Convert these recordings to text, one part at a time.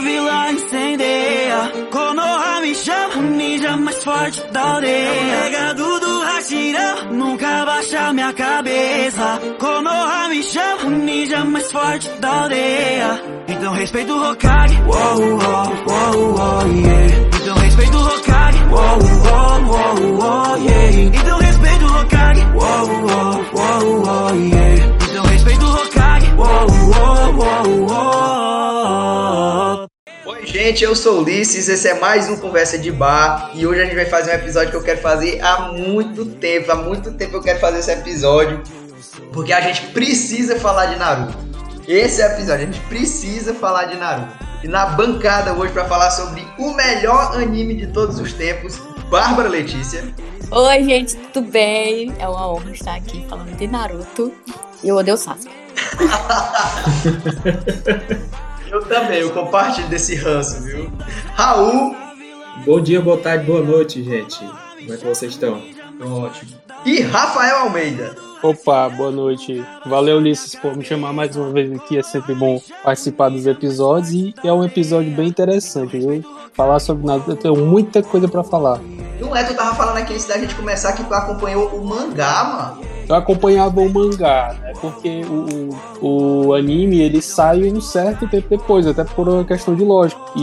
Vila incendeia, Konoha me chama, ninja mais forte da aldeia. O legado do Hashira nunca baixa minha cabeça. Konoha me chama, ninja mais forte da aldeia. Então respeita o Hokage, uou, uou, uou, yeah. Então respeita o Hokage, uou, uou, uou, yeah. Então respeita o Hokage, uou, uou, uou, yeah. Então respeita o Hokage, uou, uou, uou, uou. Gente, eu sou o Ulisses, esse é mais um Conversa de Bar e hoje a gente vai fazer um episódio que eu quero fazer há muito tempo. Há muito tempo eu quero fazer esse episódio porque a gente precisa falar de Naruto. Esse é o episódio, a gente precisa falar de Naruto. E na bancada hoje para falar sobre o melhor anime de todos os tempos, Bárbara Letícia. Oi, gente, tudo bem? É uma honra estar aqui falando de Naruto. E eu odeio o Sasuke. Eu também, eu compartilho desse ranço, viu? Raul Bom dia, boa tarde, boa noite, gente. Como é que vocês estão? ótimo. E Rafael Almeida. Opa, boa noite. Valeu, Ulisses, por me chamar mais uma vez aqui. É sempre bom participar dos episódios e é um episódio bem interessante, viu? Falar sobre nada, eu tenho muita coisa pra falar. Não é, tu tava falando aqui antes da gente começar que tu acompanhou o mangá, mano. Eu acompanhava o mangá, né? Porque o, o anime ele sai um certo tempo depois, até por uma questão de lógica. E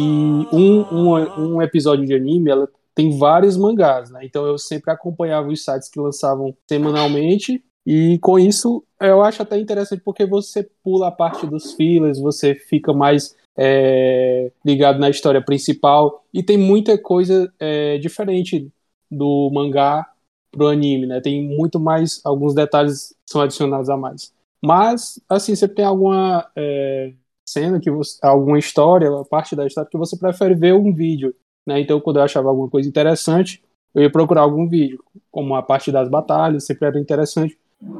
um, um, um episódio de anime, ela tem vários mangás, né? Então eu sempre acompanhava os sites que lançavam semanalmente. E com isso, eu acho até interessante porque você pula a parte dos fillers, você fica mais é, ligado na história principal e tem muita coisa é, diferente do mangá pro anime, né? Tem muito mais, alguns detalhes são adicionados a mais. Mas, assim, você tem alguma é, cena que você, alguma história, parte da história que você prefere ver um vídeo, né? Então, quando eu achava alguma coisa interessante, eu ia procurar algum vídeo, como a parte das batalhas, sempre era interessante.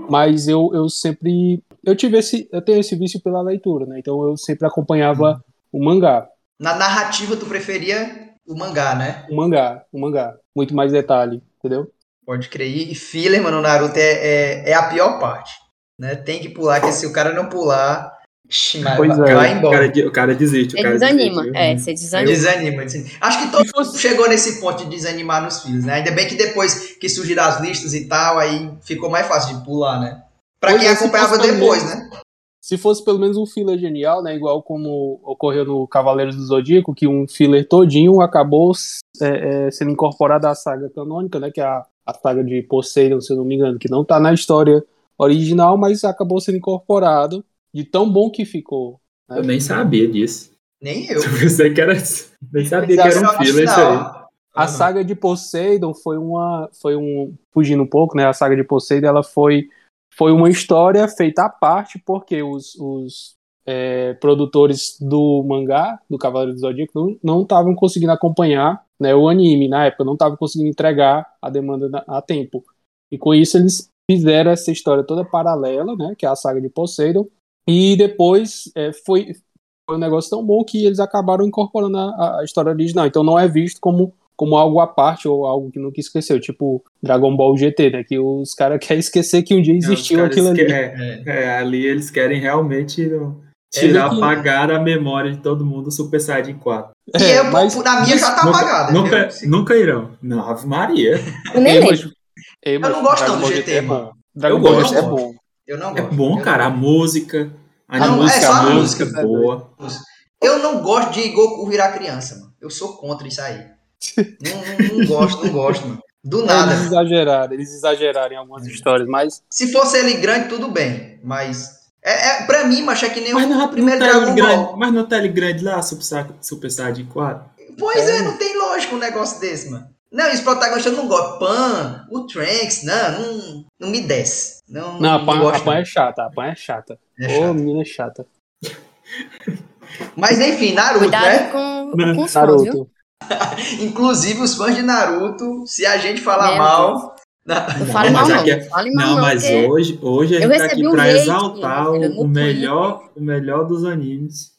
Mas eu, eu sempre eu tive esse eu tenho esse vício pela leitura, né? Então eu sempre acompanhava o mangá. Na narrativa, tu preferia o mangá, né? O mangá, o mangá. Muito mais detalhe, entendeu? Pode crer. E filler, mano, o Naruto é, é, é a pior parte. Né? Tem que pular, que se o cara não pular, vai, Pois é. vai O cara, embora. o cara desiste. O Ele cara desanima. desiste, É, viu? você desanima. Desanima, desanima. Acho que todo mundo chegou nesse ponto de desanimar nos filhos, né? Ainda bem que depois que surgiram as listas e tal, aí ficou mais fácil de pular, né? Pra Pois quem é, acompanhava depois, também- né? Se fosse pelo menos um filler genial, né? Igual como ocorreu no Cavaleiros do Zodíaco, que um filler todinho acabou é, é, sendo incorporado à saga canônica, né? Que é a, a saga de Poseidon, se eu não me engano, que não tá na história original, mas acabou sendo incorporado de tão bom que ficou. né? Eu nem sabia disso. Nem eu. Eu pensei que era. Nem sabia que era um filler que isso aí. A saga de Poseidon foi uma. Foi um. Fugindo um pouco, né? A saga de Poseidon ela foi, foi uma história feita à parte, porque os, os é, produtores do mangá, do Cavaleiro do Zodíaco, não estavam conseguindo acompanhar né, o anime na época, não estavam conseguindo entregar a demanda a tempo. E com isso eles fizeram essa história toda paralela, né? Que é a saga de Poseidon. E depois é, foi, foi um negócio tão bom que eles acabaram incorporando a, a história original. Então não é visto como como algo à parte ou algo que nunca esqueceu, tipo Dragon Ball GT, né? Que os caras querem esquecer que um dia existiu caras aquilo ali. querem- é, ali eles querem realmente tirar, que- apagar a memória de todo mundo do Super Saiyajin 4. E É, eu, mas- na minha já tá nunca, apagada. nunca, nunca irão. Não, Ave Maria. Eu nem lembro. mas não gosto não do GT, é mano. bom. Eu gosto. É bom. Eu não É gosto. bom, Eu cara. A música. A Não, música, é a música música, é boa. Eu não gosto de Goku virar criança, mano. Eu sou contra isso aí. não, não, não gosto, não gosto, mano. Do nada. Eles exageraram, eles exageraram em algumas histórias, mas Se fosse ele grande, tudo bem. Mas. É, é, pra mim, macho, é que nem Mas o não, primeiro tá Dragon grande, Ball. mas não tá ele grande lá, Super, Super Saiyajin 4? Pois é. não tem lógica um negócio desse, mano. Não, e os protagonistas eu não gosto. Pan, o Trunks, não, não, não me desce. Não, não, a Pan, a Pan é chata, a Pan é chata. É Ô, chato. menina chata. Mas enfim, Naruto, Cuidado né? com, com os fãs, viu? Naruto. Inclusive os fãs de Naruto, se a gente falar Meu mal. Não fale Não, mal, mas não. aqui é- Não fale mal, Não, não. mas porque hoje, hoje a gente tá recebi aqui um pra exaltar filho, o, o melhor, o melhor dos animes.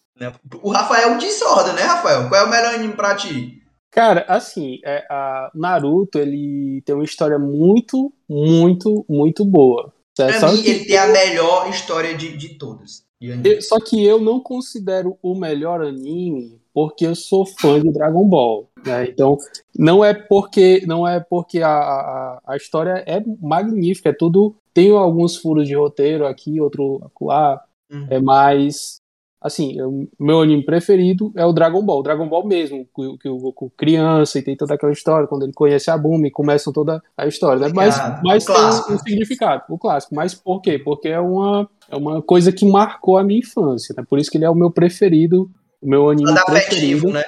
O Rafael discorda, né, Rafael? Qual é o melhor anime pra ti? Cara, assim, é, a Naruto, ele tem uma história muito, muito, muito boa. certo? Pra Só mim, que ele tem a melhor história de, de todas. de eu- só que eu não considero o melhor anime porque eu sou fã de Dragon Ball. Né? Então, não é porque não é porque a, a, a história é magnífica, é tudo. Tem alguns furos de roteiro aqui, outro lá, Uhum. é mais. Assim, o meu anime preferido é o Dragon Ball. Dragon Ball mesmo, que, que o Goku criança e tem toda aquela história, quando ele conhece a Bumi, começam toda a história, né? Mas, Obrigado. mas tem um, um significado, o clássico. Mas por quê? Porque é uma, é uma coisa que marcou a minha infância, né? Por isso que ele é o meu preferido, o meu anime preferido. afetivo, né?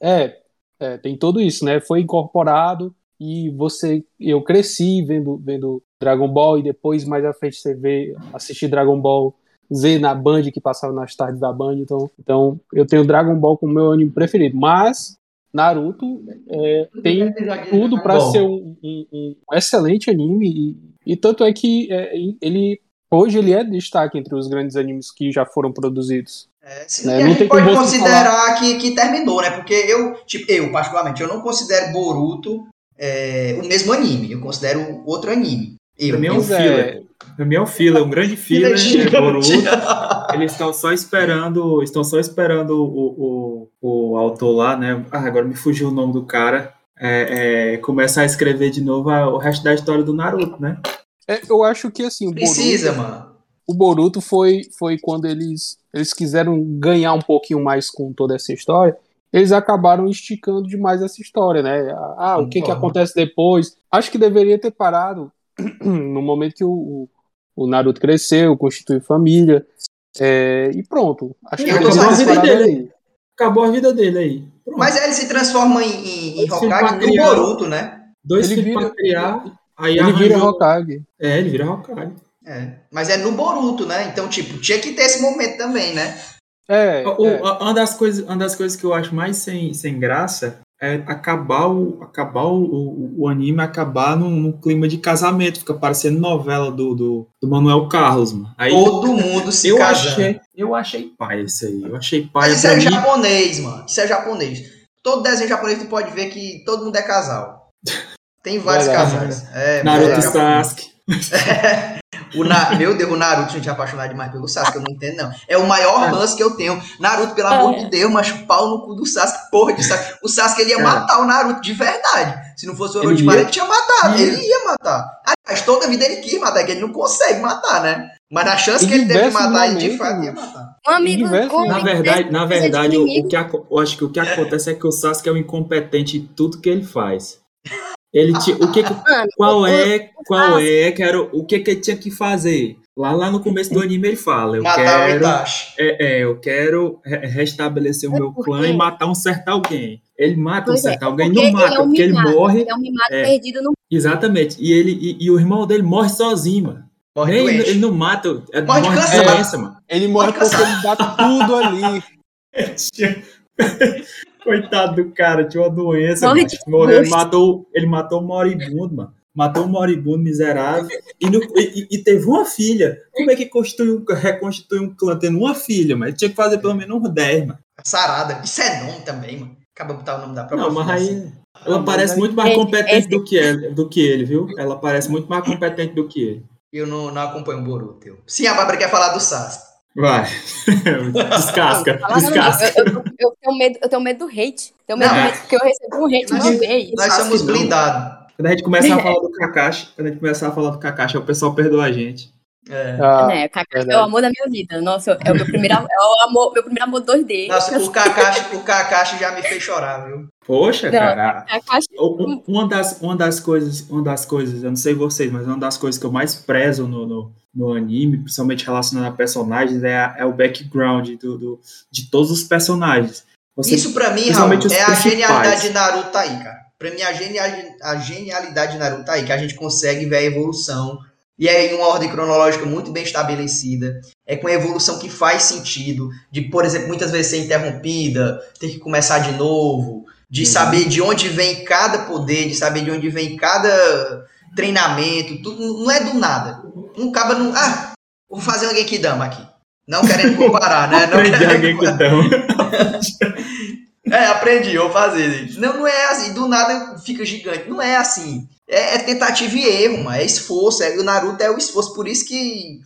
É, é, tem tudo isso, né? Foi incorporado e você, eu cresci vendo, vendo Dragon Ball e depois mais à frente você vê assistir Dragon Ball Z na Band que passava nas tardes da Band, então, então eu tenho Dragon Ball como meu anime preferido, mas Naruto é, tem tudo para ser um, um- um excelente anime e, e tanto é que é, ele hoje ele é destaque entre os grandes animes que já foram produzidos. É, Né, e a não gente tem pode como você considerar que, que terminou, né? Porque eu, tipo, eu, particularmente, eu não considero Boruto é, o mesmo anime. Eu considero outro anime. Eu, Pra mim é um é. filler. Pra mim é um filler, um grande filler. É Boruto. Eles estão só esperando, estão só esperando o, o, o autor lá, né? Ah, agora me fugiu o nome do cara. É, é, começar a escrever de novo a- o resto da história do Naruto, né? É, eu acho que assim, o Boruto, Precisa, mano. O Boruto foi, foi quando eles, eles quiseram ganhar um pouquinho mais com toda essa história. Eles acabaram esticando demais essa história, né? Ah, o que, que acontece depois? Acho que deveria ter parado no momento que o, o, Naruto cresceu, constituiu família. é, e pronto. Acho que ter saindo parado dele. ali. Acabou a vida dele aí. Pronto. Mas aí ele se transforma em, em, em Hokage criar. Boruto, né? Dois Ele filhos vira- pra criar, aí Ele vira arranjou- Hokage. É, ele vira Hokage. É. Mas é no Boruto, né? Então, tipo, tinha que ter esse momento também, né? É, O- é. a- Uma, das coisas, uma das coisas que eu acho mais sem, sem graça é acabar o, acabar o, o, o anime, acabar num, num clima de casamento, fica parecendo novela do, do, do Manuel Carlos, mano. Aí Todo mundo se eu casando. achei, eu achei pai isso aí, eu achei pai Mas isso é mim. japonês, mano. Isso é japonês. Todo desenho japonês tu pode ver que todo mundo é casal. Tem vários Verdade. casais. É, Naruto é. Sasuke. O Na... Meu Deus, o Naruto, gente, é apaixonado demais pelo Sasuke, eu não entendo, não. É o maior lance que eu tenho. Naruto, pelo amor É. de Deus, macho, pau no cu do Sasuke, porra de Sasuke. O Sasuke, ele ia Cara. matar o Naruto de verdade. Se não fosse o Ele Orochimaru, ia. ele tinha matado. Ia. Ele ia matar. Aliás, toda a vida ele quis matar, que ele não consegue matar, né? Mas na chance que ele teve de matar, ele de fato ia matar. Um amigo Na que verdade, na verdade, o, que eu acho que o que acontece é que o Sasuke é um incompetente em tudo que ele faz. Ele ti- o que, que- Mano, qual é, qual Sasuke- é, que era, o que que ele tinha que fazer? Lá, lá no começo do anime ele fala, eu quero, é, é, eu quero re- restabelecer o É meu clã e matar um certo alguém. Ele mata um é, certo alguém, porque não ele mata, é um porque ele mimado, morre, É um mimado É. perdido no exatamente, e ele e, e o irmão dele morre sozinho, mano. Morre Nem- doente. ele não mata, é, Morre morre de doença, mano. Ele morre porque ele dá tudo ali. Coitado do cara, tinha uma doença, Morre Morreu, matou, ele matou um moribundo, mano. Matou um moribundo miserável e, no- e- e- teve uma filha. Como é que constitui um- reconstitui um clã tendo uma filha, mas tinha que fazer pelo menos uns 10, mano. Sarada. Isso é nome também, mano. Acaba de botar o nome da própria Não, mas assim. aí ela parece muito mais Esse- competente esse- do que, ele, do que ele, viu? Ela parece muito mais competente do que ele. Eu não, não acompanho o Boruto. Eu. Sim, a Bárbara quer falar do Sasuke. Vai. Descasca, descasca. Eu, eu- eu tenho medo, eu tenho medo do hate. Tenho medo Não. do hate, porque eu recebi um hate Nós- uma vez. Nós somos blindados. Quando a gente começar a falar do Kakashi, quando a gente começar a falar do Kakashi, o pessoal perdoa a gente. É. Ah, né, Kakashi é o amor da minha vida. Nossa, é o meu primeiro, é o amor, meu primeiro amor 2D. Nossa, o Kakashi, o Kakashi já me fez chorar, viu? Poxa, Não. cara. Kakashi, Um- um- Uma das, uma das coisas, uma das coisas, eu não sei vocês, mas uma das coisas que eu mais prezo no, no, no anime, principalmente relacionado a personagens, é, a- é o background do, do- de todos os personagens. Você, Isso pra mim, Raul, é a principais. genialidade de Naruto aí, cara. Pra mim, a, genial, a genialidade de Naruto tá aí, que a gente consegue ver a evolução. E é em uma ordem cronológica muito bem estabelecida. É com a evolução que faz sentido. De, por exemplo, muitas vezes ser interrompida, ter que começar de novo. De Uhum. saber de onde vem cada poder, de saber de onde vem cada treinamento. Tudo, não é do nada. Um caba não. Ah, vou fazer um Genkidama aqui. Não querendo comparar, né? Não Aprendi querendo dão. é, aprendi, vou fazer. Não, não é assim, do nada fica gigante. Não é assim. É, é tentativa e erro, mano. É esforço. É, o Naruto é o esforço. Por isso que,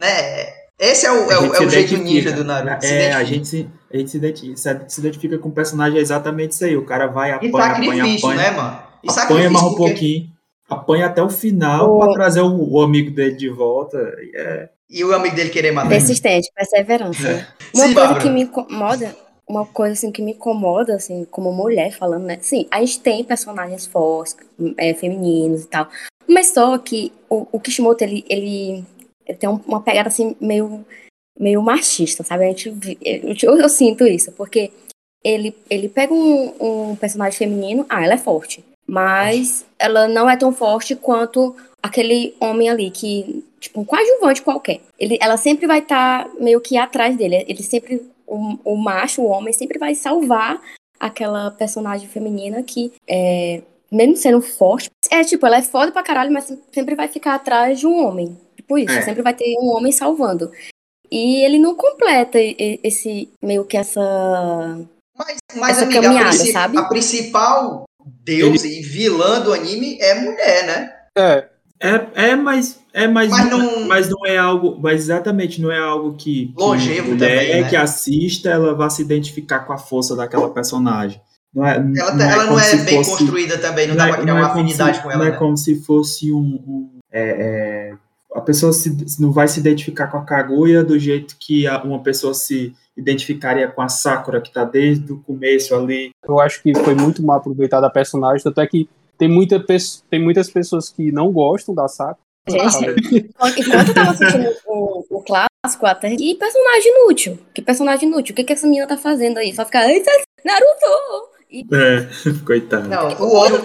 né, Esse é o, é A o, é o jeito ninja do Naruto. se É, a identifica. gente se, a gente se identifica, se- identifica com o personagem é exatamente isso aí. O cara vai, E apanha, apanha, sacrifício, apanha, né, mano? E apanha mais um porque- pouquinho, apanha até o final Ô. pra trazer o, o amigo dele de volta. E É, E o amigo dele querer matar. Persistente, perseverança. É. Uma Sim, coisa Bárbara. que me incomoda, uma coisa assim que me incomoda, assim, como mulher falando, né? Sim, a gente tem personagens fortes, é, femininos e tal. Mas só que o, o Kishimoto, ele, ele, ele tem um- uma pegada assim meio, meio machista, sabe? A gente, eu, eu, sinto isso, porque ele, ele pega um, um personagem feminino, ah, ela é forte. Mas ela não é tão forte quanto aquele homem ali que, tipo, um coadjuvante qualquer. Ele, ela sempre vai estar meio que atrás dele. Ele sempre, o, o macho, o homem, sempre vai salvar aquela personagem feminina que, é, mesmo sendo forte, é tipo, ela é foda pra caralho, mas sempre vai ficar atrás de um homem. Tipo isso, É. sempre vai ter um homem salvando. E ele não completa esse, meio que essa. Mas, mas Essa amiga, a, caminhada, princi- sabe? a principal deusa e vilã do anime é mulher, né? É, é, é mas é mas, Mas não, não- mas não é algo, mas exatamente não é algo que, que Longevo mulher também, né? que assista ela vai se identificar com a força daquela personagem. Não é, Ela, tá- ela não é se bem fosse- construída também, não, não dá é- pra criar não é uma afinidade se- com ela, Não é né? como se fosse um. um- é- é, a pessoa se- não vai se identificar com a Kaguya do jeito que a- uma pessoa se identificaria com a Sakura, que tá desde o começo ali. eu acho que foi muito mal aproveitada a personagem, tanto é que tem, muita, pe- tem muitas pessoas que não gostam da Sakura. Gente, enquanto eu tava assistindo o, o clássico, até. Que personagem inútil. Que personagem inútil. O que, que essa menina tá fazendo aí? Só ficar. "Ai, Naruto! E É, coitado. Não, o ódio.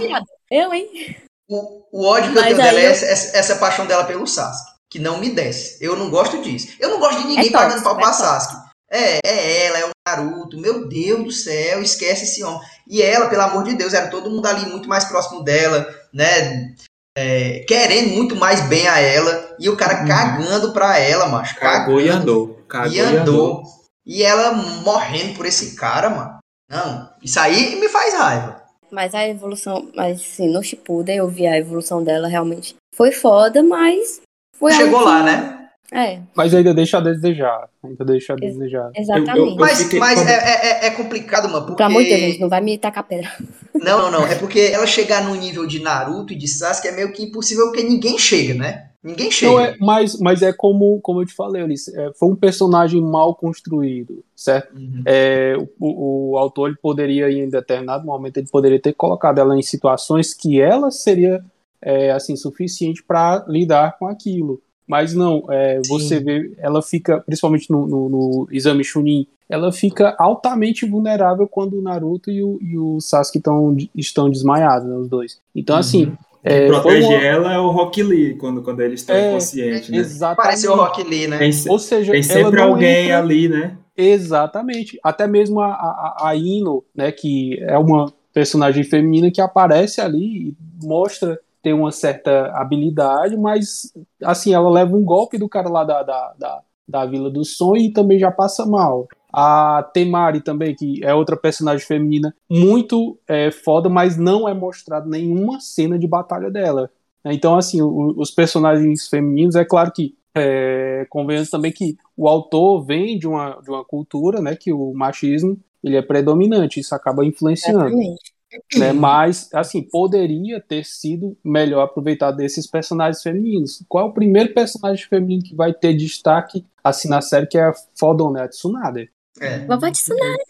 Eu, hein? o, o ódio que eu tenho dela é eu- essa, essa, essa paixão dela pelo Sasuke, que não me desce. Eu não gosto disso. Eu não gosto de ninguém É pagando tóxico, pau é pra tóxico. Sasuke. É, é ela, é o Naruto. Meu Deus do céu, esquece esse homem. E ela, pelo amor de Deus, era todo mundo ali muito mais próximo dela, né? É, querendo muito mais bem a ela. E o cara Uhum. cagando pra ela, macho. Cagou e cagando. andou. Cagou E andou. E ela morrendo por esse cara, mano. Não, isso aí me faz raiva. Mas a evolução. Mas assim, no Shippuden eu vi a evolução dela realmente. Foi foda, mas. Foi Chegou lá, que- né? É, Mas ainda deixa a desejar. Ainda deixa a desejar. exatamente. Eu- eu- Mas, fiquei- mas é, é- é complicado, mano. Porque... Pelo amor de Deus, não vai me tacar pedra. Não, não, não. É porque ela chegar no nível de Naruto e de Sasuke é meio que impossível porque ninguém chega, né? Ninguém chega. Não é, mas, mas é como, como eu te falei, Ulisses, é, foi um personagem mal construído, certo? Uhum. É, o, o autor ele poderia, em determinado momento, ele poderia ter colocado ela em situações que ela seria é, assim suficiente para lidar com aquilo. Mas não, é, você vê, ela fica, principalmente no, no, no exame Chunin, ela fica altamente vulnerável quando o Naruto e o, e o Sasuke tão, estão desmaiados, né, os dois. Então, assim, Uhum. é, Quem foi protege uma- ela é o Rock Lee, quando, quando eles estão É, inconscientes, né? exatamente. Pareceu o Rock Lee, né? Tem, Ou seja, tem ela sempre não alguém entra- ali, né? Exatamente. Até mesmo a, a, a Ino, né, que é uma personagem feminina que aparece ali e mostra ter uma certa habilidade, mas assim, ela leva um golpe do cara lá da, da, da, da Vila do Sonho e também já passa mal. A Temari também, que é outra personagem feminina muito é, foda, mas não é mostrado nenhuma cena de batalha dela. Então, assim, o- os personagens femininos, é claro que é, convenhamos também que o autor vem de uma, de uma cultura, né, que o machismo ele é predominante, isso acaba influenciando, Exatamente. Né, mas, assim, poderia ter sido melhor aproveitado desses personagens femininos. Qual é o primeiro personagem feminino que vai ter destaque, assim, na série, que é a Fodon, né, a Tsunade? É. Vovó Tsunade.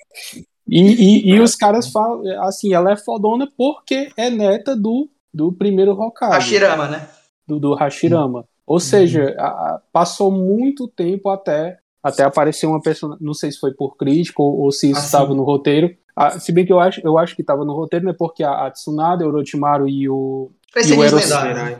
E, e, e os caras falam, assim, ela é fodona porque é neta do, do primeiro Hokage Hashirama, né? do, do Hashirama. Ou seja, a- a- passou muito tempo até até aparecer uma personagem, não sei se foi por crítico ou, ou se isso estava no roteiro. Ah, se bem que eu acho, eu acho que estava no roteiro, né? Porque a, a Tsunade, o Orochimaru e o E o Eros-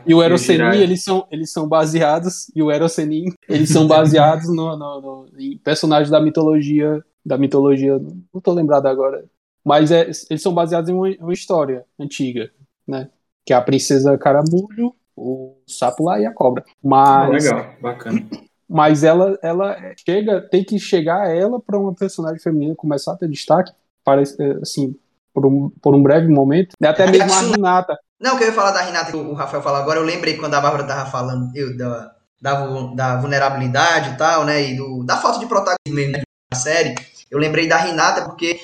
e o Erosenin, eles são eles são baseados e o Erosenin, eles são baseados no, no- no- em personagens da mitologia da mitologia, não tô lembrado agora, mas é, eles são baseados em uma, uma história antiga, né? Que é a princesa Caramulho, o sapo lá e a cobra. Ah, Mas legal, bacana. mas ela, ela chega, tem que chegar ela para uma personagem feminina começar a ter destaque, parece, eh, assim, por um, por um breve momento, né? até mesmo a Renata. Não, que eu ia falar da Renata que o Rafael falou agora, eu lembrei quando a Bárbara tava falando eu, da, da, da vulnerabilidade e tal, né? E do, da falta de protagonismo né, da série, eu lembrei da Hinata porque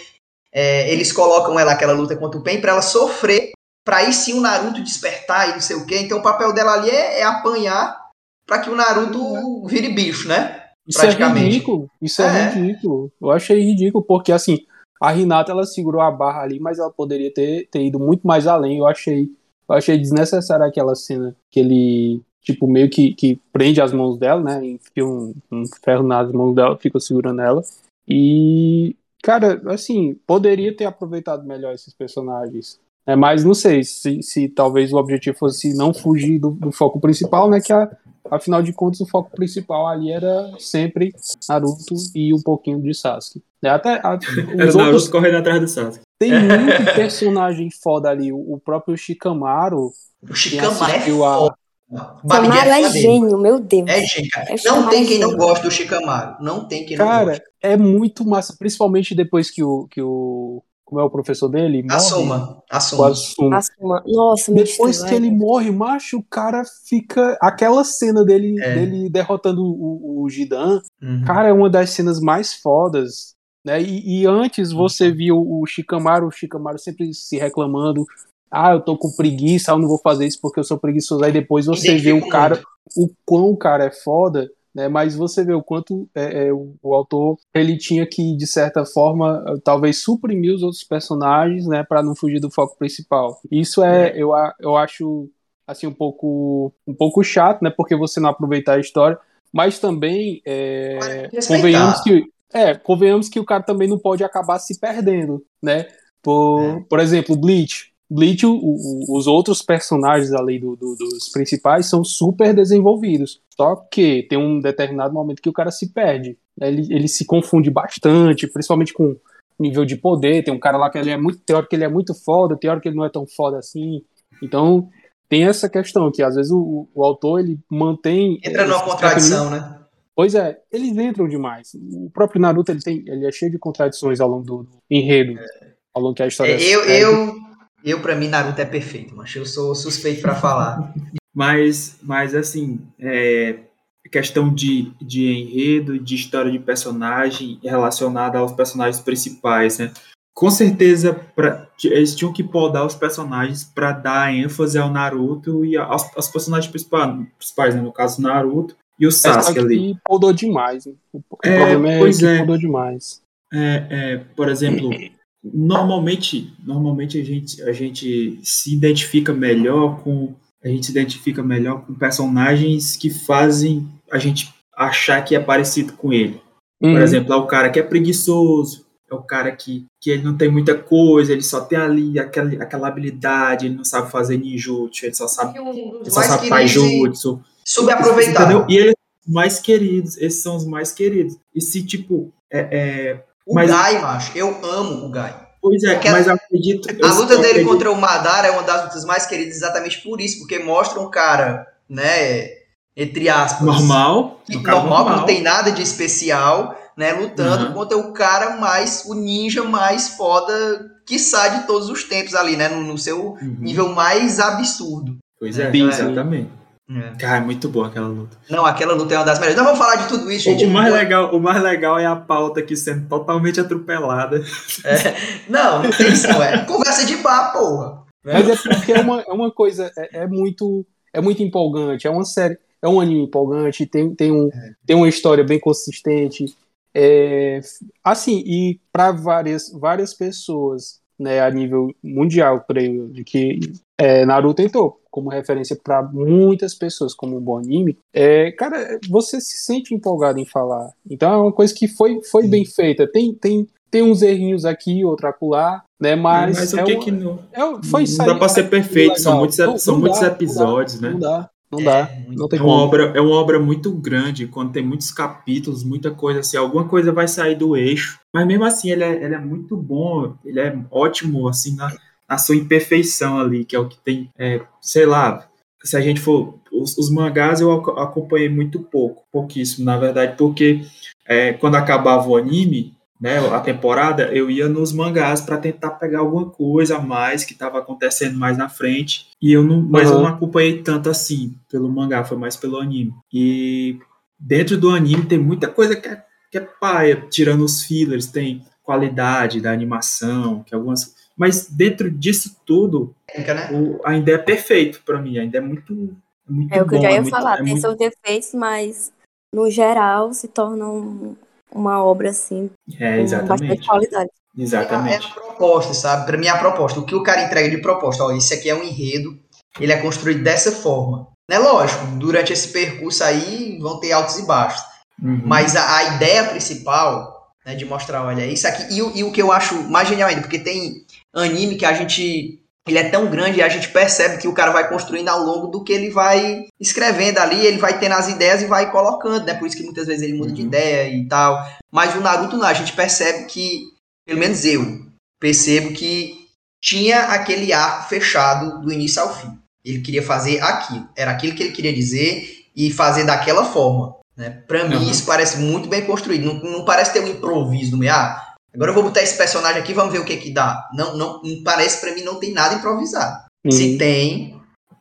é, eles colocam ela aquela luta contra o Pen para ela sofrer, para aí sim o Naruto despertar e não sei o quê. Então o papel dela ali é, é apanhar para que o Naruto vire bicho, né? Isso é ridículo. Isso é, é, ridículo. Eu achei ridículo, porque assim, a Renata ela segurou a barra ali, mas ela poderia ter, ter ido muito mais além. Eu achei, eu achei desnecessária aquela cena que ele, tipo, meio que, que prende as mãos dela, né? Enfia um, um ferro nas mãos dela, fica segurando ela. E, cara, assim, poderia ter aproveitado melhor esses personagens. É, mas não sei se, se talvez o objetivo fosse não fugir do, do foco principal, né? Que a, Afinal de contas, o foco principal ali era sempre Naruto e um pouquinho de Sasuke. É, até, a, era outros... Naruto correndo atrás do Sasuke. Tem muito personagem foda ali. O, próprio Shikamaru. O Shikamaru é foda. Shikamaru é gênio, meu Deus. É gênio, cara. É não tem quem não gosta do Shikamaru. Não tem quem cara, não gosta. Cara, é muito massa. Principalmente depois que o, que o como é o professor dele? Morre, Assuma. Assuma. Assuma. Assuma. Nossa, Depois que ele morre, macho, o cara fica. Aquela cena dele, é. dele derrotando o, o Gidan, uhum. cara, é uma das cenas mais fodas. Né? E, e antes uhum. você viu o Shikamaru, o Shikamaru sempre se reclamando. Ah, eu tô com preguiça, eu não vou fazer isso porque eu sou preguiçoso. Aí depois você vê o cara, o quão o cara é foda né? Mas você vê o quanto é, é, o, o, autor ele tinha que de certa forma talvez suprimir os outros personagens, né, para não fugir do foco principal. Isso é, é, eu, eu acho assim um pouco um pouco chato, né, porque você não aproveitar a história, mas também é, convenhamos que é, convenhamos que o cara também não pode acabar se perdendo, né? Por, é. por exemplo, Bleach. Bleach, o, o, os outros personagens ali do, do, dos principais são super desenvolvidos. Só que tem um determinado momento que o cara se perde. Ele, ele se confunde bastante, principalmente com nível de poder. Tem um cara lá que ele é muito teórico, que ele é muito foda, teórico que ele não é tão foda assim. Então, tem essa questão que às vezes o, o autor ele mantém. Entra numa contradição, né? Pois é, eles entram demais. O próprio Naruto ele, tem, ele é cheio de contradições ao longo do, do enredo, é. ao longo que a história. É, eu, eu, eu, pra mim, Naruto é perfeito, mas eu sou suspeito para falar. mas, mas, assim, é, questão de, de enredo, de história de personagem relacionada aos personagens principais, né? Com certeza, pra, eles tinham que podar os personagens para dar ênfase ao Naruto e aos, aos personagens principais, principais né? no caso, Naruto e o Sasuke ali. podou demais. Né? O é, problema é que é. podou demais. É, é, por exemplo, normalmente, normalmente a gente, a gente se identifica melhor com a gente se identifica melhor com personagens que fazem a gente achar que é parecido com ele. Uhum. Por exemplo, é o cara que é preguiçoso, é o cara que, que ele não tem muita coisa, ele só tem ali aquela, aquela habilidade, ele não sabe fazer ninjutsu, ele só sabe, ele só sabe taijutsu. Subaproveitado. E eles mais queridos, esses são os mais queridos. E se, tipo, é, é o mas... Gai, macho, eu amo o Gai. Pois é, Porque mas acredito. A luta dele acredito. contra o Madara é uma das lutas mais queridas exatamente por isso, porque mostra um cara, né, entre aspas. Normal. normal, normal, não tem nada de especial, né, lutando uhum. contra o cara mais, o ninja mais foda que sai de todos os tempos ali, né, no, no seu uhum. nível mais absurdo. Pois é, é exatamente. É. Cara, é muito boa aquela luta. Não, aquela luta é uma das melhores. Não vamos falar de tudo isso, gente. O mais, legal, o mais legal é a pauta aqui sendo totalmente atropelada. É. Não, não tem isso, não é. Conversa de bar, porra. Mas é porque é uma, é uma coisa, é, é, muito, é muito empolgante, é uma série, é um anime empolgante, tem, tem, um, é. tem uma história bem consistente. É, assim, e para várias, várias pessoas né, a nível mundial, creio, de que é, Naruto entrou como referência para muitas pessoas como um bom anime, é, cara, você se sente empolgado em falar. Então é uma coisa que foi, foi bem feita. Tem, tem, tem uns errinhos aqui, outro acolá, né? Mas, mas é o que, uma, que não, é, foi não dá para ser perfeito, são muitos, não, são não muitos dá, episódios, né? Não dá. Não dá, é, não tem é uma obra É uma obra muito grande, quando tem muitos capítulos, muita coisa assim, alguma coisa vai sair do eixo. Mas mesmo assim, ele é, ele é muito bom, ele é ótimo, assim, na, na sua imperfeição ali, que é o que tem, é, sei lá, se a gente for. Os, os, mangás eu acompanhei muito pouco, pouquíssimo, na verdade, porque é, quando acabava o anime, né, a temporada, eu ia nos mangás para tentar pegar alguma coisa a mais que estava acontecendo mais na frente. E eu não, mas uhum. eu não acompanhei tanto assim pelo mangá, foi mais pelo anime. E dentro do anime tem muita coisa que é, que é paia, tirando os fillers, tem qualidade da animação, que algumas mas dentro disso tudo, né? o, ainda é perfeito para mim, ainda é muito, muito É o que bom, eu já ia é muito, falar, é tem muito... seus defeitos, mas no geral se torna um, uma obra assim É, com exatamente. bastante qualidade. É Exatamente. a proposta, sabe? Pra mim é a proposta. O que o cara entrega de proposta, ó, esse aqui é um enredo, ele é construído dessa forma. Né? Lógico, durante esse percurso aí vão ter altos e baixos. Uhum. Mas a, a ideia principal, né, de mostrar, olha, isso aqui. E, o- e o que eu acho mais genial ainda, porque tem anime que a gente. Ele é tão grande e a gente percebe que o cara vai construindo ao longo do que ele vai escrevendo ali, ele vai tendo as ideias e vai colocando, né? Por isso que muitas vezes ele muda de Uhum. ideia e tal. Mas o Naruto não, a gente percebe que, pelo menos eu, percebo que tinha aquele arco fechado do início ao fim. Ele queria fazer aquilo. Era aquilo que ele queria dizer e fazer daquela forma. Né? Pra mim, Uhum. isso parece muito bem construído. Não, não parece ter um improviso no meio. Ah, agora eu vou botar esse personagem aqui vamos ver o que que dá. Não, não, parece pra mim não tem nada improvisado. Se Uhum. tem,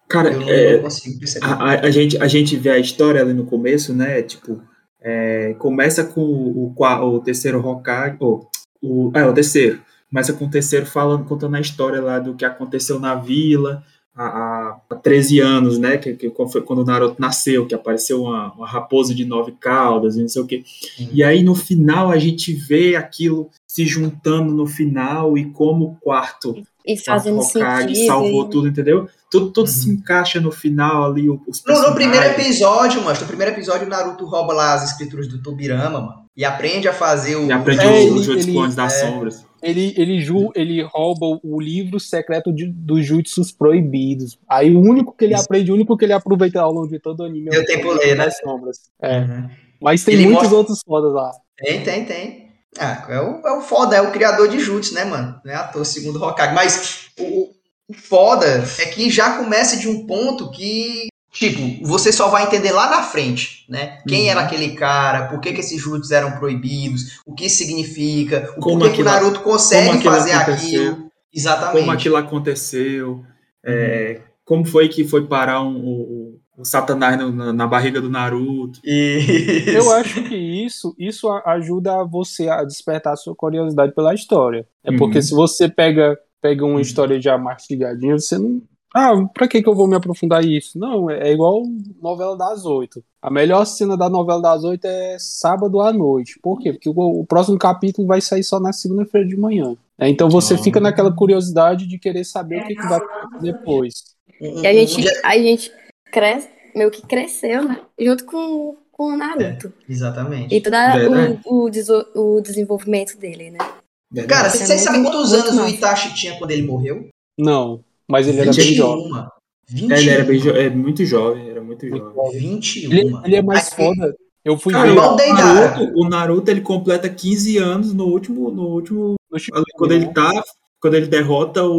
Cara, eu não, é, não consigo perceber. a, a- a gente, a gente vê a história ali no começo, né? Tipo, é, começa com o, o, o terceiro Hokage, ou, o, é, o terceiro. Começa com o terceiro falando, contando a história lá do que aconteceu na vila há, há, há 13 anos, né? Que, que foi quando o Naruto nasceu, que apareceu uma, uma raposa de nove caudas e não sei o quê. E aí no final a gente vê aquilo se juntando no final e como o quarto E fazendo Hokage sentido. salvou e- tudo, entendeu? Tudo, tudo Uhum. se encaixa no final ali, os No, no primeiro episódio, mano, no primeiro episódio o Naruto rouba lá as escrituras do Tobirama, mano. E aprende a fazer o. E aprende É, o- ele- Jutsu Clones das é. sombras. Ele, ele, ju, ele rouba o- livro secreto de, dos jutsus proibidos. Aí o único que ele Isso. aprende, o único que ele aproveita ao longo de todo o anime Deu o tempo ler, né? das sombras. É. Uhum. Mas tem Ele muitos mostra- outros fodas lá. Tem, tem, tem. Ah, é o, é o foda, é o criador de Jutsu, né, mano? Não é à toa, segundo Hokage. Mas o, o foda é que já começa de um ponto que, tipo, você só vai entender lá na frente, né? Quem Uhum. era aquele cara, por que, que esses Jutsus eram proibidos, o que significa, o Como porquê que o aquilo- Naruto consegue aquilo fazer aquilo. Exatamente. Como aquilo aconteceu, é, como foi que foi parar um- o, o Satanás no- na, barriga do Naruto. Isso. Eu acho que isso, isso ajuda você a despertar a sua curiosidade pela história. É Uhum. porque se você pega, pega uma Uhum. história já mastigadinha, você não. Ah, pra que, que eu vou me aprofundar nisso? Não, é, é igual novela das oito. A melhor cena da novela das oito é sábado à noite. Por quê? Porque o, o próximo capítulo vai sair só na segunda-feira de manhã. É, então você fica naquela curiosidade de querer saber o que, que vai acontecer depois. E a gente, a gente cresce, meio que cresceu, né? Junto com, com o Naruto. Exatamente. E todo Verdade. o, o, deso- o desenvolvimento dele, né? Cara, Isso é vocês sabem quantos anos o. Itachi tinha quando ele morreu? Não, mas ele era bem 21, jovem. mano. É, ele era bem 21. jo- é, muito jovem, era muito jovem. jovem. 21. Ele, ele é mais Aqui- foda. Eu fui Cara, ver o. Naruto, o Naruto ele completa 15 anos no último, no último no quando ele né? tá, quando ele derrota o,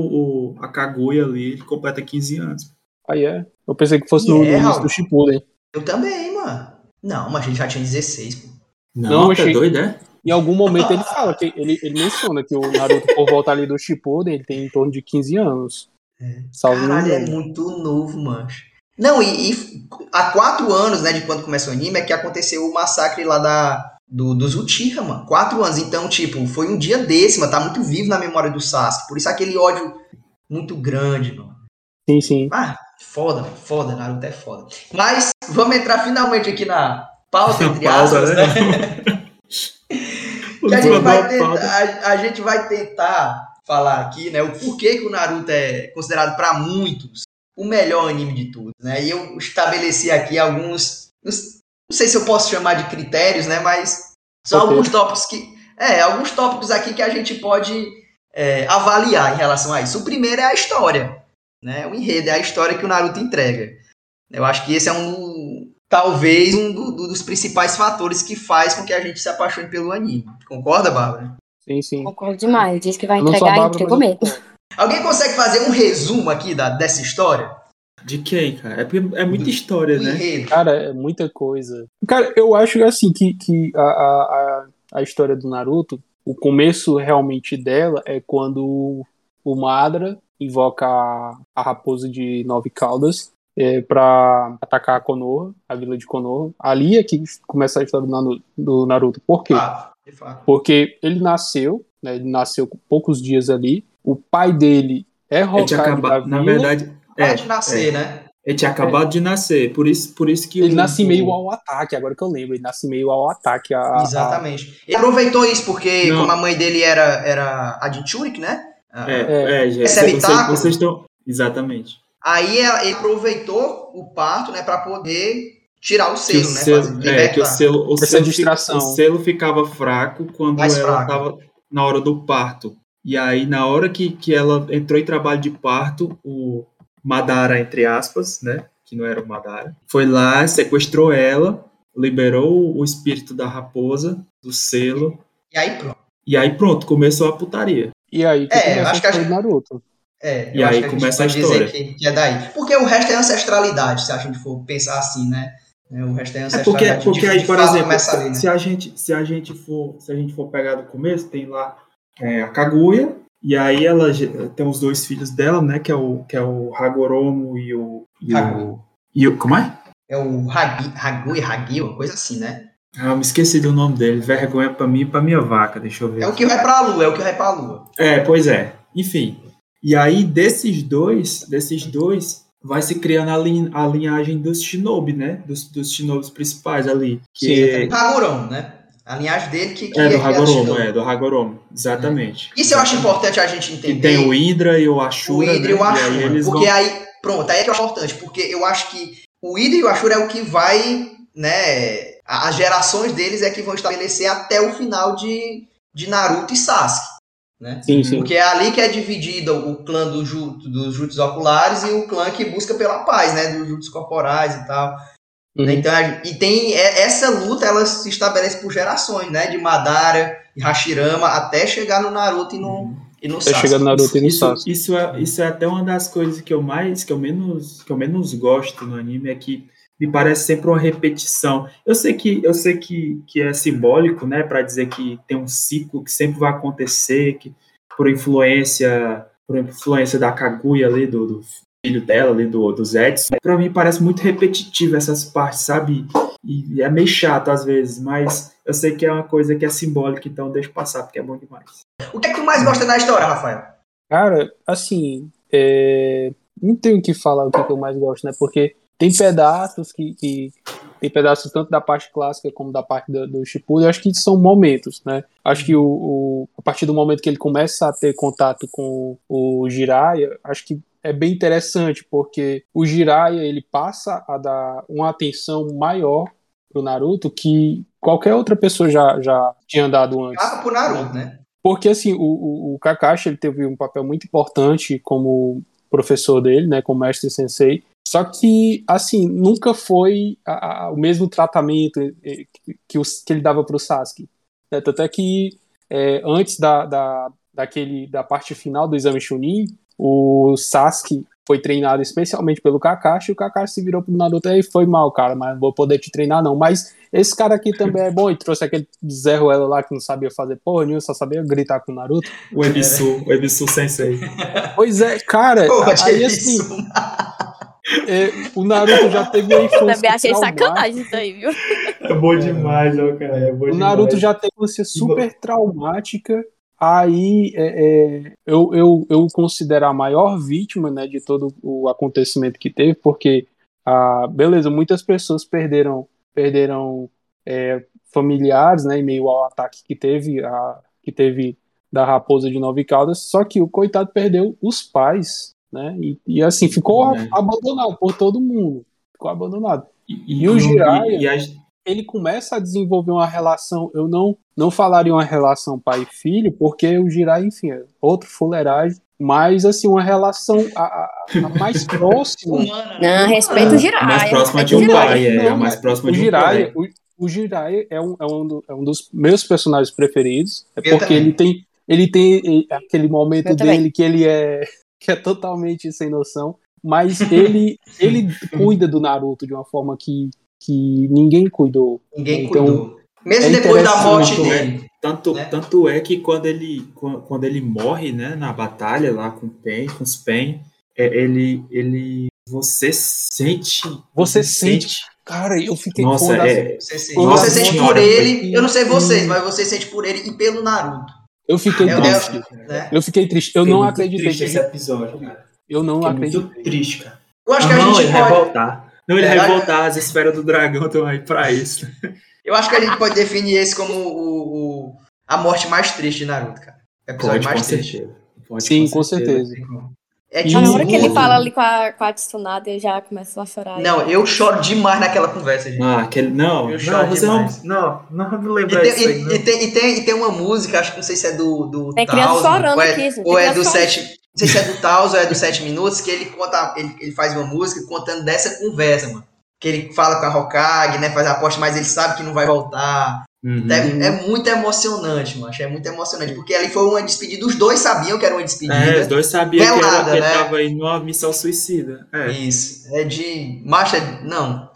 o- a Kaguya ali, ele completa 15 anos. Aí é. Eu pensei que fosse E no, no é, início do Shippuden. Eu também, mano. Não, mas ele já tinha 16, pô. Não, Não, tá achei- doido, é? Em algum momento ele fala, que ele, ele menciona que o Naruto, por voltar ali do Shippuden, ele tem em torno de 15 anos. Salve Caralho, é muito novo, mano. Não, e, e há quatro anos, né, de quando começa o anime, é que aconteceu o massacre lá da, do, dos Uchiha, mano. Quatro anos. Então, tipo, foi um dia desse, mano. Tá muito vivo na memória do Sasuke. Por isso aquele ódio muito grande, mano. Sim, sim. Ah, foda. Foda, Naruto é foda. Mas, vamos entrar finalmente aqui na pauta, entre aspas, né? né? Que a gente, vai tentar, a, a gente vai tentar falar aqui, né, o porquê que o Naruto é considerado para muitos o melhor anime de tudo, né? E eu estabeleci aqui alguns, não sei se eu posso chamar de critérios, né, mas são Ok. alguns tópicos que é, alguns tópicos aqui que a gente pode é, avaliar em relação a isso. O primeiro é a história, né? O enredo é a história que o Naruto entrega. Eu acho que esse é um talvez um do- do- dos principais fatores que faz com que a gente se apaixone pelo anime. Concorda, Bárbara? Sim, sim. Concordo demais. Diz que vai entregar e Bárbara, entregou mas eu mesmo. Alguém consegue fazer um resumo aqui da, dessa história? De quem, cara? É, porque é muita história, O né? enredo. Cara, é muita coisa. Cara, eu acho assim que, que a, a, a- a história do Naruto, o começo realmente dela é quando o Madra invoca a, a raposa de Nove Caldas é, para atacar a Konoha, a vila de Konoha. Ali é que começa a história do, Naruto. Por quê? Ah, de fato. Porque ele nasceu, né, ele nasceu com poucos dias ali. O pai dele é Ele tinha Hokage vila. na verdade, é, Pode nascer, é, né? ele tinha acabado de nascer, por isso, por isso que Ele o- nasce meio ao ataque, agora que eu lembro. Ele nasce meio ao ataque. A, a- Exatamente. Ele aproveitou isso porque, Não. como a mãe dele era, era a de Churik, né? Ah, É, é, gente, Recebe vocês, taco? vocês estão exatamente. Aí ela- ele aproveitou o parto, né, para poder tirar o selo, que o né? selo, é, que o selo, o Essa selo, distração. o selo ficava fraco quando Mais ela estava na hora do parto. E aí, na hora que, que ela entrou em trabalho de parto, o Madara, entre aspas, né? Que não era o Madara, foi lá, sequestrou ela, liberou o espírito da raposa, do selo, E aí pronto. e aí pronto, começou a putaria. E aí que É, começa acho que a a história do Naruto. É, E aí a começa a pode história. dizer que, que é daí. Porque o resto é ancestralidade, se a gente for pensar assim, né? É, O resto é É ancestralidade. porque, De- porque de aí, por exemplo, ali, né? se a gente se a gente for se a gente for pegar do começo, tem lá é, a Kaguya e aí ela tem os dois filhos dela, né, que é o que é o Hagoromo e o e o, Hagu. e o como é? É o Hagi, Hagui, Hagi, uma coisa assim, né? Ah, eu me esqueci do nome dele. Vergonha pra mim e pra minha vaca, deixa eu ver. É o que vai pra lua, é o que vai pra lua. É, pois é. Enfim. E aí, desses dois, desses dois, vai se criando a, lin- a linhagem dos shinobi, né? Dos, dos shinobis principais ali. Que O Hagoromo, né? A linhagem dele que, que é, do que Hagoromo, é, do Hagoromo. Exatamente. Isso eu acho importante a gente Que entender. tem o Hydra e o o Ashura, Hydra e né? o Ashura. aí porque vão... aí, pronto, aí é que é importante, porque eu acho que o Hydra e o Ashura é o que vai, né, a- as gerações deles é que vão estabelecer até o final de, de Naruto e Sasuke, né? Sim, sim. Porque é ali que é dividido o clã do dos Jutsus oculares e o clã que busca pela paz, né, dos Jutsus corporais e tal. Uhum. Então, a- e tem é- essa luta, ela se estabelece por gerações, né, de Madara e Hashirama até chegar no Naruto e no, e no Até Sasuke. chegar no Naruto e no Isso, Sasuke. isso, é, isso é até uma das coisas que eu mais, que eu menos, que eu menos gosto no anime é que me parece sempre uma repetição. Eu sei que, eu sei que, que é simbólico, né, para dizer que tem um ciclo que sempre vai acontecer, que por influência, por influência da Kaguya ali do, do filho dela ali do dos Edson. Para mim parece muito repetitivo essas partes, sabe? E é meio chato às vezes, mas eu sei que é uma coisa que é simbólica, então deixa passar porque é bom demais. O que é que tu mais gosta da história, Rafael? Cara, assim, é, não tenho o que falar o que, que eu mais gosto, né? Porque tem pedaços que, que- tem pedaços tanto da parte clássica como da parte do, do Shippuden, acho que são momentos, né? Acho que o, o- a partir do momento que ele começa a ter contato com o Jiraiya, acho que é bem interessante, porque o Jiraiya, ele passa a dar uma atenção maior pro Naruto que qualquer outra pessoa já, já tinha dado antes. Ah, pro Naruto, né? Porque assim, o, o, o Kakashi ele teve um papel muito importante como professor dele, né, como mestre sensei. Só que, assim, nunca foi a- a- o mesmo tratamento eh, que, que, os- que ele dava para o Sasuke. né? Tanto é que eh, antes da, da, daquele, da parte final do exame Chunin, o Sasuke foi treinado especialmente pelo Kakashi, e o Kakashi se virou pro Naruto e foi mal, cara, mas não vou poder te treinar não. Mas esse cara aqui também é bom, e trouxe aquele Zé Ruela lá que não sabia fazer porra nenhuma, só sabia gritar com o Naruto. O Ebisu, o Ebisu Sensei. Pois é, cara, Pô, aí que assim, isso? É, o Naruto já teve uma infância Também achei traumática. sacanagem isso aí, viu? É bom demais, ó, cara. É bom O demais. Naruto já teve uma infância super traumática. Aí é, é, eu, eu, eu considero a maior vítima né, de todo o acontecimento que teve, porque, ah, beleza, muitas pessoas perderam, perderam é, familiares né, em meio ao ataque que teve, a, que teve da Raposa de Nove Caldas, só que o coitado perdeu os pais, né? E, e assim, ficou É. abandonado por todo mundo. Ficou abandonado. E, E o Jiraiya? E, e as- ele começa a desenvolver uma relação, eu não não falaria uma relação pai e filho, porque o Jirai, enfim, é outro fuleiragem, mas assim, uma relação a, a- a mais próxima. Humana, né? Não, respeita o Jiraiya. mais próxima respeita de o um Jiraiya. pai, é. Não, mais próxima o de um Jiraiya, pai. o, Jiraiya é um, é, um do- é um dos meus personagens preferidos, é porque ele tem ele tem eh, aquele momento dele que ele é que é totalmente sem noção, mas ele ele cuida do Naruto de uma forma que que ninguém cuidou. Ninguém Então, cuidou. Mesmo é depois da morte dele. Tanto, né? tanto é que quando ele, quan- quando ele morre, né, na batalha lá com o Pen, com os Pen, é, ele, ele, você sente, Você sente. Cara, eu fiquei Nossa, as- é, Você sente, Nossa você sente por ele, eu não sei vocês, mas você sente por ele e pelo Naruto, eu fiquei É, triste. né? Eu fiquei triste. Eu Fiquei não acreditei triste que esse episódio, cara. eu não Fiquei acreditei. muito triste, cara. Eu acho que a não, gente ele pode, voltar. Não, ele É, vai vai- voltar, as esferas do dragão estão aí pra isso. eu acho que a gente pode definir esse como o, o- a morte mais triste de Naruto, cara. O episódio Pode, com mais triste. certeza. Pode, Sim, com certeza. É E tipo, na hora que ele fala ali com a, com a Tsunade, eu já começo a chorar. Não, eu choro demais naquela conversa, gente. Ah, aquele, não, Eu não, choro você não, demais. não, não, não E lembra tem, disso aí, e- não. e tem- e tem- e tem uma música, acho que não sei se é do, do Tem criança chorando ou é, aqui, gente, ou é do chorando. sete, não sei se é do Taos ou é do Sete Minutos, que ele conta, ele, ele faz uma música contando dessa conversa, mano. Que ele fala com a Hokage, né, faz a aposta, mas ele sabe que não vai voltar. Uhum. É, é muito emocionante, mano, é muito emocionante, porque ali foi uma despedida, os dois sabiam que era uma despedida. É, os dois sabiam que, era, Velada, que ele né? tava indo numa missão suicida. É. Isso, é de marcha, não,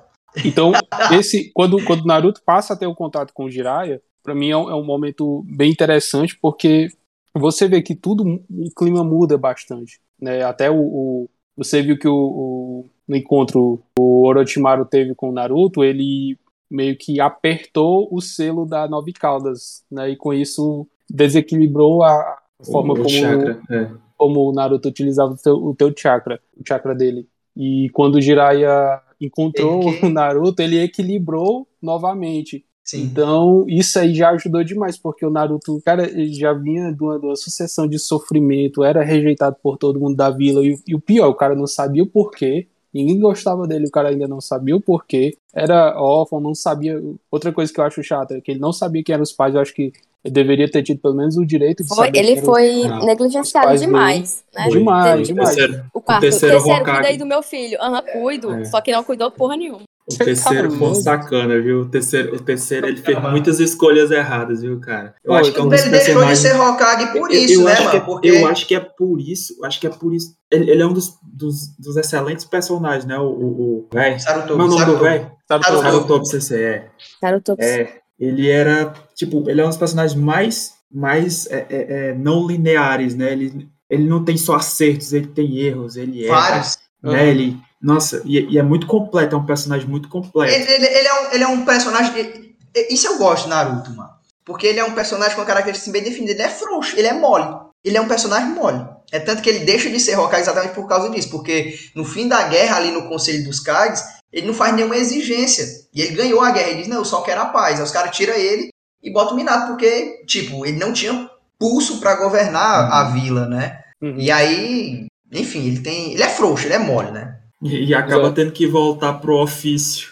Então, esse quando quando Naruto passa a ter o contato com o Jiraiya, pra mim é um, é um momento bem interessante porque você vê que tudo o clima muda bastante, né? Até o, o- você viu que o, o- no encontro o Orochimaru teve com o Naruto, ele meio que apertou o selo da Nove Caldas, né? E com isso desequilibrou a forma o, como chakra. É. como o Naruto utilizava o teu, o teu chakra, o chakra dele. E quando o Jiraiya encontrou Ele o Naruto, ele equilibrou novamente. sim. Então, isso aí já ajudou demais, porque o Naruto, cara, ele já vinha de uma, de uma sucessão de sofrimento, era rejeitado por todo mundo da vila, e, o- e o pior, o cara não sabia o porquê, ninguém gostava dele, o cara ainda não sabia o porquê, era órfão, não sabia. Outra coisa que eu acho chata é que ele não sabia quem eram os pais, eu acho que ele deveria ter tido pelo menos o direito de Foi- saber ele quem eram foi negligenciado Os pais demais, né? Foi. Demais, Teve- demais. terceiro, O quarto, o terceiro terceiro, cuida aí do meu filho. Aham, cuido. É. Só que não cuidou porra nenhuma. O terceiro foi um maluco? sacana, viu? O terceiro, o terceiro ele fez muitas escolhas erradas, viu, cara? Eu Pô, acho que é um Ele dos deixou de personagens. ser Hokage por Eu- isso, eu né, acho que mano? é- Porque Eu acho que é por isso. Acho que é por isso. Ele, ele é um dos, dos, dos excelentes personagens, né? O, o, o véi. Sarutobi, Como é o nome do Sarutobi. velho? Sarutobi. Sarutobi CC, é. Naruto. É, ele era, tipo, ele é um dos personagens mais, mais é, é, é, não lineares, né? Ele, ele não tem só acertos, ele tem erros, ele é, Vários. né? Ele, nossa, e, e é muito completo, é um personagem muito completo. Ele, ele- ele é um, ele é um personagem. ele- Isso eu gosto de Naruto, mano. Porque ele é um personagem com uma característica bem definida. Ele é frouxo, ele é mole. Ele é um personagem mole. É tanto que ele deixa de ser Hokage exatamente por causa disso. Porque no fim da guerra, ali no Conselho dos Kages, ele não faz nenhuma exigência. E ele ganhou a guerra. Ele diz: Não, eu só quero a paz. Aí os caras tiram ele e botam o Minato. Porque, tipo, ele não tinha pulso pra governar a vila, né? Uhum. E aí, enfim, ele tem. Ele é frouxo, ele é mole, né? E, e acaba Exato. tendo que voltar pro ofício.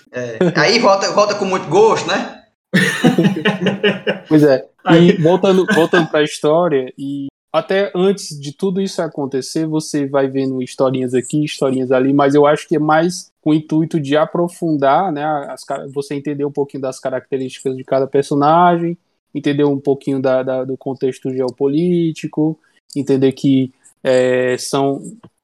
Aí volta, volta com muito gosto, né? Pois é. Aí- E voltando, voltando para a história, e até antes de tudo isso acontecer, você vai vendo historinhas aqui, historinhas ali, mas eu acho que é mais com o intuito de aprofundar, né? As, você entender um pouquinho das características de cada personagem, entender um pouquinho da, da- do contexto geopolítico, entender que é, são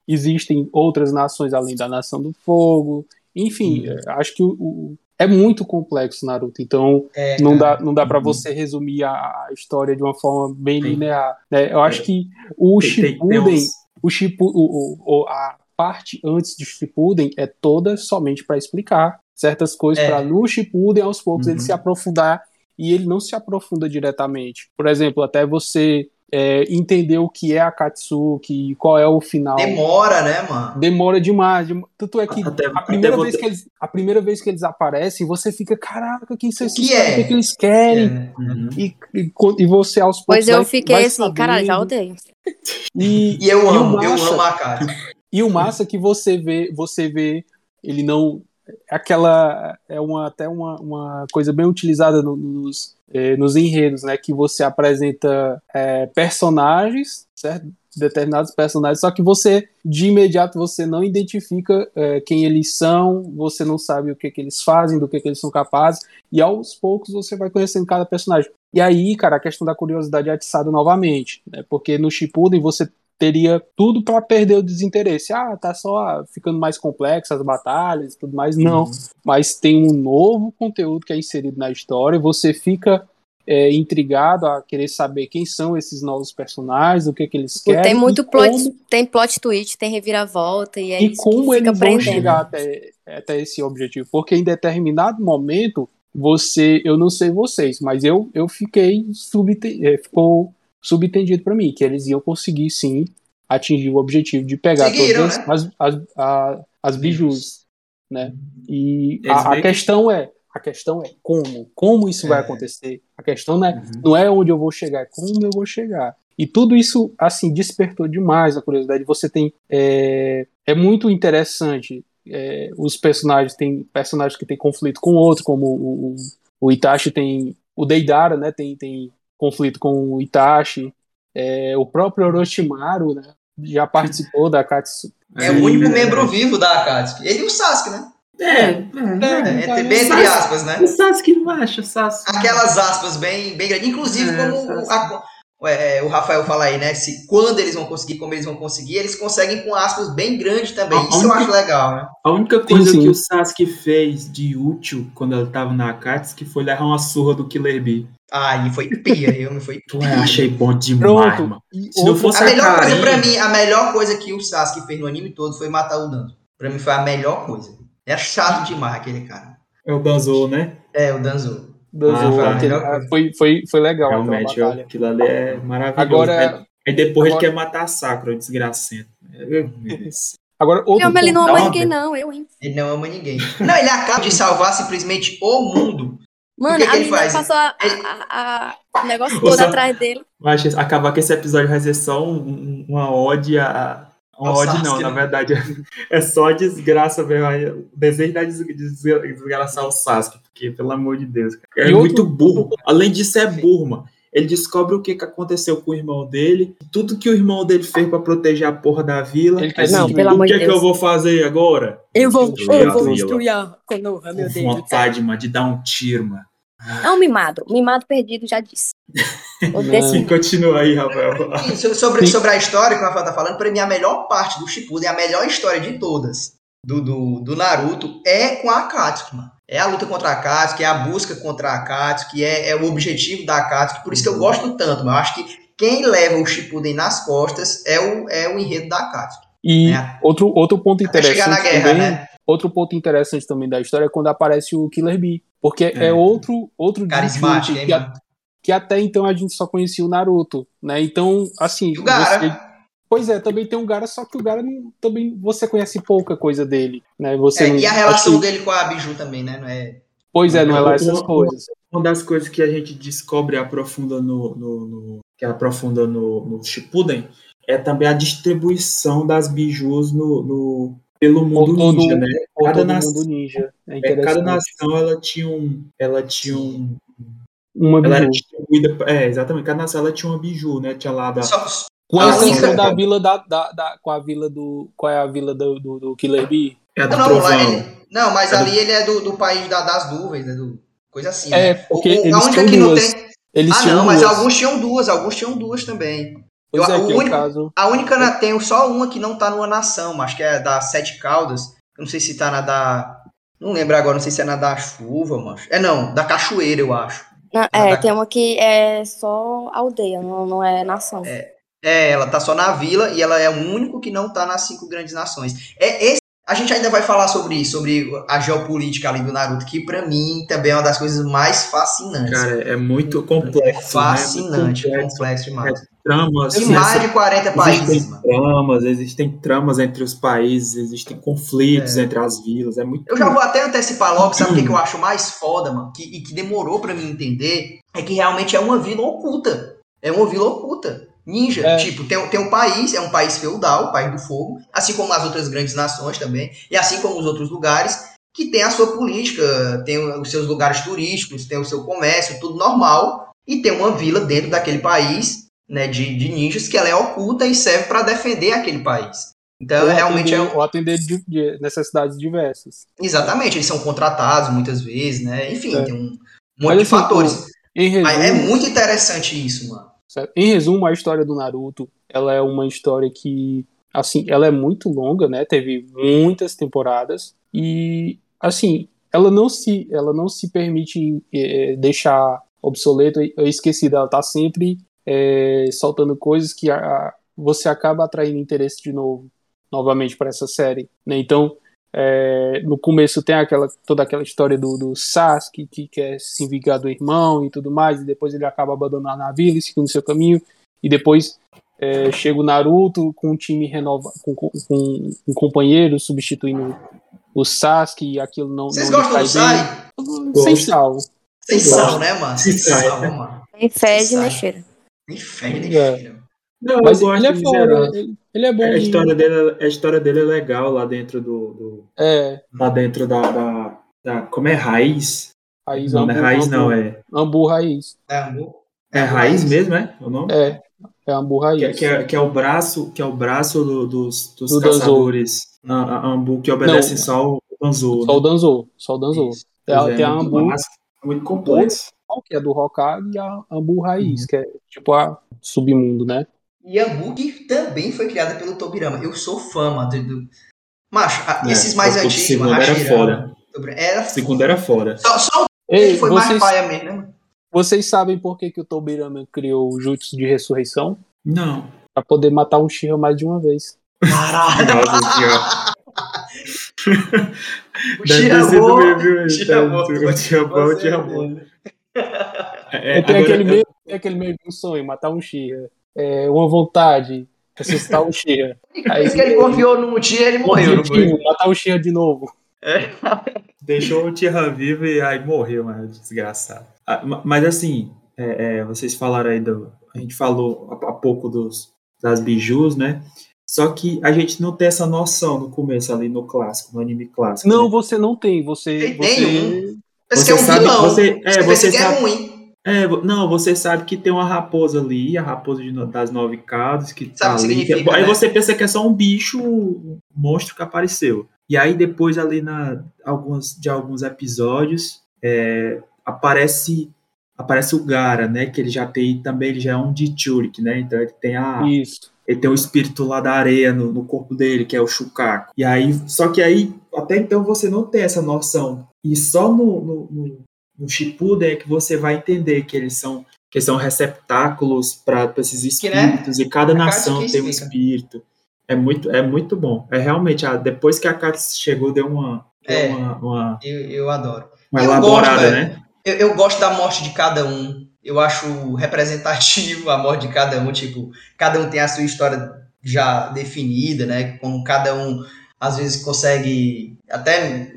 existem outras nações além da Nação do Fogo, enfim, Uhum. é, acho que o- o, é muito complexo Naruto, então É, não dá, não dá para Uhum. você resumir a, a história de uma forma bem Sim. linear. né? Eu acho que o Tem- tem- tem Shippuden, uns- o o, a parte antes de Shippuden é toda somente para explicar certas coisas É. para no Shippuden aos poucos ele Uhum. se aprofundar e ele não se aprofunda diretamente. Por exemplo, até você é, entender o que é a Katsuki, qual é o final. Demora, né, mano? Demora demais. dem- Tanto é que Até, a primeira, vez vou- que eles, a primeira vez que eles aparecem, você fica, caraca, quem são O esses que é? O que, que eles querem? É. Uhum. E, e, e você aos poucos. Pois eu vai- fiquei vai assim, caralho, já odeio. E, E eu amo, eu massa- amo a cara. e o massa é que você vê, você vê, ele não. Aquela. É uma, até uma, uma coisa bem utilizada no- nos, nos enredos, né? Que você apresenta eh, personagens, certo? Determinados personagens, só que você, de imediato, você não identifica eh, quem eles são, você não sabe o que, que eles fazem, do que, que eles são capazes, e aos poucos você vai conhecendo cada personagem. E aí, cara, a questão da curiosidade é atiçada novamente, né? Porque no Shippuden você teria tudo para perder o desinteresse. Ah, tá só ficando mais complexo as batalhas e tudo mais. Não, mas tem um novo conteúdo que é inserido na história, você fica é, intrigado a querer saber quem são esses novos personagens, o que, que eles querem. Tem muito plot, como, tem plot twist, tem reviravolta e é e isso como que fica eles vão chegar até, até esse objetivo. Porque em determinado momento, você, eu não sei vocês, mas eu, eu fiquei subte, é, ficou subentendido para mim que eles iam conseguir sim atingir o objetivo de pegar Conseguiram, todas né? as, as, a- as bijus, né? E a, a questão é a questão é como, como isso vai É. acontecer. A questão não é, Uhum. não é onde eu vou chegar, é como eu vou chegar. E tudo isso, assim, despertou demais a curiosidade. Você tem. É, é muito interessante. é, os personagens tem personagens que têm conflito com outros, como o, o, o Itachi tem. O Deidara, né? Tem, tem conflito com o Itachi. É, o próprio Orochimaru, né? Já participou da Katsu. É o único membro vivo da Akatsuki. Ele e o Sasuke, né? É, é, É, entre, bem entre aspas, né? O Sasuke macho, o Sasuke. Aquelas aspas bem, bem grandes. Inclusive, É, como a- é, o Rafael fala aí, né? Se, quando eles vão conseguir, como eles vão conseguir, eles conseguem com aspas bem grandes também. A Isso eu única- acho legal, né? A única coisa sim. que o Sasuke fez de útil quando ele tava na Akatsuki foi levar uma surra do Killer Bee. Aí foi pia, eu foi Tu pia. é, achei bom demais, Pronto. mano. Se não fosse A melhor coisa carinha- pra mim, a melhor coisa que o Sasuke fez no anime todo foi matar o Danzo. Pra mim foi a melhor coisa. Era chato demais aquele cara. É o Danzo, né? É, o Danzo. Danzo, Ah, melhor coisa. foi, foi, foi legal Realmente, batalha. aquilo ali é maravilhoso. Agora, Aí, aí depois agora- ele quer matar a Sakura, o desgracento. É, agora outro Não, mas ele não ama Não, ninguém, não, eu, hein? Ele não ama ninguém. Não, ele acaba de salvar simplesmente o mundo. Mano, que que a ele menina faz? passou a, Ele- a- a- o negócio todo Sam- atrás dele. Mas acho que acabar que esse episódio vai ser só um- um- uma ode a. Uma ode não, na verdade é só desgraça aí O desejo da des- des- desgraçar o Sasuke, porque pelo amor de Deus. cara. É E outro- muito burro. Além disso, é burro, mano. Ele descobre o que, que aconteceu com o irmão dele, tudo que o irmão dele fez pra proteger a porra da vila. Ele quer Assim, Não, pelo o que, de que eu Deus. vou fazer agora? Eu vou, Destruir eu a vou destruir a Konoha, meu Com Deus. vontade, mano, de dar um tiro, mano. É um mimado. Mimado perdido, já disse. Sim, continua aí, Rafael. So- sobre, sobre a história que o Rafael tá falando, pra mim a melhor parte do Shippuden, a melhor história de todas do, do, do Naruto é com a Akatsuki, mano. É a luta contra a Akatsuki, é a busca contra a Akatsuki, é, é o objetivo da Akatsuki, por isso que eu gosto tanto, mas eu acho que quem leva o Shippuden nas costas é o, é o enredo da Akatsuki. E né? outro, outro ponto Até interessante guerra, também, né? outro ponto interessante também da história é quando aparece o Killer Bee, porque é, É. outro outro Carismático, hein, que, a- que até então a gente só conhecia o Naruto, né? Então, assim, E o Gara. você- Pois é, também tem o Gara, só que o Gara não- também você conhece pouca coisa dele, né? Você É, não- e a relação assim, dele com a Biju também, né? Não é... Pois é, não é lá essas Uma- coisas. Uma das coisas que a gente descobre aprofunda no, no- no- que aprofunda no, no Shippuden é também a distribuição das bijus no, no- pelo mundo todo- ninja, né? Cada, nação, mundo ninja. É é, cada nação ela tinha um, ela tinha um, Uma ela era biju. distribuída, é exatamente. Cada nação ela tinha uma biju, né? Tinha lá da Só, Com A exceção única- da vila da, da, da- Com a vila do. Qual é a vila do, do, do Killer Bee? é a do não, não, lá trovão. ele- não, mas É do- ali ele é do, do país da- das nuvens, né? Do, coisa assim, É, né? porque O- o- eles a única tinham que não duas. tem... Eles Ah, não, mas duas. alguns tinham duas, alguns tinham duas também. Pois eu- é, o é único- caso. A única na, tem só uma que não tá numa nação, acho que é da Sete Caldas. Eu não sei se tá na da. Não lembro agora, não sei se é na da chuva, mano. É não, da cachoeira, eu acho. Não, Ah, é, tá. tem uma que é só aldeia, não, não é nação. É, ela tá só na vila e ela é o único que não tá nas cinco grandes nações. É esse. A gente ainda vai falar sobre isso, sobre a geopolítica ali do Naruto, que pra mim também é uma das coisas mais fascinantes. Cara, é muito é complexo. fascinante, né? é Muito complexo demais. Tramas. Em mais de 40 países, Existem mano. tramas, existem tramas entre os países, existem conflitos entre as vilas, é muito Eu já vou até antecipar logo, sabe o que, que eu acho mais foda, mano? Que, e que demorou pra mim entender? É que realmente é uma vila oculta. É uma vila oculta. Ninja. É. Tipo, tem, tem um país, é um país feudal, o país do fogo, assim como as outras grandes nações também, e assim como os outros lugares, que tem a sua política, tem os seus lugares turísticos, tem o seu comércio, tudo normal, e tem uma vila dentro daquele país, né, de, de ninjas, que ela é oculta e serve pra defender aquele país. Então, Ou realmente é atender, um, ou atender de, de necessidades diversas. Exatamente, eles são contratados muitas vezes, né? Enfim, É. tem um monte Mas, de assim, fatores. Em resumo, Mas é muito interessante isso, mano. Certo? em resumo, a história do Naruto, ela é uma história que, assim, ela é muito longa, né? Teve muitas temporadas e, assim, ela não se, ela não se permite eh, deixar obsoleta ou esquecida. Ela tá sempre é, soltando coisas que a, você acaba atraindo interesse de novo, novamente para essa série. Né? Então, é, no começo tem aquela, toda aquela história do, do Sasuke que quer se vingar do irmão e tudo mais, e depois ele acaba abandonando a vila e seguindo seu caminho, e depois é, chega o Naruto com um time renovado, com, com, com, um companheiro substituindo o Sasuke e aquilo não. Vocês não gostam do Sai? Sem sal. Sem sal, né, mano? Sem sal, mano. Nem fede, nem cheira. Nem fede, nem É. cheira. Não, Mas eu gosto ele é de foda, geral. ele, ele é bom. A história, dele, a história dele é legal lá dentro do. do- É, lá dentro da, da, da- Como é raiz? raiz Não, não é ambu, raiz, ambu, não, é. Ambu raiz. É amor? É raiz mesmo, é? O nome? É, é ambu raiz. Que, é- que é, que é o braço, que é o braço do- dos, dos Do caçadores a, a, Ambu que obedecem Não. só o Danzou. Só o né? Danzou, só o Danzou. Isso. É, é, tem a muito Ambu, massa, muito complexo. que é do Hokage, e a Ambu raiz, Uhum. que é tipo a submundo, né? E também foi criada pelo Tobirama. Eu sou fã, mano. Do, do- Macho, a- É, esses mais o antigos, segundo era. Tobirama, Era segundo era foda. Só, só o Ei, que foi mais vocês, paia mesmo, né, mano? vocês sabem por que, que o Tobirama criou o Jutsu de ressurreição? Não. Pra poder matar um Shira mais de uma vez. Caralho. Nossa senhora. O Deve ter sido viu? Shiramô, Deve- O né? É, Eu tenho agora, aquele, meio, tem aquele meio um sonho, matar um Shira. É, uma vontade, ressuscitar um Shira. Aí Porque ele confiou no dia ele morreu, objetivo, matar o Shira de novo. Deixou o Tierra vivo e aí morreu, mas desgraçado. Ah, ma- Mas assim, é, é, vocês falaram aí do. A gente falou há pouco dos, das bijus, né? Só que a gente não tem essa noção no começo ali no clássico, no anime clássico. Não, né? você não tem. Você. Tem, você... tem Pensa que é um Você sabe- vilão. você- é, pensa você que sabe- é ruim. É, não, você sabe que tem uma raposa ali, a raposa de das nove caudas, que Sabe tá o que ali. significa, que- aí né? você pensa que é só um bicho, um monstro que apareceu. E aí depois ali na alguns de alguns episódios é, aparece aparece o Gara, né? Que ele já tem também ele já é um Jichurik, né? Então ele tem a Isso. ele tem o espírito lá da areia no, no corpo dele, que é o Shukaku. E aí, só que aí, até então você não tem essa noção. E só no, no, no, no Shippuden é que você vai entender que eles são, que são receptáculos para esses né? espíritos, e cada A nação tem um explica. espírito. É muito, é muito bom. É realmente, ah, depois que a Katsu chegou, deu uma, deu É. uma, uma, Eu, eu adoro. uma Eu elaborada, gosto, né? Eu, eu gosto da morte de cada um. Eu acho representativo a morte de cada um. Tipo, cada um tem a sua história já definida, né? Como cada um, às vezes, consegue até,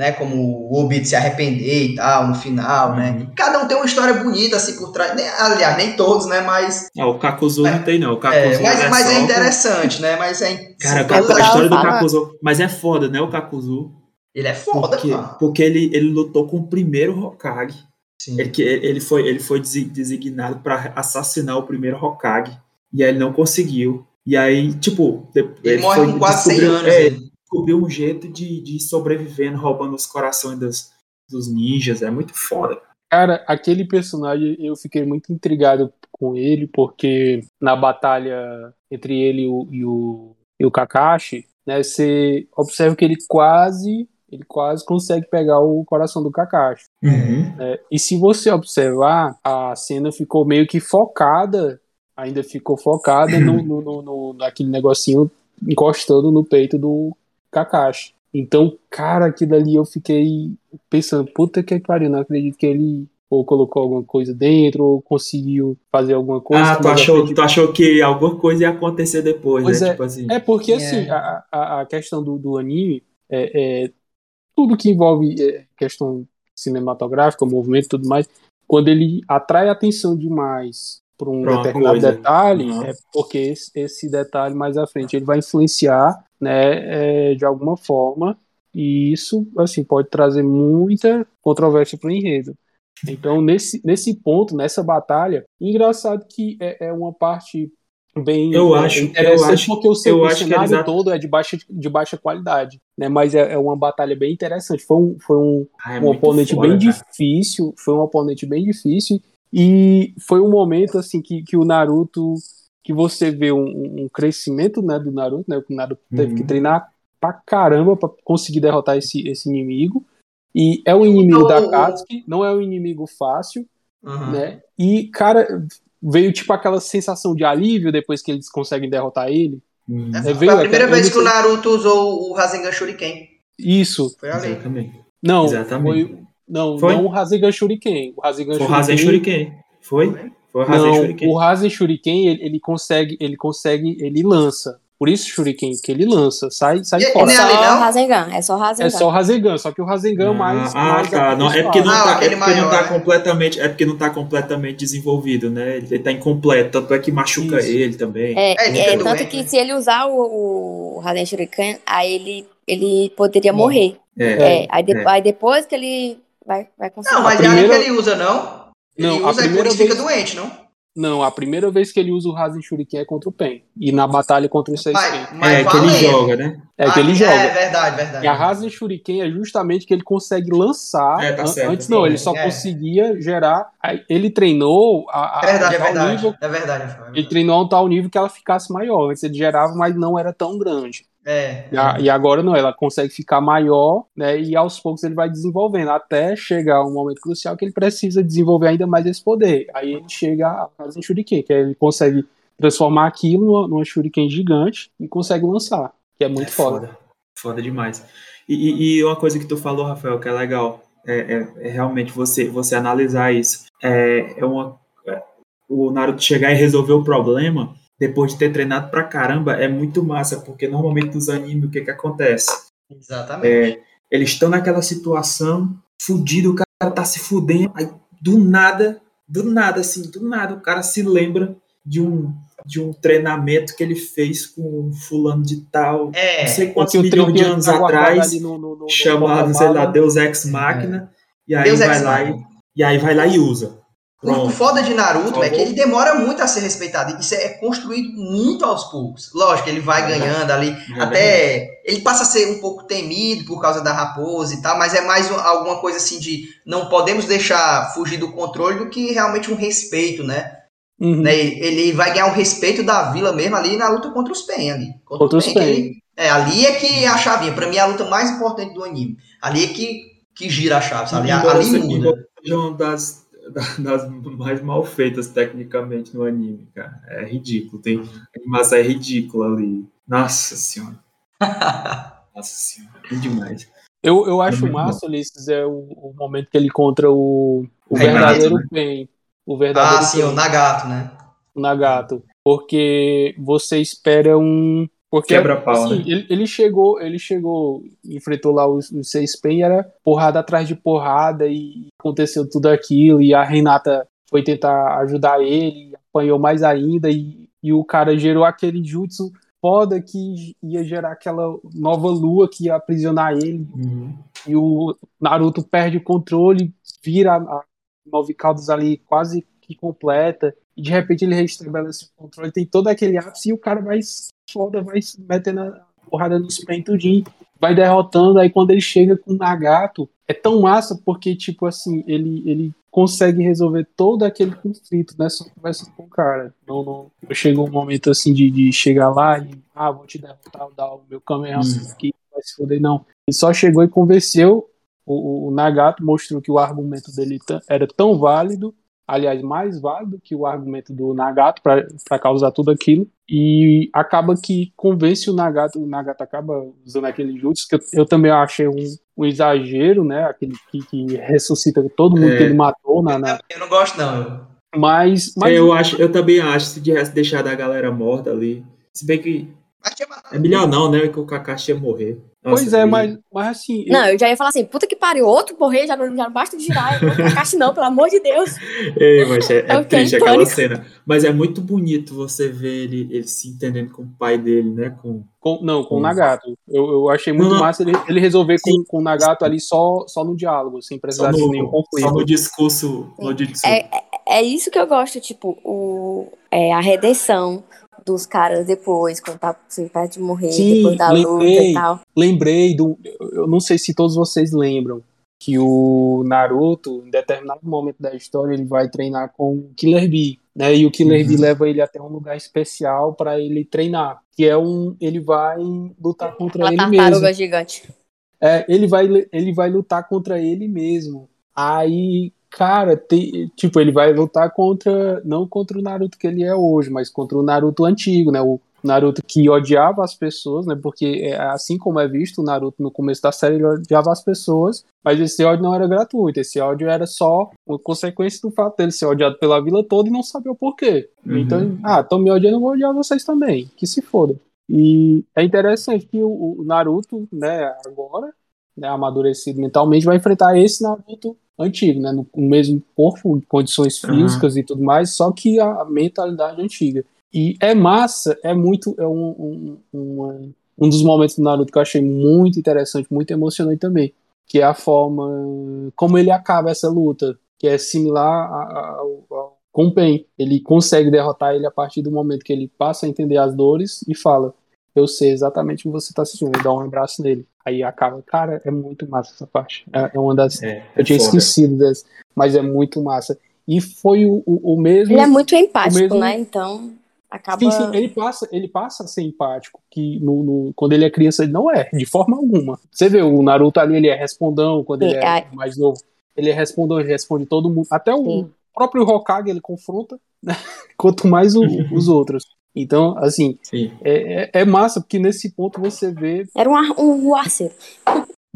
né? Como o Obito se arrepender e tal, no final, né? Uhum. Cada um tem uma história bonita, assim, por trás. Nem- Aliás, nem todos, né? Mas Ah, o Kakuzu É. não tem, não. O Kakuzu é, mas, é mas é interessante, né? Mas é. Cara, a história do Kakuzu. Mas é foda, né? O Kakuzu. Ele é foda, Porque, mano. porque ele, ele lutou com o primeiro Hokage. Sim. Ele, ele foi, ele foi desi- designado para assassinar o primeiro Hokage. E aí ele não conseguiu. E aí, tipo, de- Ele, morre com quase 100 descobriu- anos. é, ele. Descobriu um jeito de, de sobrevivendo, roubando os corações dos, dos ninjas. É muito foda. Cara, aquele personagem eu fiquei muito intrigado com ele, porque na batalha entre ele e o, e o, e o Kakashi, né, você observa que ele quase, ele quase consegue pegar o coração do Kakashi. né? E se você observar, a cena ficou meio que focada, ainda ficou focada no, no, no- no- naquele negocinho encostando no peito do Kakashi. Então, cara, aquilo ali eu fiquei pensando, puta que pariu, não acredito que ele ou colocou alguma coisa dentro, ou conseguiu fazer alguma coisa. Ah, que tu achou, frente- tu achou que alguma coisa ia acontecer depois, Pois né? é. Tipo assim. É porque, É. assim, a, a, a questão do, do anime, é, é, tudo que envolve é, questão cinematográfica, movimento e tudo mais, quando ele atrai atenção demais por um Pra determinado detalhe, Uhum. é porque esse, esse detalhe mais à frente ele vai influenciar, né, é, de alguma forma, e isso, assim, pode trazer muita controvérsia para o enredo. Então, nesse, nesse ponto, nessa batalha, engraçado que é, é uma parte bem Eu acho- interessante, eu acho- porque o, ce- eu o acho que cenário todo é de baixa, de baixa qualidade, né? Mas é, é uma batalha bem interessante. Foi um, foi um, Ah, é um oponente foda, bem cara. difícil, foi um oponente bem difícil e foi um momento assim que, que o Naruto que você vê um, um crescimento né, do Naruto, né? O Naruto teve Uhum. que treinar pra caramba pra conseguir derrotar esse, esse inimigo. E é um inimigo Então, da o- Katsuki, não é um inimigo fácil, Uhum. né? E, cara, veio tipo aquela sensação de alívio depois que eles conseguem derrotar ele. Hum, É, foi veio a primeira aquela- vez que o sei- Naruto usou o Rasengan Shuriken. Isso. Foi ali. exatamente. Não, Exatamente. foi. Não, Foi? não o Rasengan Shuriken. O Rasengan Foi o Rasen Shuriken. Foi? Foi o Rasen Não, Shuriken. o Rasen Shuriken, ele, ele consegue, ele consegue, ele lança. Por isso Shuriken, que ele lança, sai, sai E- fora. nem Só ali, não? Rasengan, é só Rasengan. É só o Rasengan, só que o Rasengan é mais. Ah, mais tá. Não, é porque não Ah, tá, é porque não maior, tá né? completamente, é porque não tá completamente desenvolvido, né? Ele tá incompleto, tanto é que machuca Isso. ele também. É, É, é, tanto que né? se ele usar o, o Rasen Shuriken, aí ele, ele poderia Morre. morrer. É. É, aí, de- é. aí depois que ele vai, vai conseguir. Não, mas A é primeira- que ele usa, não? Ele Não, a usa e por primeira isso fica vez- doente, não? Não, a primeira vez que ele usa o Rasen Shuriken é contra o Pen. E na batalha contra o Seis Mas, Pen. mas É, que ele joga, né? É que Ah, ele É, joga. verdade, verdade. E a Rasen Shuriken é justamente que ele consegue lançar. É, tá certo. Antes não, ele só É. conseguia gerar. Ele treinou a, a, É verdade, é a tal verdade. nível. É verdade. É Ele treinou a um tal nível que ela ficasse maior. Antes ele gerava, mas não era tão grande. É. E, a- e agora não, ela consegue ficar maior, né? E aos poucos ele vai desenvolvendo, até chegar um momento crucial que ele precisa desenvolver ainda mais esse poder. Aí ele chega a Rasen Shuriken, que aí ele consegue transformar aquilo numa, numa Shuriken gigante e consegue lançar, que é muito É foda. foda. Foda demais. E, e- e uma coisa que tu falou, Rafael, que é legal, é, é- é realmente você, você analisar isso. É, é uma, é, o Naruto chegar e resolver o problema depois de ter treinado pra caramba é muito massa, porque normalmente nos animes o que que acontece? Exatamente. É, eles estão naquela situação, fudido, o cara tá se fudendo, aí do nada, do nada, assim, do nada, o cara se lembra de um, de um treinamento que ele fez com um fulano de tal, É. não sei quantos milhões de anos atrás, no- no- no- no chamado, sei lá, porta-mala. Deus Ex Machina, e aí Deus vai Ex lá e, e aí vai lá e usa. O Pronto. foda de Naruto Por é que ele demora muito a ser respeitado. Isso é construído muito aos poucos. Lógico, ele vai É ganhando ali. É até ele passa a ser um pouco temido por causa da raposa e tal, mas é mais um- alguma coisa assim de não podemos deixar fugir do controle do que realmente um respeito, né? Uhum. Né, Ele, vai ganhar o respeito da vila mesmo ali na luta contra os Pen ali. Contra os que Pen. ele- é, ali é que é a chavinha. Pra mim é a luta mais importante do anime. Ali é que, que gira a chave, sabe? Ali seja- muda. seja uma das, da- das mais mal feitas tecnicamente no anime, cara. É ridículo. Tem, a animação é ridícula ali. Nossa senhora. Nossa senhora. É demais. Eu, eu acho muito massa, Ulisses, é o, o momento que ele encontra o, o Rei verdadeiro Nagato, Pen. O verdadeiro Ah, sim, o Pen, Nagato, né? o Nagato. Porque você espera um. Porque assim, né? ele, ele chegou, ele chegou, enfrentou lá os, os seis Pen e era porrada atrás de porrada e aconteceu tudo aquilo. E a Renata foi tentar ajudar ele, apanhou mais ainda, e, e o cara gerou aquele jutsu foda que ia gerar aquela nova lua que ia aprisionar ele. Uhum. E o Naruto perde o controle, vira a nove caudas ali quase que completa. E de repente ele restabelece o controle, tem todo aquele ápice e o cara vai foda, vai metendo a porrada nos pentudinhos, vai derrotando. Aí quando ele chega com o Nagato, é tão massa porque, tipo assim, ele, ele consegue resolver todo aquele conflito nessa conversa com o cara. Não, não, chega um momento assim de, de chegar lá e, ah, vou te derrotar, vou dar o meu Kamehameha Hum. aqui, vai se foder, não. Ele só chegou e convenceu o, o Nagato, mostrou que o argumento dele era tão válido, aliás, mais válido que o argumento do Nagato para causar tudo aquilo, e acaba que convence o Nagato, o Nagato acaba usando aquele jutsu, que eu, eu também achei um, um exagero, né, aquele que, que ressuscita todo mundo É. que ele matou, na, na- Eu não gosto, não. mas, mas eu, acho, eu também acho, se tivesse deixado a galera morta ali. Se bem que é melhor não, né? Que o Kakashi ia morrer. Nossa, pois é, mas, mas assim, eu- Não, eu já ia falar assim, puta que pariu, outro morrer, já não, já não basta de girar, não Kakashi não, pelo amor de Deus. É, mas é, é fiquei triste aquela pânico. cena. Mas é muito bonito você ver ele, ele se entendendo com o pai dele, né? Com... Com- não, com o Hum. Nagato. Eu, eu achei muito Não, massa ele, ele resolver com, com o Nagato ali só, só no diálogo, sem precisar Só de nenhum só conflito. no discurso. No discurso. É, é isso que eu gosto, tipo, o, é, a redenção dos caras depois, quando tá assim, perto de morrer, Sim, depois da luta lembrei. e tal. Lembrei do. Eu não sei se todos vocês lembram que o Naruto, em determinado momento da história, ele vai treinar com o Killer Bee, né? E o Killer Uhum. Bee leva ele até um lugar especial para ele treinar, que é um, ele vai lutar contra Uma ele tartaruga mesmo. gigante. É, ele vai ele vai lutar contra ele mesmo. Aí Cara, tem, tipo, ele vai lutar contra. Não contra o Naruto que ele é hoje, mas contra o Naruto antigo, né? O Naruto que odiava as pessoas, né? Porque é, assim como é visto, o Naruto no começo da série ele odiava as pessoas, mas esse ódio não era gratuito, esse ódio era só uma consequência do fato dele ser odiado pela vila toda e não saber o porquê. Uhum. Então, ah, estão me odiando, eu vou odiar vocês também, que se foda. E é interessante que o, o Naruto, né, agora, né, amadurecido mentalmente, vai enfrentar esse Naruto antigo, né, no, mesmo corpo, condições físicas uhum. e tudo mais, só que a mentalidade antiga. E é massa, é muito. É um, um, um, um dos momentos do Naruto que eu achei muito interessante, muito emocionante também. Que é a forma como ele acaba essa luta, que é similar ao, ao com o Pen. Ele consegue derrotar ele a partir do momento que ele passa a entender as dores e fala: Eu sei exatamente o que você está assistindo, e dá um abraço nele. Aí acaba. Cara, é muito massa essa parte. É, é uma das. É, é eu tinha foda. esquecido dessa, mas é muito massa. E foi o, o, o mesmo. Ele é muito empático, mesmo, né? Então acaba. Sim, sim, ele passa, ele passa a ser empático, que no, no, quando ele é criança ele não é, de forma alguma. Você vê, o Naruto ali, ele é respondão, quando sim, ele é, é mais novo. Ele é respondão, ele responde todo mundo. Até o sim. próprio Hokage ele confronta, né? quanto mais o, os outros. Então, assim, é, é, é, massa, porque nesse ponto você vê. Era um, um arceiro.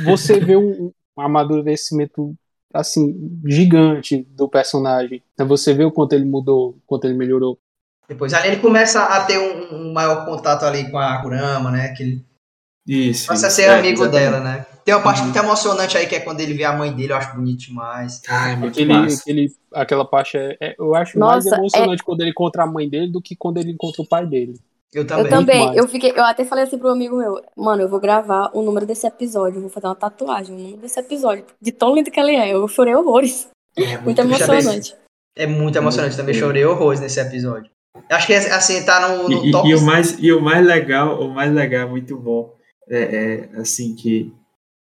Você vê um, um amadurecimento assim, gigante do personagem. Você vê o quanto ele mudou, o quanto ele melhorou. Depois ali ele começa a ter um, um maior contato ali com a Kurama, né? Que ele isso. Passa a ser é, amigo exatamente. dela, né? Tem uma parte muito emocionante aí que é quando ele vê a mãe dele, eu acho bonito demais. Ah, é muito aquele, aquele, aquela parte é, é, eu acho Nossa, mais emocionante é... quando ele encontra a mãe dele do que quando ele encontra o pai dele. Eu também. Eu também. Eu, fiquei, eu até falei assim pro amigo meu, mano, eu vou gravar o número desse episódio, eu vou fazer uma tatuagem, o número desse episódio. De tão lindo que ele é. Eu chorei horrores. É muito, muito emocionante. É muito emocionante, também chorei horrores nesse episódio. Acho que assim, tá no, no e, top. E o, mais, e o mais legal, o mais legal, muito bom, é, é assim que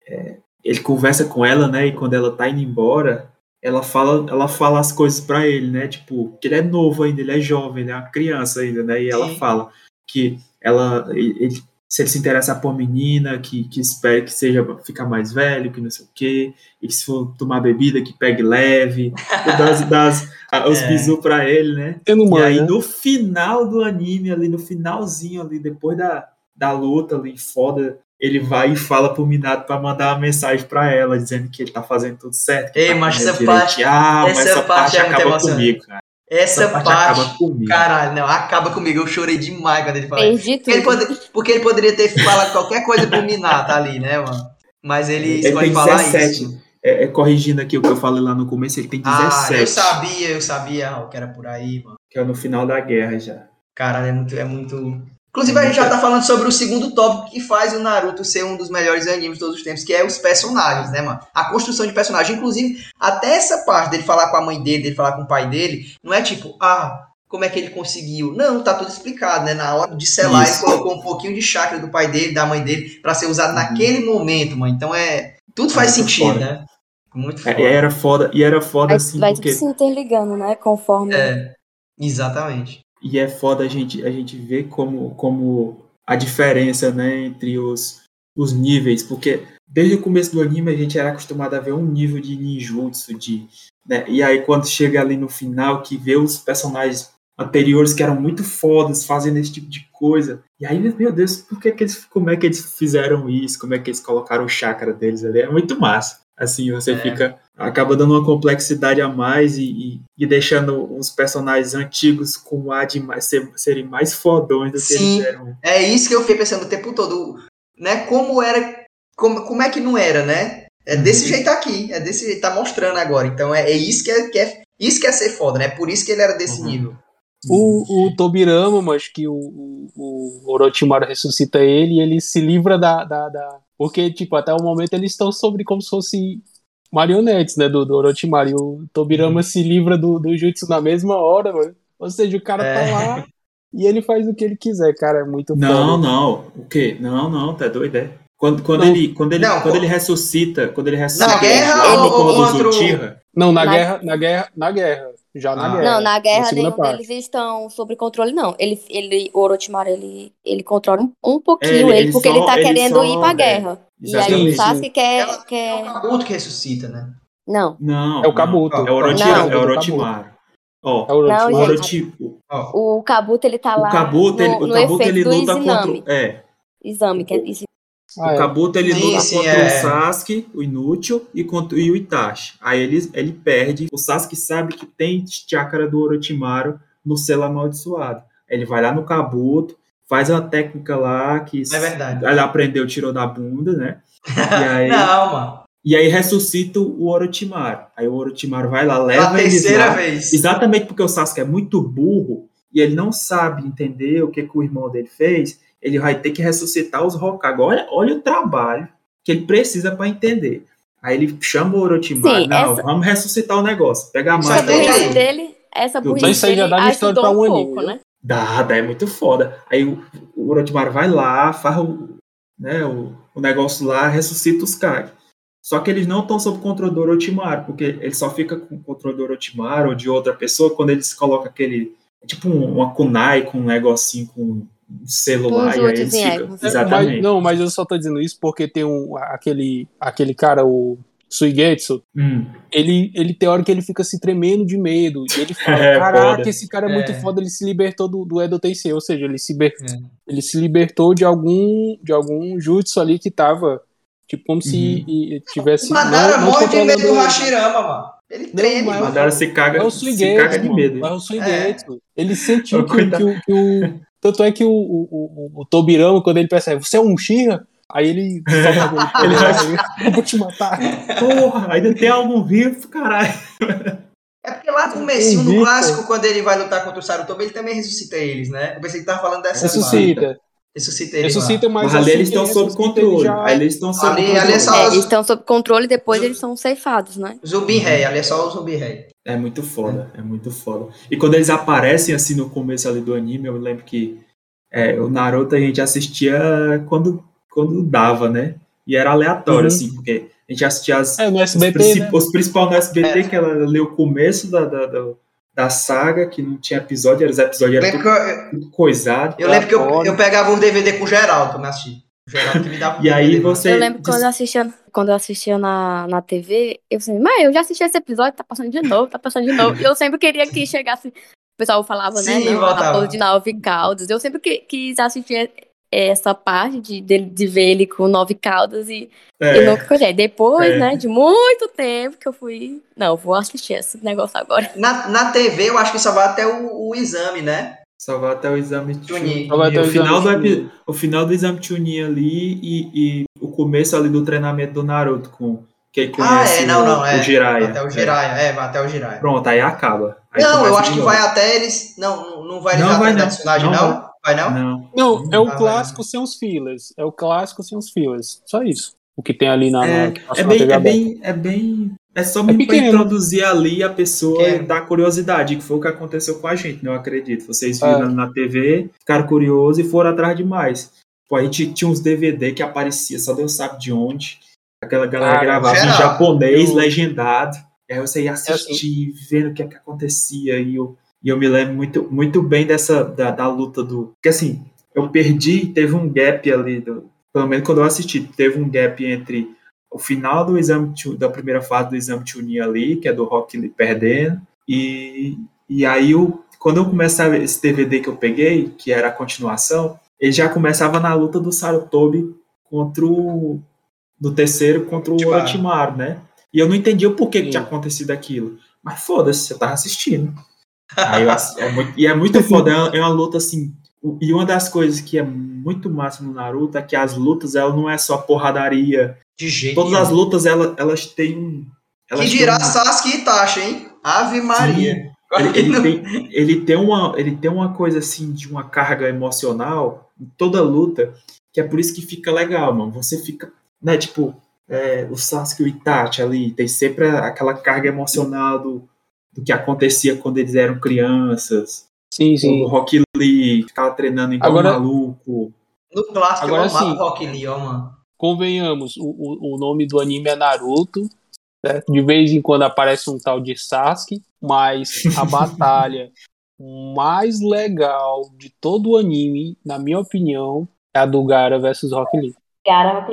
é, ele conversa com ela, né? E quando ela tá indo embora, ela fala, ela fala as coisas para ele, né? Tipo, que ele é novo ainda, ele é jovem, ele é uma criança ainda, né? E ela Sim. fala que ela, ele, se ele se interessar por menina, que, que espere que seja ficar mais velho, que não sei o quê, e que se for tomar bebida, que pegue leve, das, das os é. bisu pra ele, né? e aí, né? no final do anime, ali, no finalzinho ali, depois da, da luta ali, foda, ele vai e fala pro Minato pra mandar uma mensagem pra ela, dizendo que ele tá fazendo tudo certo. Ei, tá mas essa parte, ah, essa, essa parte, parte é acaba comigo, cara. Essa, parte, parte acaba comigo. Caralho, não, acaba comigo. Eu chorei demais quando ele falou. Perdi ele pode, porque ele poderia ter falado qualquer coisa pro Minato ali, né, mano? Mas ele, ele escolhe falar 17. isso. É, é, corrigindo aqui o que eu falei lá no começo, ele tem 17. Ah, eu sabia, eu sabia o que era por aí, mano. Que é no final da guerra já. Caralho, é muito, é muito. Inclusive, a gente já tá falando sobre o segundo tópico que faz o Naruto ser um dos melhores animes de todos os tempos, que é os personagens, né, mano? A construção de personagem. Inclusive, até essa parte dele falar com a mãe dele, dele falar com o pai dele, não é tipo, ah, como é que ele conseguiu? Não, tá tudo explicado, né? Na hora de selar, Isso. ele colocou um pouquinho de chakra do pai dele, da mãe dele, para ser usado uhum. naquele momento, mano. Então é. Tudo faz sentido, foda. né? Muito foda. É, era foda, e era foda vai, assim. Vai porque... se interligando, né? Conforme. É, exatamente. E é foda a gente, a gente ver como, como a diferença né, entre os, os níveis, porque desde o começo do anime a gente era acostumado a ver um nível de ninjutsu, de, né, e aí quando chega ali no final que vê os personagens anteriores que eram muito fodas fazendo esse tipo de coisa, e aí, meu Deus, por que, que eles, como é que eles fizeram isso, como é que eles colocaram o chakra deles ali, é muito massa. Assim, você é. fica. acaba dando uma complexidade a mais e, e, e, deixando os personagens antigos com ar de mais, ser, serem mais fodões do que Sim, eles eram. É isso que eu fiquei pensando o tempo todo. Né? Como era. Como, como é que não era, né? É desse uhum. jeito aqui. É desse jeito, tá mostrando agora. Então é, é isso que é, que é. Isso que é ser foda, né? Por isso que ele era desse uhum. nível. O, o Tobirama, mas que o, o, o Orochimaru ressuscita ele e ele se livra da, da, da porque, tipo, até o momento eles estão sobre como se fossem marionetes, né, do, do Orochimaru. E o Tobirama uhum. se livra do, do Jutsu na mesma hora, mano. Ou seja, o cara tá é. tá lá e ele faz o que ele quiser, cara. É muito Não, foda. não. O quê? Não, não, tá doido, é? Quando, quando, ele, quando, ele, não, quando ele ressuscita, quando ele ressuscita, na guerra ou, ou outro... Não, na, na, guerra, na guerra, na guerra. Já na ah. guerra. Não, na guerra nenhum deles estão sob controle, não. Ele, ele, o Orochimaru, ele, ele controla um, um pouquinho é, ele, ele, porque só, ele tá ele querendo só, ir pra é, guerra. e aí o Sasuke quer... É, quer... É o Kabuto que ressuscita, né? Não. Não. É o Kabuto. não. É o Orochi- Não. é o Orochimaru. Ó, É o Não, o gente. Orochi, O Kabuto, ele tá lá o Kabuto, ele, no, o no Kabuto efeito ele do luta exame. contra. É, Exame, que é isso. Ah, o é. Kabuto ele Sim, luta sim, contra é. o Sasuke, o Inútil e, contra, e o Itachi. Aí ele, ele perde. O Sasuke sabe que tem chakra do Orochimaru no selo amaldiçoado. Ele vai lá no Kabuto, faz uma técnica lá que É verdade. ele aprendeu, tirou da bunda, né? E aí, Não, mano. e aí ressuscita o Orochimaru. Aí o Orochimaru vai lá, leva eles terceira lá. vez. Exatamente porque o Sasuke é muito burro e ele não sabe entender o que, que o irmão dele fez, ele vai ter que ressuscitar os Hokage. Olha, olha o trabalho que ele precisa para entender. Aí ele chama o Orochimaru, Sim, não, essa- vamos ressuscitar o negócio. Pega a é burrice aí. dele, essa burrice Mas isso aí já dele dá história pra um um pouco, né? Dá, dá, é muito foda. Aí o, o Orochimaru vai lá, faz o, né, o, o negócio lá, ressuscita os Kage. Só que eles não estão sob controle do Orochimaru, porque ele só fica com o controle do Orochimaru ou de outra pessoa quando eles colocam aquele. é Tipo um- uma kunai com um negocinho com celular. E aí. É, Exatamente. Mas, não, mas eu só tô dizendo isso porque tem um, aquele, aquele cara, o Suigetsu, Hum, ele, ele tem hora que ele fica se tremendo de medo. E ele fala: É, Caraca, foda. esse cara é, muito É. foda, ele se libertou do, do Edo Tensei. Ou seja, ele se, liber- É. ele se libertou de algum, de algum jutsu ali que tava. Tipo, como se Uhum. e- e tivesse. Mandaram não, não morre de medo do. Hashirama, mano. Ele treme, mas- mano. mandaram se caga, É o se caga Suigetsu, de mano. medo. É o Suigetsu. Ele sentiu que, o- que, o- que o. Tanto é que o, o, o, o Tobirama, quando ele percebe, você é um Shira? Aí ele Ele eu vou te matar. Porra, ainda tem algum vivo, caralho. É porque lá no comecinho, no clássico, quando ele vai lutar contra o Sarutobi, ele também ressuscita eles, né? Eu pensei que tava falando dessa parte. Ressuscita. Ele Ressuscita, mas, Mas ali assim eles estão ele sob ressuscita, ele controle. já- eles estão sob Ali- controle. ali é só- É, eles estão sob controle e depois eles são ceifados, né? Zumbi Rei, ali é só o Zumbi Rei. É muito foda, é muito foda. E quando eles aparecem assim no começo ali do anime, eu lembro que é, o Naruto a gente assistia quando, quando dava, né? E era aleatório, Uhum. assim, porque a gente assistia as, É, no os, SBT, princip- né? os principais no SBT, É. que era ali o começo da, da, da, da saga, que não tinha episódio, era os episódios eram tudo, tudo coisado. eu, lembro que eu, eu pegava um DVD com o Geraldo me assistir. O Geraldo que me dava um E aí você. Eu lembro que quando eu assistia, quando eu assistia na, na TV, eu falei, mas eu já assisti esse episódio, tá passando de novo, tá passando de novo. E eu sempre queria que chegasse. O pessoal falava, né? Sim, Não, voltava. Raposo de nove caudas. Eu sempre que- quis assistir essa parte de, de, de ver ele com nove caudas e, é, e nunca colhei. Depois, É. né, de muito tempo que eu fui. Não, vou assistir esse negócio agora. Na, na TV, eu acho que só vai até o, o exame, né? Só vai até o exame Chunin. Vai até o o final, do o final do exame Chunin ali e, e o começo ali do treinamento do Naruto com quem Ah, conhece é, não, o, não, o é. Jiraiya. Até o É. Jiraiya, é, vai até o Jiraiya. Pronto, aí acaba. Aí Não, eu acho que novo. vai até eles. Não, não- vai eles Não vai atrás da não, personagem, não não? Vai não? Não. Não, é o Ah, clássico sem os fillers. É o clássico sem os fillers. Só isso. O que tem ali na. É, na- é bem, é bem, é bem. É só É pra pequeno. introduzir ali a pessoa Pequeno. e dar curiosidade, que foi o que aconteceu com a gente, né? eu acredito. Vocês É. viram na TV, ficaram curiosos e foram atrás demais. Pô, a gente tinha uns DVD que aparecia, só Deus sabe de onde. Aquela galera Ah, gravava em japonês, Eu- legendado. E aí você ia assim. assistir, vendo o que, é que acontecia. E eu, e eu me lembro muito, muito bem dessa da, da luta do. Porque assim, eu perdi, teve um gap ali, do, pelo menos quando eu assisti, teve um gap entre o final do exame da primeira fase do exame Chunin ali, que é do Rock perdendo, e, e aí o, quando eu começava esse DVD que eu peguei, que era a continuação, ele já começava na luta do Sarutobi contra o do terceiro contra o Orochimaru. Né? E eu não entendia o porquê que Sim. tinha acontecido aquilo. Mas foda-se, você tava assistindo. Aí eu é muito- e é muito foda, é uma, é uma luta assim. E uma das coisas que é muito massa no Naruto é que as lutas, ela não é só porradaria. De jeito Todas as lutas, ela, elas têm um. Elas Que têm dirá um- Sasuke e Itachi, hein? Ave Maria. ele, ele tem, ele, tem uma, ele tem uma coisa assim de uma carga emocional em toda luta, que é por isso que fica legal, mano. Você fica, né, tipo, é, o Sasuke e o Itachi ali, tem sempre aquela carga emocional do, do que acontecia quando eles eram crianças. Sim, O sim. Rock Lee ficava treinando igual Agora- um maluco. No clássico Agora eu amava sim. o Rock Lee, ó, mano. Convenhamos, o, o, o nome do anime é Naruto. certo? De vez em quando aparece um tal de Sasuke, mas a batalha mais legal de todo o anime, na minha opinião, é a do Gara versus Rock Lee. Cara,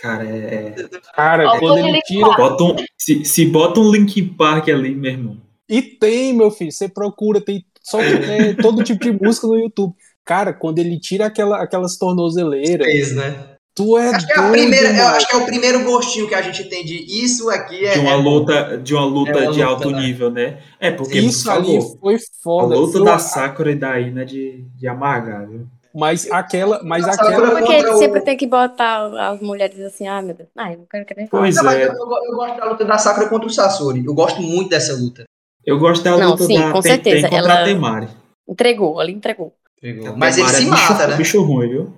Cara, é. Cara, Ó, quando ele tira. Bota um, se, se bota um Linkin Park ali, meu irmão. E tem, meu filho, você procura, tem só tem todo tipo de música no YouTube. Cara, quando ele tira aquela, aquelas tornozeleiras, Fez, né? tu é Acho que, é a primeira, eu acho que é o primeiro gostinho que a gente tem de isso aqui é. De uma é- luta, de uma luta É uma de luta, alto né? nível, né? É, porque, Isso ali favor, foi a foda. luta Eu- da Sakura e da Ina de, de amargar, viu? Mas aquela, mas Essa aquela o- sempre tem que botar as mulheres assim, ah, meu Deus. Ai, não quero querer. Pois Não, mas é, eu, eu go- eu gosto da luta da Sakura contra o Sasori. Eu gosto muito dessa luta. eu gosto da Não, luta sim, da com certeza, contra ela- a Temari. Entregou, ele entregou. Mas ele Temari se é bicho- mata, né? Bicho ruim, viu?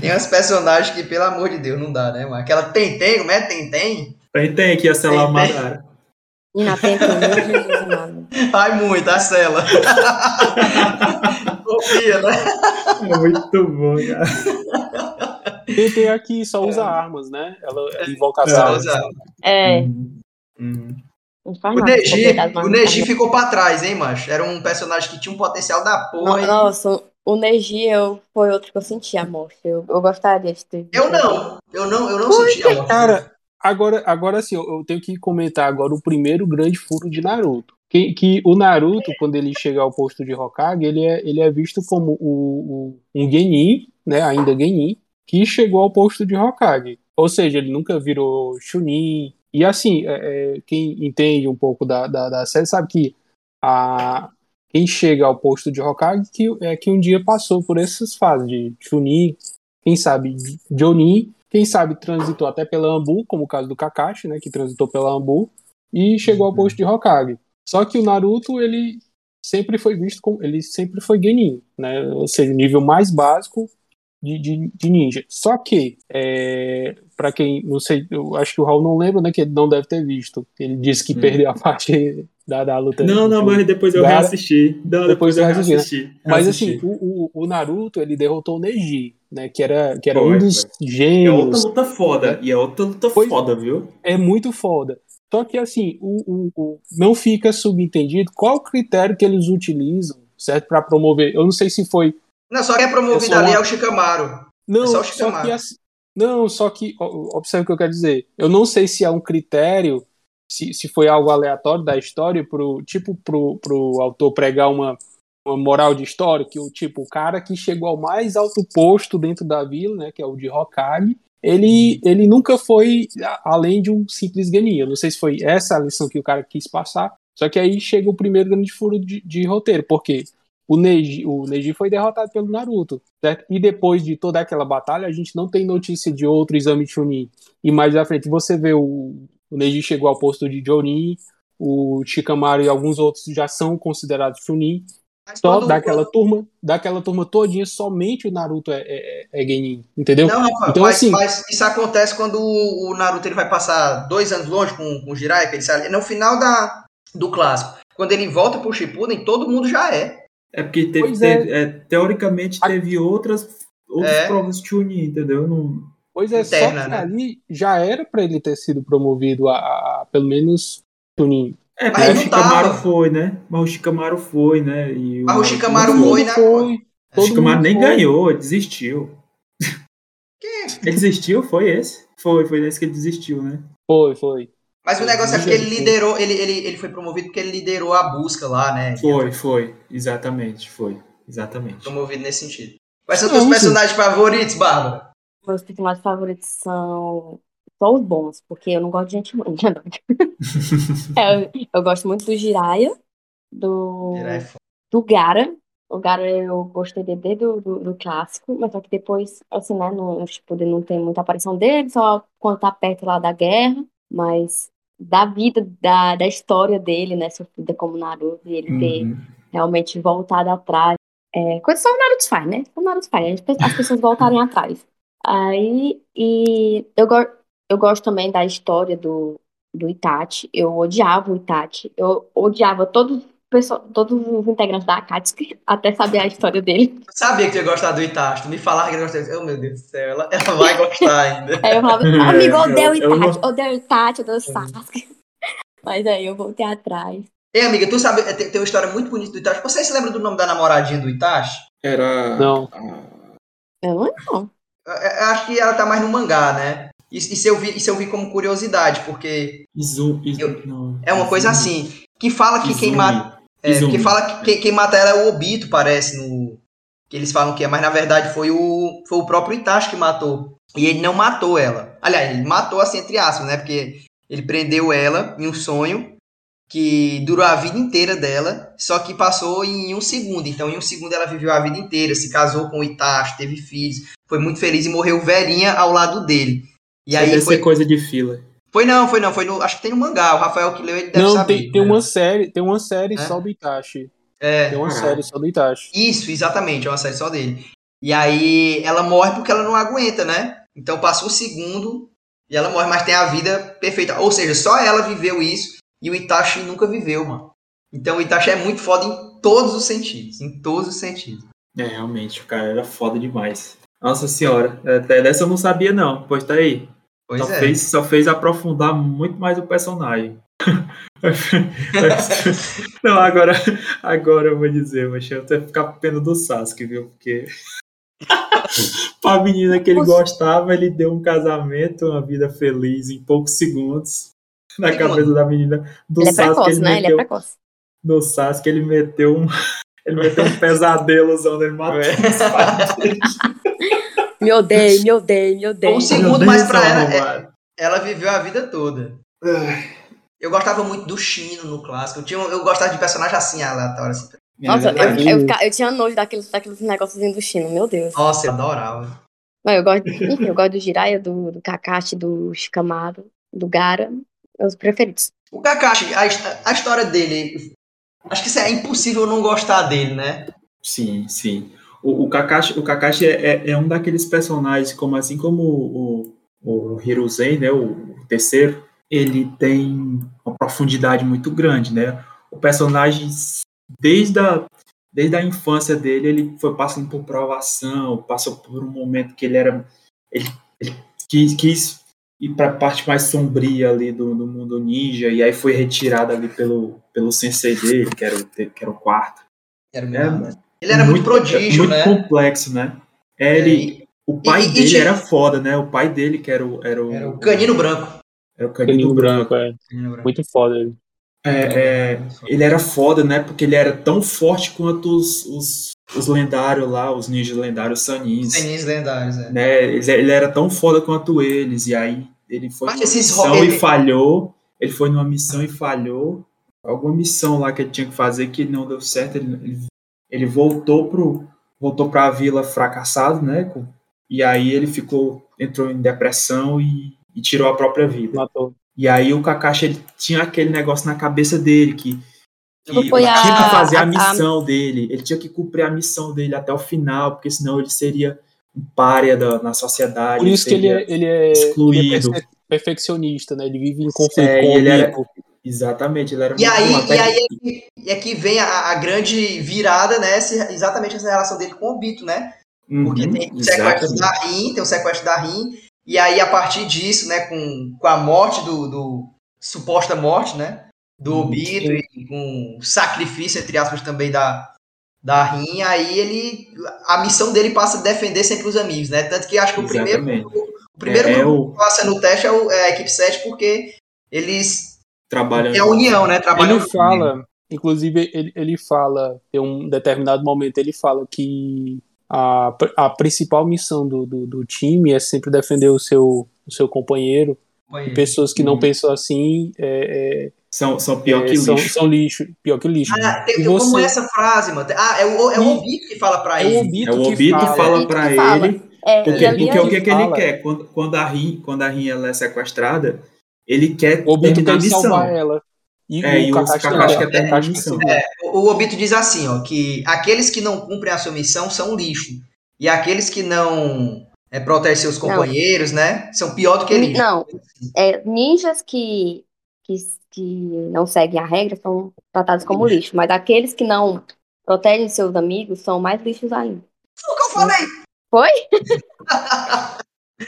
Tem uns personagens que, pelo amor de Deus, não dá, né, mano? Aquela Tenten, como é Tenten? Tenten que ia a Tenten. Madara. Na tenta, meu Jesus. Ai, muito, a cela. Confia, né? É muito bom, cara. TT aqui só usa armas, né? Ela, invoca as É, armas. É, Hum, hum. faz O. Neji, Obrigado, o Neji ficou pra trás, hein, macho? Era um personagem que tinha um potencial da porra. e- Nossa, o Neji eu, foi outro que eu senti a morte. Eu, eu gostaria de ter. Eu não. Eu não, eu não senti a morte. Cara, agora, agora sim, eu, tenho que comentar agora o primeiro grande furo de Naruto. Que, que o Naruto, quando ele chega ao posto de Hokage, ele é, ele é visto como o, o- um Genin, né, ainda Genin, que chegou ao posto de Hokage. Ou seja, ele nunca virou Chunin. E assim, é, é, quem entende um pouco da, da, da série sabe que a, quem chega ao posto de Hokage que, é que um dia passou por essas fases de Chunin, quem sabe Jonin, quem sabe transitou até pela Ambu, como o caso do Kakashi, né, que transitou pela Ambu, e chegou ao Uhum. posto de Hokage. Só que o Naruto, ele sempre foi visto como, ele sempre foi Genin, né, ou seja, o nível mais básico de, de, de ninja. Só que, é, para quem, não sei, eu acho que o Raul não lembra, né, que ele não deve ter visto. Ele disse que Hum. perdeu a parte da, da luta. Não, não, mas depois eu Gara- reassisti. Não, Depois depois eu reassisti, né? reassisti. Mas assim, o, o, o Naruto, ele derrotou o Neji, né, que era, que era Foi, um dos foi. É outra gênios luta foda. E é outra luta Pois- foda, viu? é muito foda. Só que assim, o, o- o- não fica subentendido qual o critério que eles utilizam, certo? Para promover. Eu não sei se foi. Não, só quem é promovido ali uma- é o Shikamaru. Não, É só o só Shikamaru. que assim, não, só que observe o que eu quero dizer. Eu não sei se é um critério, se, se foi algo aleatório da história pro tipo pro, pro autor pregar uma uma moral de história que o tipo o cara que chegou ao mais alto posto dentro da vila, né, que é o de Hokage, ele, ele nunca foi além de um simples Genin. Eu não sei se foi essa a lição que o cara quis passar. Só que aí chega o primeiro grande furo de, de roteiro, porque o Neji, o Neji foi derrotado pelo Naruto, certo? E depois de toda aquela batalha, a gente não tem notícia de outro exame Chunin. E mais à frente você vê o, o Neji chegou ao posto de Jonin, o Shikamaru e alguns outros já são considerados Chunin. Mas Só quando- daquela turma, daquela turma todinha, somente o Naruto é, é, é Genin, entendeu? Não, Então, mas, assim- mas isso acontece quando o o Naruto ele vai passar dois anos longe com, com o Jiraiya, que ele sai, no final da, do clássico. Quando ele volta pro Shippuden, todo mundo já é. É porque teve, Pois é. teve- é, teoricamente A- teve outras, outras É. provas de Chunin, entendeu? Não, Pois é, Interna, só que né? ali já era pra ele ter sido promovido a, a- a, pelo menos Chunin. É, Mas mas o tava. foi, né? Mas o Shikamaru foi, né? E Mas o Naruto Shikamaru não foi, né? foi. O nem foi. ganhou, desistiu. Ele desistiu? Foi esse? Foi, foi nesse que ele desistiu, né? Foi, foi. Mas o negócio é porque ele liderou, ele, ele, ele foi promovido porque ele liderou a busca lá, né? Foi, foi. Exatamente, foi. Exatamente. Promovido nesse sentido. Quais são os teus personagens favoritos, Bárbara? Meus personagens favoritos são só os bons, porque eu não gosto de gente ruim. É, eu, eu gosto muito do Jiraiya, do, Jiraiya é do Gara. O Gara eu gostei dele desde do, do, do clássico, mas só que depois, assim, né, não, tipo, não tem muita aparição dele, só quando tá perto lá da guerra, mas da vida, da, da história dele, né, sofrida como Naruto, e ele ter Uhum. realmente voltado atrás. É, coisa só o Naruto faz, né? O Naruto faz, as pessoas voltarem atrás. Aí, e eu, go eu gosto também da história do, do Itachi. Eu odiava o Itachi. Eu odiava todos, todos os integrantes da Akatsuki, até saber a história dele. Eu sabia que tu ia gostar do Itachi. Tu me falava que ele gostava. Oh, meu Deus do céu, ela, ela vai gostar ainda. Aí eu falava, amigo, odeio o Eu- eu Itachi, odeio o Itachi, odeio o Sasuke. Mas aí eu voltei atrás. Ei, amiga, tu sabe, tem, tem uma história muito bonita do Itachi. Você se lembra do nome da namoradinha do Itachi? Era. Não. Eu não. Eu, eu acho que ela tá mais no mangá, né? Isso, isso, eu vi, isso eu vi como curiosidade, porque Izu, Izu, Eu- não, é uma coisa assim, que fala que quem Izumi. mata. É, Izumi. que fala que quem, quem mata ela é o Obito, parece, no. Que eles falam que é, mas na verdade foi o, foi o próprio Itachi que matou. E ele não matou ela. Aliás, ele matou assim, entre aspas, né? Porque ele prendeu ela em um sonho que durou a vida inteira dela, só que passou em um segundo. Então, em um segundo ela viveu a vida inteira, se casou com o Itachi, teve filhos, foi muito feliz e morreu velhinha ao lado dele. E Isso aí deve foi, ser coisa de fila. Foi não, foi não, foi no, acho que tem no mangá, o Rafael que leu ele deve Não, saber. tem, tem né? uma série, tem uma série É? só do Itachi. É. Tem uma série só do Itachi. Isso, exatamente, é uma série só dele. E aí ela morre porque ela não aguenta, né? Então passa um segundo e ela morre, mas tem a vida perfeita. Ou seja, só ela viveu isso e o Itachi nunca viveu, mano. Então o Itachi é muito foda em todos os sentidos. Em todos os sentidos. É, realmente, o cara era foda demais. Nossa senhora, até dessa eu não sabia não, pois tá aí. Pois só, é. fez, só fez aprofundar muito mais o personagem. não, agora, agora eu vou dizer, mas eu até ficar com pena do Sasuke, viu? Porque pra menina que ele Nossa. gostava, ele deu um casamento, uma vida feliz em poucos segundos. Na Segundo. cabeça da menina do Ele é Sasuke, precoce, né? Ele é meteu, precoce. no Sasuke, ele meteu um. Ele meteu um pesadelozão, ele matou É. Me odeio, me odeio, me odeio. Um segundo mais pra ela, é-. Ela viveu a vida toda. Eu gostava muito do Shino no clássico. Eu, tinha, eu gostava de personagem assim, aleatório. Assim. Nossa, É eu, eu, eu tinha nojo daqueles, daqueles negocinhos do Chino, meu Deus. Nossa, eu adorava. Mas eu gosto, eu gosto do Jiraiya, do, do Kakashi, do Shikamaru, do Gara, os preferidos. O Kakashi, a, a história dele. Acho que isso é impossível não gostar dele, né? Sim, sim. O, o Kakashi, o Kakashi é, é, é um daqueles personagens, como assim como o, o, o Hiruzen, né, o, o terceiro, ele tem uma profundidade muito grande, né? O personagem, desde a, desde a infância dele, ele foi passando por provação, passou por um momento que ele era... Ele, ele quis, quis ir para a parte mais sombria ali do, do mundo ninja, e aí foi retirado ali pelo, pelo sensei dele, que era o, que era o quarto. Era É, mesmo. Ele era muito, prodígio, muito né? complexo, né? É, ele, o pai e- e dele tinha- era foda, né? O pai dele que era o era o, Era o canino branco. era o canino Caninho branco. branco, é. Canino branco. Muito foda ele. É, é, ele era foda, né? Porque ele era tão forte quanto os, os, os lendários lá, os ninjas lendários Sanins. Senins lendários, é. Né? Ele, ele era tão foda quanto eles. E aí ele foi Mas numa esses missão ro- e ele- falhou. Ele foi numa missão e falhou. Alguma missão lá que ele tinha que fazer que não deu certo. Ele, ele, ele voltou pro voltou para a vila fracassado, né? E aí ele ficou entrou em depressão e, e tirou a própria vida. Matou. E aí o Kakashi ele tinha aquele negócio na cabeça dele que, que Não ele tinha a- que fazer a, a- a- missão dele, ele tinha que cumprir a missão dele até o final, porque senão ele seria um párea da, na sociedade. Por isso que ele é, ele é, excluído. ele é perfe- perfeccionista, né? Ele vive em conflito É, com e o ele era-. Exatamente, ele era E muito aí, e aí é que, é que vem a, a grande virada, né? esse- exatamente essa relação dele com o Obito, né? Uhum, Porque tem o sequestro exatamente. da Rin, tem o sequestro da Rin, e aí a partir disso, né, com, com a morte do, do suposta morte, né, do Uhum, Obito e com o sacrifício entre aspas também da da Rin, aí ele a missão dele passa a defender sempre os amigos, né? Tanto que acho que o primeiro Exatamente. o primeiro É, é grupo o que passa no teste é, o- é a equipe 7 porque eles é a união, né? Ele fala, inclusive, ele, ele fala, em um determinado momento, ele fala que a, a principal missão do, do, do time é sempre defender o seu, o seu companheiro. E pessoas que não Uhum. pensam assim é, são, são é, pior é, que são, lixo. são lixo, pior que lixo. Ah, tem- como você- é essa frase, mano? Ah, é o, é o Obito que fala pra É o ele. Obito É o que Obito fala. fala Obito pra que fala. ele É, Porque, porque é- o que, que ele quer? Quando, quando, a Rin, quando a Rin ela é sequestrada, ele quer O Obito terminar a missão. salvar ela. E É, e o Kakashi quer terminar a missão. seguir. O, o Obito diz assim, ó, que aqueles que não cumprem a sua missão são lixo. E aqueles que não é, protegem seus companheiros, né? São pior do que lixo. Não, é, ninjas que, que, que não seguem a regra são tratados como lixo, mas aqueles que não protegem seus amigos são mais lixos ainda. Foi o que eu falei. Foi?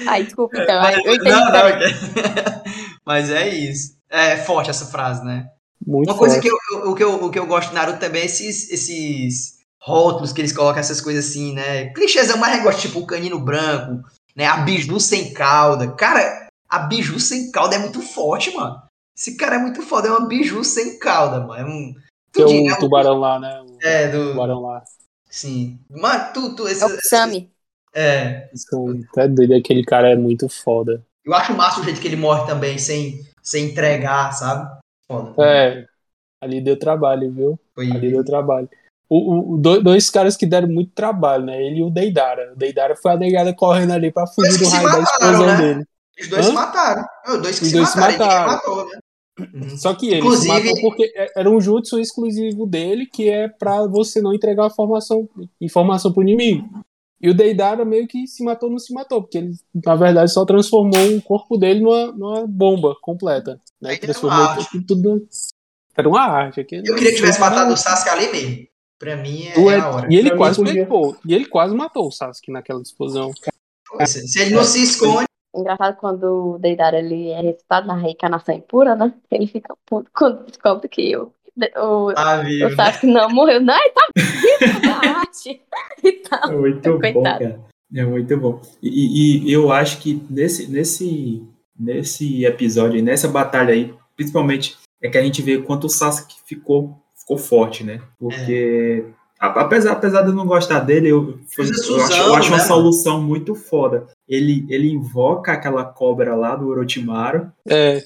Ai, desculpa, então. Mas- eu entendi. não, não, Mas é isso. É forte essa frase, né? Muito Uma coisa forte. que eu, eu- o, que eu, o que eu gosto de Naruto também é esses, esses rótulos que eles colocam, essas coisas assim, né? Clichêzão, mas eu gosto, tipo o canino branco, né? A biju sem cauda. Cara, A biju sem cauda é muito forte, mano. Esse cara é muito foda, é uma biju sem cauda, mano. É um. Que é o né? tubarão lá, né? O É, do. tubarão lá. Sim. Mano, tu, tu, esse, É o Sami. É. Isso, é doido, aquele cara é muito foda. Eu acho massa o jeito que ele morre também, sem, sem entregar, sabe? Foda. É, ali deu trabalho, viu? Foi. Ali deu trabalho. O, o- o do- dois caras que deram muito trabalho, né? Ele e o Deidara. O Deidara foi a negada correndo ali pra fugir do se raio da explosão né? dele. Os dois Hã? se mataram. Os dois que Os se dois se mataram. e ninguém mataram. matou, né? Só que ele Inclusive- se matou porque é- era um jutsu exclusivo dele, que é pra você não entregar a formação, informação pro inimigo. E o Deidara meio que se matou, não se matou, porque ele, na verdade, só transformou o corpo dele numa, numa bomba completa. Né? Aí era Transformou uma arte. tudo, tudo- Era uma arte. aquele- Eu queria que tivesse matado o Sasuke ali mesmo. Pra mim é, é- é a hora. E ele Pra quase pegou. E ele quase matou o Sasuke naquela explosão. Pô, Se se ele não se esconde, Engraçado quando o Deidara ele é recitado na reencarnação impura, né? Ele fica puto quando descobre que o, o, tá o. Sasuke não morreu. Não, ele tá vivo arte. E tal. É muito bom, Coitado. cara. É muito bom. E, e- e eu acho que nesse, nesse, nesse episódio, aí, nessa batalha aí, principalmente, é que a gente vê quanto o Sasuke ficou, ficou forte, né? Porque, a- apesar, apesar de eu não gostar dele, eu, a eu acho, eu acho uma né, solução muito foda. Ele, ele invoca aquela cobra lá do Orochimaru É,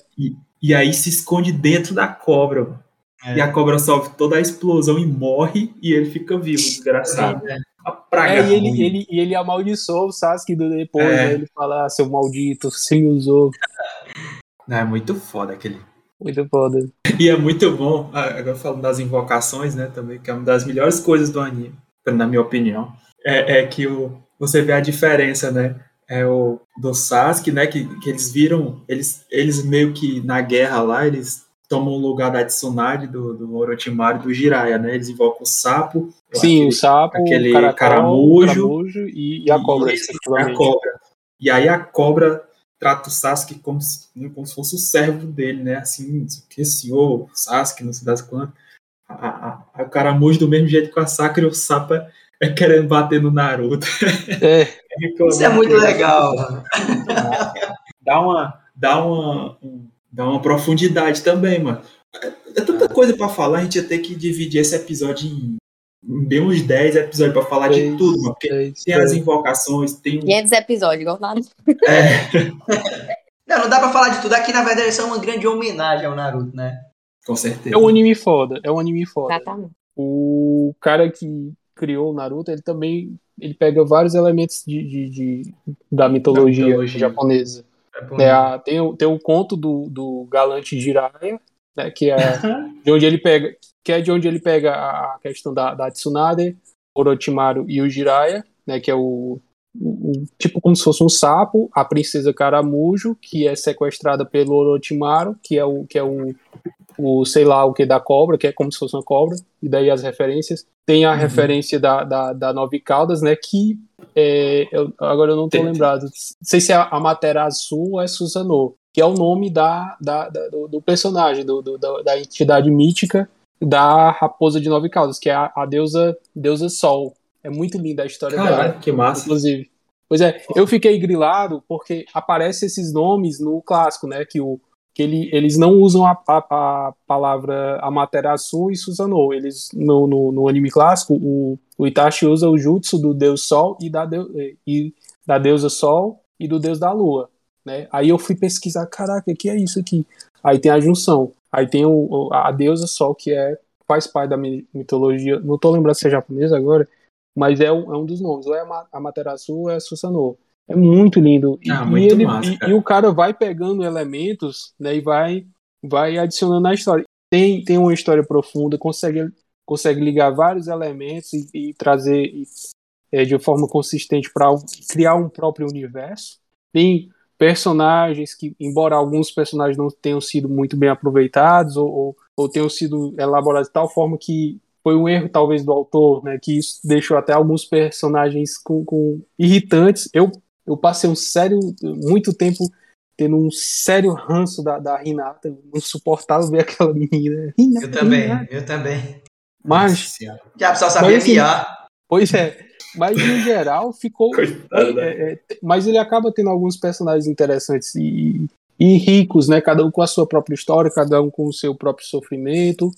e aí se esconde dentro da cobra. É. E a cobra sofre toda a explosão e morre e ele fica vivo, desgraçado. É. A praga é e, ele, ele, e ele amaldiçoou o Sasuke do- depois, É. né? Ele fala, ah, seu maldito, me usou. Não, é muito foda aquele. Muito foda. E é muito bom, ah, agora falando das invocações, né, também, que é uma das melhores coisas do anime, na minha opinião, é, é que o, você vê a diferença, né, é o do Sasuke, né, que, que eles viram, eles, eles meio que na guerra lá, eles tomam o lugar da Tsunade, do, do Orochimaru e do Jiraiya, né, eles invocam o sapo, Sim, aquele- o sapo, aquele o caracol, caramujo, caramujo e, e a cobra, Isso, a cobra. E aí a cobra trata o Sasuke como se, como se fosse o servo dele, né? Assim, que senhor, Sasuke, não sei das quantas. A, a, caramujo do mesmo jeito que a Sakura e o Sapa é querendo bater no Naruto. É, Isso é muito legal. Dá uma, dá uma, um- dá uma profundidade também, mano. É, é tanta coisa pra falar, a gente ia ter que dividir esse episódio em, em bem uns 10 episódios pra falar de tudo, mano. Porque é tem as invocações, tem o 500 episódios, igual nada. É, Não, não dá pra falar de tudo. Aqui, na verdade, isso é uma grande homenagem ao Naruto, né? com certeza. É um anime foda, é um anime foda. Exatamente. O cara que criou o Naruto, ele também ele pega vários elementos de, de- de- da, mitologia Da mitologia. japonesa. É, a- tem, o, tem o conto do, do galante Jiraiya, né, que é de onde ele pega, que é de onde ele pega a a questão da, da Tsunade, Orochimaru e o Jiraiya, né, que é o, o- o- tipo como se fosse um sapo, a princesa Caramujo, que é sequestrada pelo Orochimaru, que é o que é o, o sei lá o que da cobra, que é como se fosse uma cobra, e daí as referências. Tem a referência da, da, da Nove Caldas, né, que é, eu- agora eu não tô Tem- lembrado, não sei se é a Materasu ou é Susanoo, que é o nome da, da, da- do, do personagem, do, do- da, da entidade mítica da raposa de Nove Caldas, que é a, a deusa, deusa Sol. É muito linda a história dela, Caralho, que massa. inclusive. Pois é, eu fiquei grilado porque aparecem esses nomes no clássico, né? Que, o, que ele, eles não usam a, a, a palavra Amaterasu e Susanoo. Eles, no, no, no anime clássico, o, o Itachi usa o jutsu do deus Sol e da, e da deusa Sol e do deus da Lua. Né? Aí eu fui pesquisar, caraca, que é isso aqui? Aí tem a junção. Aí tem o, a deusa Sol, que é, faz parte da mi- mitologia. Não tô lembrando se é japonesa agora, mas é um, é um dos nomes. Ou é Ama- Amaterasu ou é Susanoo. É muito lindo. E, Ah, e muito ele, massa, e- e o cara vai pegando elementos né, e vai, vai adicionando na história. Tem, tem uma história profunda, consegue, consegue ligar vários elementos e, e trazer é, de forma consistente para criar um próprio universo. Tem personagens que, embora alguns personagens não tenham sido muito bem aproveitados ou, ou, ou tenham sido elaborados de tal forma que foi um erro talvez do autor, né, que isso deixou até alguns personagens com, com irritantes. Eu, eu passei um sério, muito tempo tendo um sério ranço da, da Renata, eu não suportava ver aquela menina. Renata, Eu também, Renata. eu também. Mas. Já a pessoa sabia Mas, assim, miar. Pois é. Mas no geral ficou. Coitado, né? é, é, mas ele acaba tendo alguns personagens interessantes e, e ricos, né? Cada um com a sua própria história, cada um com o seu próprio sofrimento,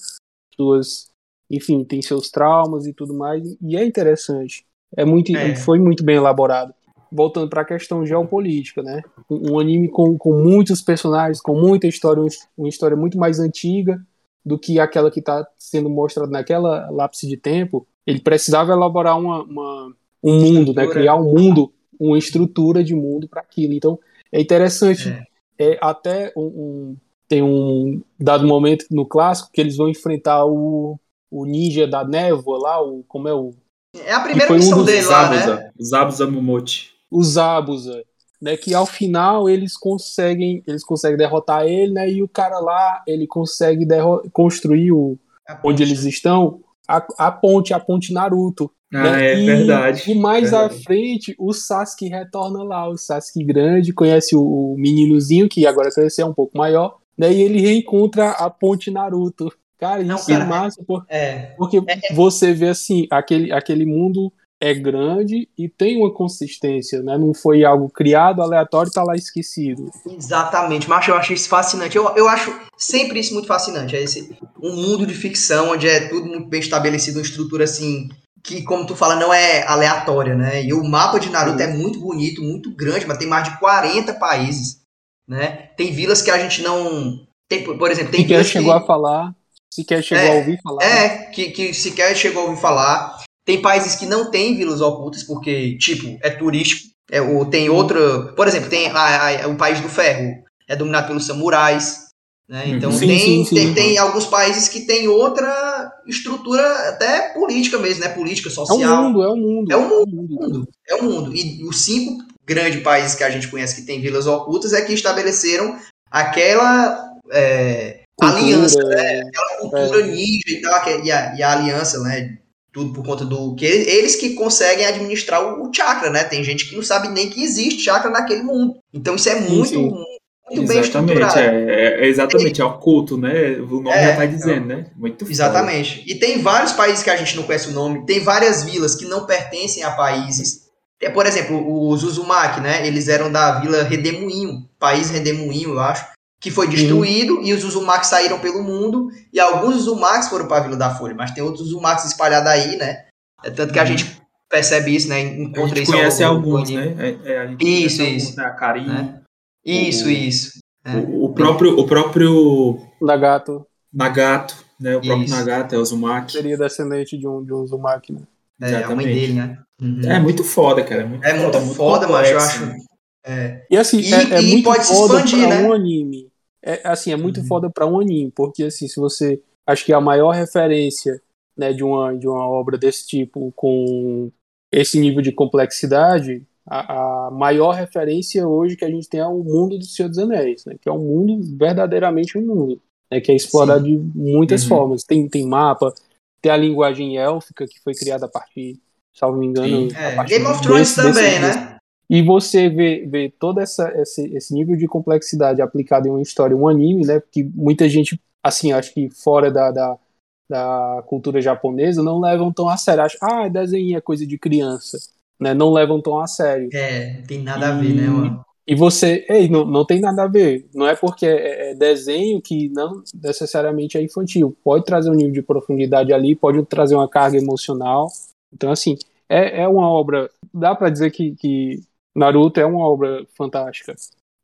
suas, enfim, tem seus traumas e tudo mais. E é interessante. É muito, É. foi muito bem elaborado. Voltando para a questão geopolítica, né? Um, um anime com, com muitos personagens, com muita história, um- uma história muito mais antiga do que aquela que está sendo mostrada naquela lápis de tempo. Ele precisava elaborar uma, uma- um mundo, né? Criar um mundo, uma estrutura de mundo para aquilo. Então é interessante. É. É, até um, um- tem um dado momento no clássico que eles vão enfrentar o, o ninja da névoa lá, o como é o É a primeira um missão dos dele lá, né? Zabuza, Zabuza Momote. O Zabuza, né, que ao final eles conseguem, eles conseguem derrotar ele, né, e o cara lá, ele consegue construir o, onde eles estão, a, a ponte, a ponte Naruto. Ah, né, é e, verdade. E mais verdade. à frente, o Sasuke retorna lá, o Sasuke grande, conhece o, o meninozinho, que agora cresceu é um pouco maior, né, e ele reencontra a ponte Naruto. Cara, Não, isso cara, é massa, por- É. porque você vê assim, aquele, aquele mundo é grande e tem uma consistência, né? Não foi algo criado, aleatório e tá lá esquecido. Exatamente, mas eu achei isso fascinante. Eu, eu acho sempre isso muito fascinante. É esse um mundo de ficção onde é tudo muito bem estabelecido, uma estrutura assim que, como tu fala, não é aleatória, né? E o mapa de Naruto Sim. é muito bonito, muito grande, mas tem mais de 40 países, né? Tem vilas que a gente não tem, por exemplo, tem vilas chegou que, a falar, sequer chegou É, a ouvir falar. é que, que sequer chegou a ouvir falar. Tem países que não tem vilas ocultas porque, tipo, é turístico. É, ou tem outra. Por exemplo, tem a- a- o país do ferro, é dominado pelos samurais. Né? Uhum. Então Sim, tem, sim, sim. tem, tem alguns países que tem outra estrutura, até política mesmo, né? Política, É social. mundo, é um mundo. É um mundo. mundo. É um mundo. E os cinco grandes países que a gente conhece que tem vilas ocultas é que estabeleceram aquela é, Cultura, aliança, né? cultura ninja e tal, é- e a, e a aliança, né? Tudo por conta do que eles que conseguem administrar o, o chakra, né? Tem gente que não sabe nem que existe chakra naquele mundo. Então isso é muito, sim. muito bem Exatamente, estruturado. é, é- é exatamente, é oculto, né? O nome É, já tá dizendo, né? Muito foda. Exatamente. E tem vários países que a gente não conhece o nome, tem várias vilas que não pertencem a países. É, por exemplo, os Uzumaki, né? Eles eram da vila Redemoinho, país Redemoinho, eu acho, que foi destruído e os Uzumaki saíram pelo mundo e alguns Uzumaki foram para a Vila da Folha, mas tem outros Uzumaki espalhados aí, né? É tanto que a Uhum. gente percebe isso, né? A Encontra gente isso ao conhece longo do alguns, né? É, é, a gente Isso, conhece isso. alguns, né? A Né? Isso, O- isso. É. o, o próprio, o próprio Nagato Nagato, né? O próprio Isso. Nagato é o Uzumaki. seria descendente de um, de um Uzumaki, né? É, a mãe Exatamente. dele, né? Uhum. É muito foda, cara. Muito É muito muito foda, mas eu acho- né? É. E assim, E- é, é e muito pode se foda expandir, pra né? um anime. É, assim, é muito Uhum. foda pra um anime, porque assim, se você. Acho que a maior referência né, de, uma, de uma obra desse tipo, com esse nível de complexidade, a, a maior referência hoje que a gente tem é o mundo do Senhor dos Anéis, né? Que é um mundo, verdadeiramente um mundo, né? Que é explorado de muitas Uhum. formas. Tem, tem mapa, tem a linguagem élfica que foi criada a partir, salvo me engano, Sim. a É, partir Game of Thrones desse- desse- também, desse- né? E você vê, vê todo essa, esse, esse nível de complexidade aplicado em uma história, um anime, né? Porque muita gente, assim, acho que fora da, da, da cultura japonesa, não levam tão a sério. Acham, ah, desenho é coisa de criança. Né? Não levam tão a sério. É, tem nada a ver, né, mano? E você, ei, não, não tem nada a ver. Não é porque é, é desenho que não necessariamente é infantil. Pode trazer um nível de profundidade ali, pode trazer uma carga emocional. Então, assim, é, é uma obra. Dá pra dizer que, que Naruto é uma obra fantástica.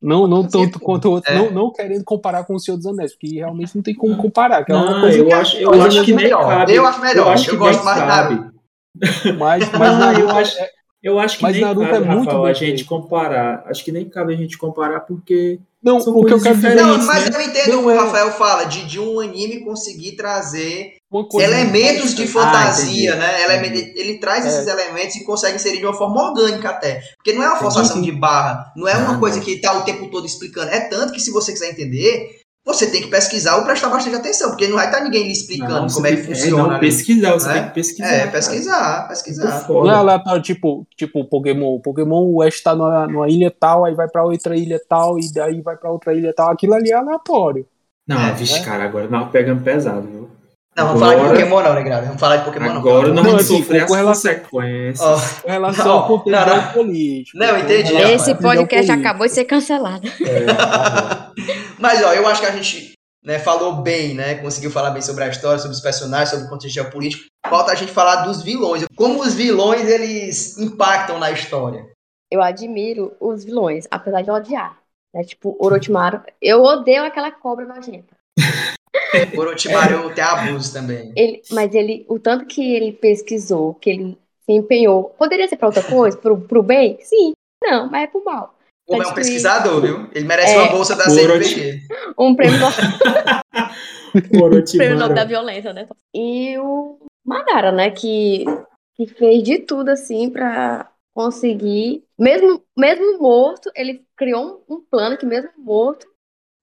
Não, não tanto quanto outro, É. não, não querendo comparar com o Senhor dos Anéis, porque realmente não tem como comparar. Que é uma Não, coisa eu acho, eu Mas acho que melhor. cabe. Eu acho melhor. acho Eu que gosto mais de cabe. Naruto. mais, mas Não, eu é- acho, eu acho que mas nem Naruto cabe, é muito Rafael, a gente comparar. Acho que nem cabe a gente comparar porque Não, São o que eu coisas quero dizer é Não, mas né? eu entendo Não o que o é. Rafael fala, de, de um anime conseguir trazer elementos de Ah, fantasia, entendi. né? Ele, ele traz É. esses elementos e consegue inserir de uma forma orgânica até. Porque não é uma forçação de barra, não é uma Não, coisa não. que tá o tempo todo explicando. É tanto que se você quiser entender, você tem que pesquisar ou prestar bastante atenção, porque não vai estar ninguém lhe explicando Não, como é que tem- funciona. não, ali. pesquisar, você né? tem que pesquisar. É, cara. pesquisar, Muito pesquisar. Não é aleatório, tipo, tipo Pokémon. O Pokémon o Ash tá numa, numa ilha tal, aí vai pra outra ilha tal, e daí vai pra outra ilha tal. Aquilo ali é aleatório. Não, É, vixe, né? cara, agora não pegando pesado, viu? Não, vamos falar de Agora- Pokémon não, né, Grave? Vamos falar de Pokémon não. Agora Não, vamos assim, sofrer com relação- consequências. Ó, Com relação Não, ao contexto não, não. geopolítico. Não, entendi, Esse podcast acabou de ser cancelado. É, tá Mas, ó, eu acho que a gente né, falou bem, né? Conseguiu falar bem sobre a história, sobre os personagens, sobre o contexto geopolítico. Falta a gente falar dos vilões. Como os vilões, eles impactam na história. Eu admiro os vilões, apesar de odiar. É tipo, Orochimaru. Eu odeio aquela cobra nojenta. O Orochimaru tem abuso também. Ele, mas ele, o tanto que ele pesquisou, que ele se empenhou, poderia ser pra outra coisa? Pro, pro bem? Sim. Não, mas é pro mal. Como é um pesquisador, viu? Ele merece É. uma bolsa da O CNPq. Um prêmio Nobel- prêmio. Nobel da violência, né? E o Madara, né? Que, que fez de tudo, assim, pra conseguir. Mesmo, mesmo morto, ele criou um, um plano que, mesmo morto,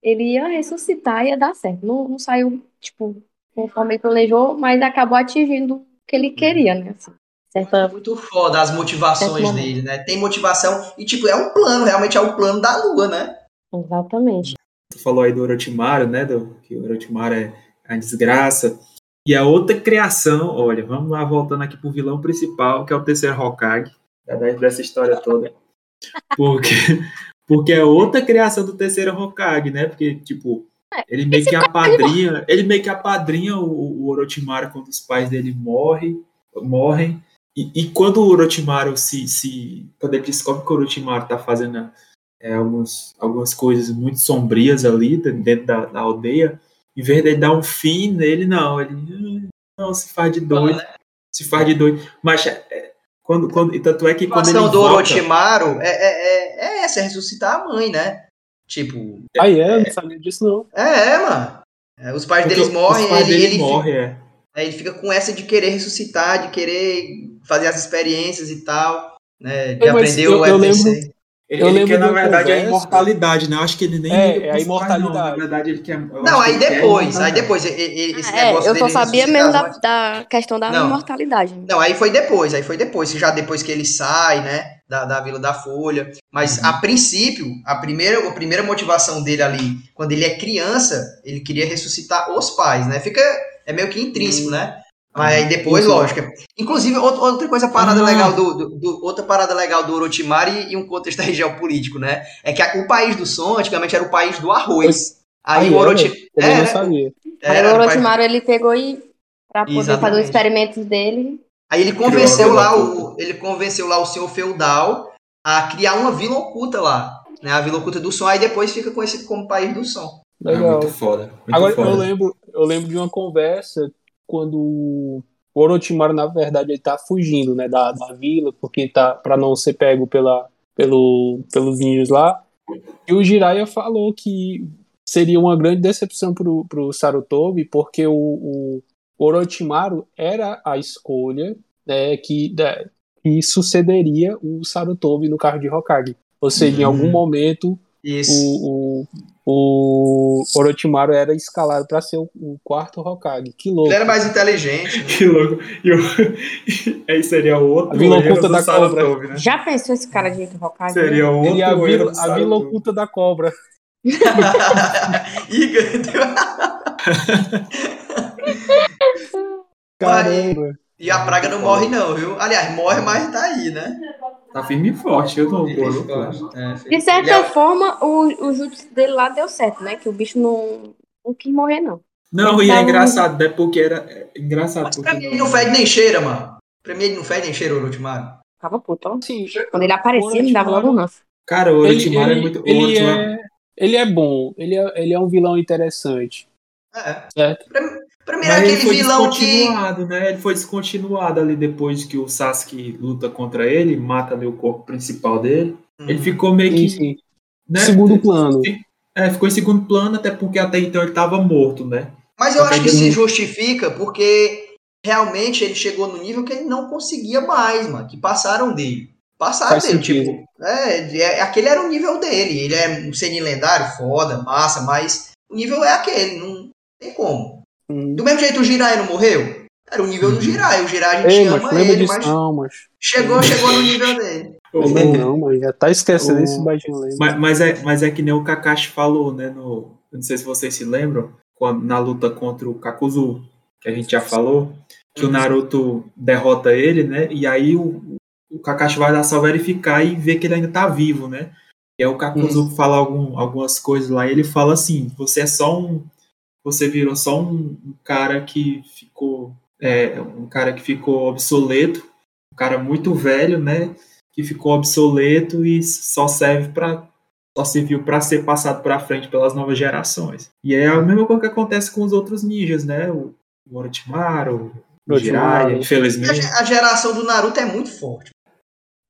ele ia ressuscitar e ia dar certo. Não, não saiu, tipo, conforme ele planejou, mas acabou atingindo o que ele queria, né? Assim, certa. Muito foda as motivações dele, né? Tem motivação e, tipo, é um plano, realmente é o plano da lua, né? Exatamente. Tu falou aí do Orochimaru, né? Do, que o Orochimaru é a desgraça. E a outra criação, olha, vamos lá voltando aqui pro vilão principal, que é o terceiro Hokage, da- dessa história toda. Porque, porque é outra criação do terceiro Hokage, né? Porque, tipo, ele meio que apadrinha, ele meio que apadrinha o, o Orochimaru quando os pais dele morrem, morrem. E, e quando o Orochimaru se, se. Quando ele descobre que o Orochimaru tá fazendo é, alguns, algumas coisas muito sombrias ali de- dentro da, da aldeia, em vez de dar um fim nele, não, ele "Hum, não se faz de doido, se faz de doido. Mas é, quando, quando, e tanto é que A quando ele do volta, Orochimaru é, é, é, é essa, é ressuscitar a mãe, né? Tipo, Aí é, não sabia disso não. é, é, mano. É, os pais porque deles morrem, os pais ele, dele ele, morrem, é. Aí ele fica com essa de querer ressuscitar, de querer fazer as experiências e tal, né? De É, aprender eu- o eu lembro- Ele, Eu ele lembro quer, na verdade, a conversa- imortalidade, né? Eu acho que ele nem É, é a pais, não. imortalidade. Na verdade, ele quer. Não, aí depois, aí imortalidade. depois, esse É, negócio eu só dele sabia mesmo da, da questão da Não. imortalidade. Não, aí foi depois, aí foi depois, já depois que ele sai, né, da, da Vila da Folha. Mas Uhum. a princípio, a primeira, a primeira motivação dele ali, quando ele é criança, ele queria ressuscitar os pais, né? Fica, é meio que intrínseco, né? Mas aí depois, Sim, sim. lógico. Inclusive, outra, coisa, parada Ah. legal do, do- do- outra parada legal do Orochimaru e, e um contexto aí geopolítico, né? É que a- o país do som, antigamente, era o país do arroz. Aí Aí o era? Orochimaru... Eu não sabia. Aí Era o Orochimaru, ele pegou e, pra poder fazer Exatamente. os experimentos dele, Aí ele convenceu lá o, ele convenceu lá o senhor feudal a criar uma vila oculta lá, né? A vila oculta do som, aí depois fica conhecido como país do som. Ah, Legal. muito foda. Muito Agora, foda. eu lembro, eu lembro de uma conversa quando o Orochimaru, na verdade, ele tá fugindo, né, da, da vila, porque tá para não ser pego pela, pelo, pelos ninjas lá. E o Jiraiya falou que seria uma grande decepção pro, pro Sarutobi, porque o, o Orochimaru era a escolha né, que, da- que sucederia o Sarutobi no carro de Hokage. Ou seja, em Uhum. algum momento Isso. o, o, o Orochimaru era escalado para ser o, o quarto Hokage. Que louco. Ele era mais inteligente. né? Que louco. E o... Aí seria o outro A Vila Oculta da Cobra. Né? já pensou esse cara de Hokage? Seria o outro Ele é a vila, a vila oculta da cobra. Igor, Caramba. E a praga não morre não, viu? Aliás, morre, mas tá aí, né? Tá firme e forte, eu Ele vou. ficou- é, De certa ele é- forma, o, o jutsu dele lá deu certo, né? Que o bicho não, não quis morrer, não. Não, e é Então- engraçado, né? Porque era é engraçado. Mas Porque pra mim ele não fede nem cheira, mano. Pra mim ele não fede nem cheira o Orochimaru. Ficava puto, ó. Sim, Quando ele aparecia, me dava logo um. Cara, o ele, Orochimaru ele, é muito. o ele, é, ele é bom, ele é, ele é um vilão interessante. É. Certo? Pra mim era Mas ele aquele foi vilão que... descontinuado, né? Ele foi descontinuado ali depois que o Sasuke luta contra ele, mata ali o corpo principal dele. Hum. Ele ficou meio Sim, que. sim. Né? Segundo plano. É, ficou em segundo plano, até porque até então ele tava morto, né? Mas eu acho que se justifica porque realmente ele chegou no nível que ele não conseguia mais, mano. Que passaram dele. Passaram Faz dele, sentido. tipo. É, é, aquele era o nível dele. Ele é um Senin lendário, foda, massa, mas o nível é aquele, não tem como. Hum. Do mesmo jeito o Jirai não morreu? Era o nível do Uhum. Jirai. O Jirai a gente Ei, ama ele, disso mas não, mas. chegou, chegou no nível dele. Lembra não, mas já tá esquecendo esse baixinho. Mas, mas é, mas é que nem o Kakashi falou, né? No, eu não sei se vocês se lembram, quando, na luta contra o Kakuzu. que a gente já falou, que o Naruto derrota ele, né? E aí o, o Kakashi vai lá só verificar e ver que ele ainda tá vivo, né? E aí o Kakuzuko fala algum, algumas coisas lá e ele fala assim, você é só um. Você virou só um, um cara que ficou. É, um cara que ficou obsoleto, um cara muito velho, né? Que ficou obsoleto e só serve para só serviu para ser passado para frente pelas novas gerações. E é a mesma coisa que acontece com os outros ninjas, né? O, o Orochimaru, o Jiraiya, infelizmente. A geração do Naruto é muito forte.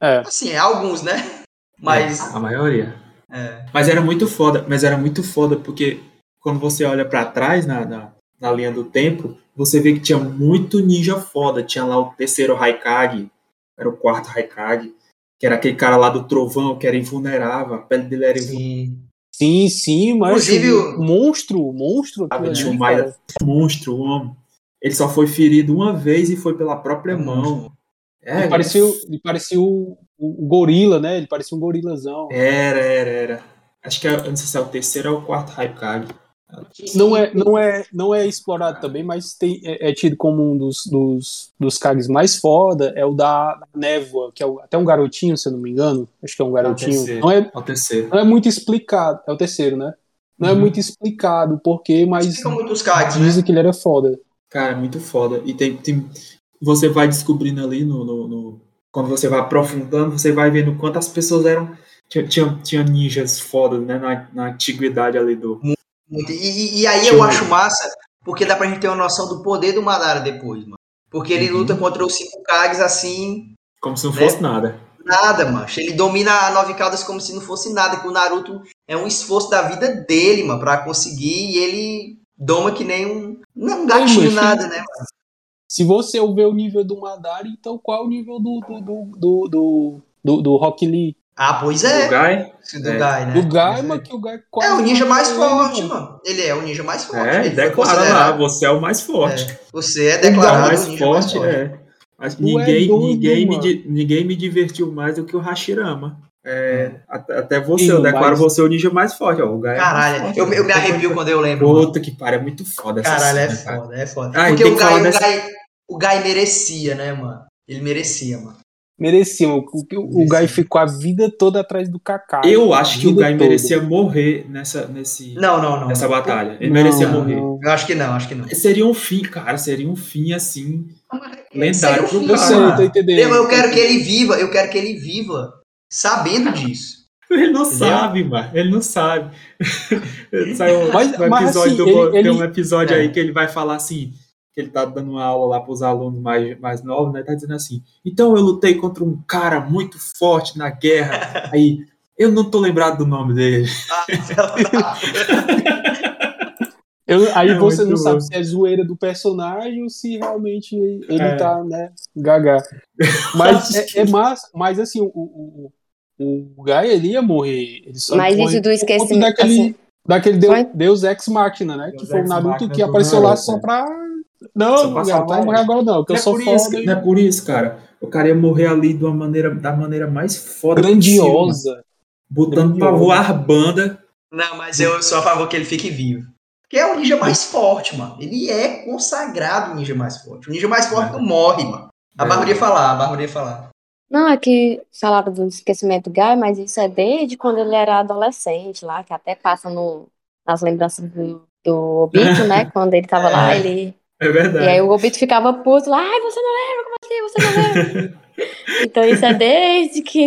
É. Assim, é alguns, né? Mas. É, a maioria. É. Mas era muito foda, mas era muito foda porque quando você olha para trás na, na, na, linha do tempo, você vê que tinha muito ninja foda. Tinha lá o terceiro Raikage, era o quarto Raikage, que era aquele cara lá do trovão, que era invulnerável, a pele dele era sim. Sim, sim, mas Inclusive, o monstro, monstro. Ah, tinha um Maia, monstro, o homem. Ele só foi ferido uma vez e foi pela própria mão. É, ele parecia, ele parecia o, o, o, gorila, né? Ele parecia um gorilazão. Era, era, era. Acho que é, não sei se é o terceiro ou o quarto Raikage. Não é, não é, não é explorado também, mas tem, é, é tido como um dos, dos, dos Kages mais foda, é o da, névoa, que é o, até um garotinho, se eu não me engano. Acho que é um garotinho. É não, é, é o terceiro. não é muito explicado. É o terceiro, né? Não uhum. é muito explicado porquê, mas Explica muitos Kages, dizem né? que ele era foda. Cara, é muito foda. E tem, tem você vai descobrindo ali no, no, no, quando você vai aprofundando, você vai vendo quantas pessoas eram tinha, tinha, tinha ninjas fodas, né, na, na antiguidade ali do muito. E, e aí eu acho massa, porque dá pra gente ter uma noção do poder do Madara depois, mano. Porque ele Uhum. luta contra os cinco Kages assim, como se não Né? fosse nada. nada, mano. Ele domina a nove caudas como se não fosse nada, que o Naruto é um esforço da vida dele, mano, pra conseguir, e ele doma que nem um, não, um gatinho, nada, né, mano? Se você ver o nível do Madara, então qual é o nível do, do, do, do, do, do, do Rock Lee? Ah, pois O é. Guy, Esse do É. Gai, né? Do é. mas que o Gai quase É o ninja mais forte, mano. mano. Ele é o ninja mais forte. é, declara lá, você é o mais forte. É, você é O declarado mais o ninja forte, mais forte. é. Mas é ninguém, doido, ninguém, me, mano. ninguém me divertiu mais do que o Hashirama. É, até, até você, Sim, eu declaro mas- você o ninja mais forte. Ó, o Guy é mais Caralho, forte, eu, eu me arrepio quando eu lembro. Puta que pariu, é muito foda essa Caralho, é cena, cara. foda, é foda. Ah, Porque o falar Gai, o, dessa- Gai, o Gai merecia, né, mano? Ele merecia, mano. Merecia. O, o, o Gai ficou a vida toda atrás do Kaká. Eu acho que o toda. merecia morrer nessa, nesse, Não, não, não. nessa batalha. Ele Não, merecia morrer. não. Eu acho que não, acho que não. Seria um fim, cara. Seria um fim assim. lendário um pro fim, Eu sei, eu tô entendendo. Eu, eu quero que ele viva, eu quero que ele viva sabendo disso. Ele não Entendeu? sabe, mano. Ele não sabe. Saiu Mas- um mas episódio assim, do, ele- tem ele- um episódio É. aí que ele vai falar assim. Que ele tá dando uma aula lá pros alunos mais, mais novos, né? Tá dizendo assim. Então eu lutei contra um cara muito forte na guerra. Aí, eu não tô lembrado do nome dele. Eu- aí É você não sabe bom. se é zoeira do personagem ou se realmente ele É. tá, né, gaga. Mas é, é massa, mas assim, o, o, o, Guy ele ia morrer. Ele só Mas isso do esquecimento, Daquele, assim, daquele Deus, Deus Ex Machina, né? Deus que foi Ex Naruto que apareceu lá Naruto, só pra. Não, pra não salvar vamos morrer agora não, que eu Não é, sou por foda. isso, não é por isso, cara. O cara ia morrer ali de uma maneira, da maneira mais foda grandiosa. botando pra Grandiosa. voar banda. Não, mas eu sou a favor que ele fique vivo. Porque é o ninja mais forte, mano. Ele é consagrado o ninja mais forte. O ninja mais forte não morre, mano. A É. Barba ia falar, a Barba ia falar. Não, é que falaram do esquecimento do Guy, mas isso é desde quando ele era adolescente lá, que até passa no, nas lembranças do, do Obito, né? Quando ele tava lá, É. ele. É E verdade. aí o Obito ficava puto lá, ai, você não lembra? Como assim? Você não lembra? então isso é desde que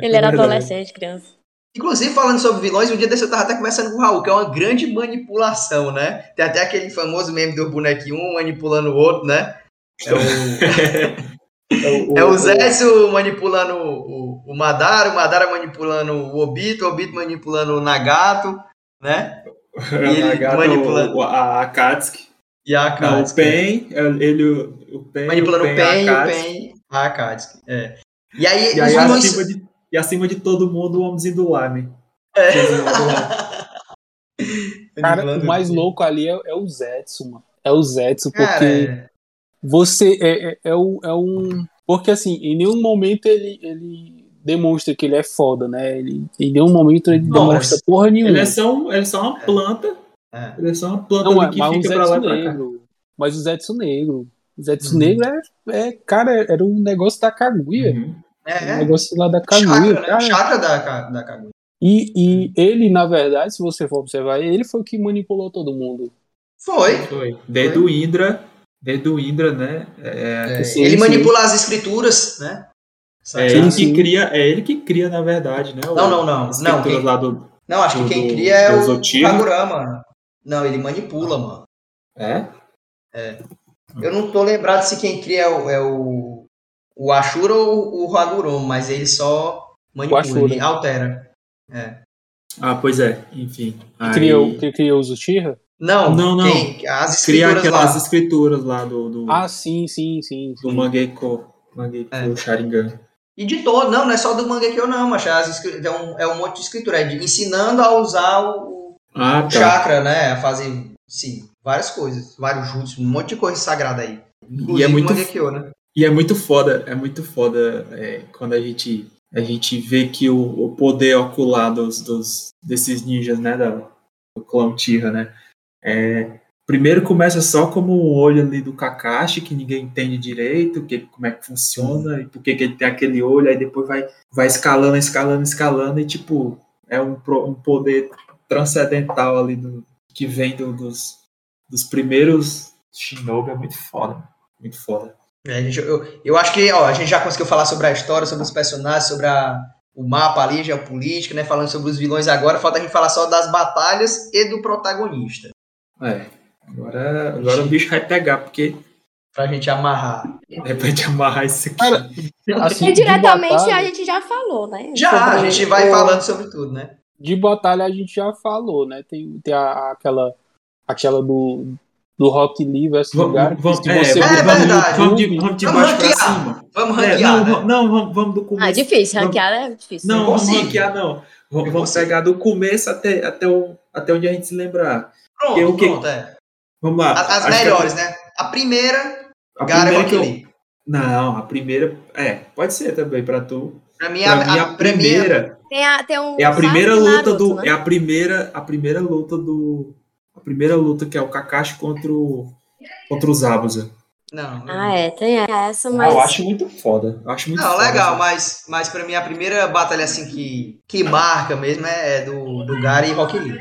ele era verdade. adolescente, criança. Inclusive, falando sobre vilões, um dia desse eu tava até conversando com o Raul, que é uma grande manipulação, né? Tem até aquele famoso meme do bonequinho, um manipulando o outro, né? É o, é o Zécio manipulando o, o Madara, o Madara manipulando o Obito, o Obito manipulando o Nagato, né? ele Nagato, manipulando- o- a Akatsuki. E a Não, o Akatsuki. Pen, ele, o, o Pen, manipulando o Pen e o Akatsuki. Pen, a Akatsuki. É. E aí, E aí, acima de, e acima de todo mundo, o homemzinho do Lame. É. Cara, o mais louco ali é, é o Zetsu, mano. É o Zetsu, porque. Cara, é. Você é, é, é, um, é um. Porque assim, em nenhum momento ele, ele demonstra que ele é foda, né? Ele, em nenhum momento ele Não, demonstra porra nenhuma. Ele é só, um, ele é só uma planta. É. Ele é só uma planta Não, ali é, que fica pra lá e pra cá. negro. mas o Zetsu Negro. O Zetsu Uhum. Negro é, é, cara, era um negócio da Kaguya. Uhum. Um É, negócio lá da chakra, Kaguya. né? cara. Chakra da, da Kaguya. E, e ele, na verdade, se você for observar, ele foi o que manipulou todo mundo. Foi. Foi. Desde o Indra, desde o Indra, né? É, É, Sim, ele sim. manipula as escrituras, né? é ele que cria, é ele que cria, na verdade, né? o- Não, não, não. Não, quem- lá do. Não, acho que do- quem do- cria é o. Kagurama. Não, ele manipula, mano. É? Eu não tô lembrado se quem cria é o, é o, o Ashura ou o Hagurama, mas ele só manipula, Ashura. ele altera. Ah, pois é, enfim. Aí- criou, que criou os Uchiha? Não, Não, não. quem- as Cria escrituras aquelas lá. escrituras lá do, do, Ah, sim, sim, sim. do sim. Mangeiko, Mangeiko É. Sharingan. E de todo, não, não é só do Mangekyo não, mas as é, um, é um monte de escritura, é de ensinando a usar o, Ah, tá. chakra, né, a fazer, sim, várias coisas, vários jutsus, um monte de coisa sagrada aí. E é muito né? E é muito foda, é muito foda é, quando a gente, a gente vê que o, o poder ocular dos, dos, desses ninjas, né, da, do clã Uchiha, né, é, primeiro começa só como um olho ali do Kakashi, que ninguém entende direito, que, como é que funciona e por que, que ele tem aquele olho, aí depois vai, vai escalando, escalando, escalando, e tipo, é um, pro- um poder transcendental ali do, que vem do- dos, dos primeiros Shinobi, é muito foda, muito foda. É, a gente- eu, eu acho que ó, a gente já conseguiu falar sobre a história, sobre os personagens, sobre a, o mapa ali, geopolítica, né? Falando sobre os vilões agora. Falta a gente falar só das batalhas e do protagonista. É, agora, agora o bicho vai pegar, porque Pra gente amarrar. é pra gente amarrar isso aqui. Cara, Assim, E diretamente batalha, a gente já falou, né? Já, a gente vai falando sobre tudo, né? De batalha a gente já falou, né? Tem, tem a- aquela, aquela do, do Rock Lee versus Vamos, Lugar. vamos, é, você É vamos, no verdade. vamos de, vamos de Vamos baixo pra ranquear. cima. Vamos É, ranquear, não, né? vamos- não, vamos, vamos do Ah, começo. difícil, Vamos- ranquear é difícil. Não, vamos ranquear, não. Vamos, vamos pegar do começo até, até, o, até onde a gente se lembrar. Pronto, Eu que- pronto, é. Vamos lá. As, as Acho que melhores, né? A primeira, A, Gara primeira Rock que eu, Lee. Não, a primeira. É, pode ser também pra tu. Pra mim, Pra a, mim, a, a, pra mim, primeira. Tem, a, tem um É a primeira luta Naruto, do. né? É a primeira, a primeira luta do. A primeira luta que é o Kakashi contra o. Contra o Zabuza. Não, Ah, é, tem essa, Ah, mas. eu acho muito foda. Eu acho muito Não, foda. legal, mas, mas pra mim a primeira batalha assim que, que marca mesmo é do, do Gara e Rock Lee.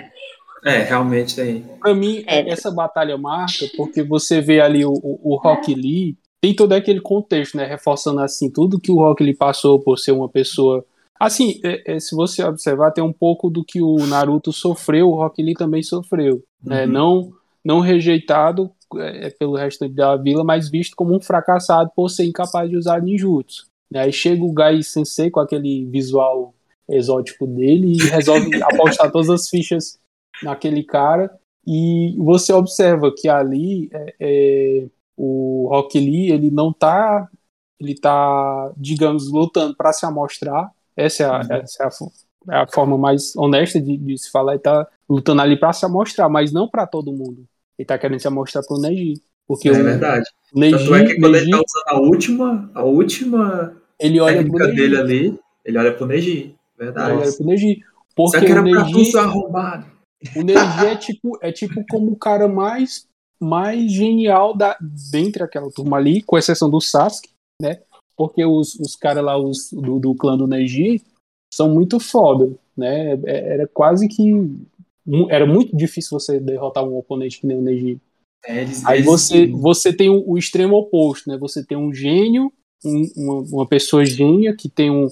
É, realmente tem. Pra mim, É. essa batalha marca porque você vê ali o, o, o Rock Lee, tem todo aquele contexto, né? Reforçando assim, tudo que o Rock Lee passou por ser uma pessoa. Assim, é- é, se você observar, tem um pouco do que o Naruto sofreu, o Rock Lee também sofreu. né? Uhum. Não, não rejeitado é, pelo resto da vila, mas visto como um fracassado por ser incapaz de usar ninjutsu. né? Aí chega o Gai Sensei com aquele visual exótico dele e resolve apostar todas as fichas naquele cara. E você observa que ali é, é, o Rock Lee ele não tá, ele tá, digamos, lutando para se amostrar. Essa é a, Uhum. essa é a, é a forma mais honesta de, de se falar. Ele tá lutando ali para se amostrar, mas não para todo mundo. Ele tá querendo se amostrar pro Neji. Porque É o verdade. Neji, Tanto é que quando Neji, ele tá usando a última, a última ele olha pro técnica Neji. dele ali, ele olha pro Neji. Ele Verdade. olha pro Neji. Só Porque que era o pra Neji, ser arrombado. O Neji é tipo, é tipo como o cara mais, mais genial da, dentre aquela turma ali, com exceção do Sasuke, né? Porque os, os caras lá os, do, do clã do Neji são muito foda, né? É- Era quase que. Era muito difícil você derrotar um oponente que nem o Neji. É, eles- Aí eles- você, você tem o, o extremo oposto, né? Você tem um gênio, um- uma, uma pessoa gênia que tem um,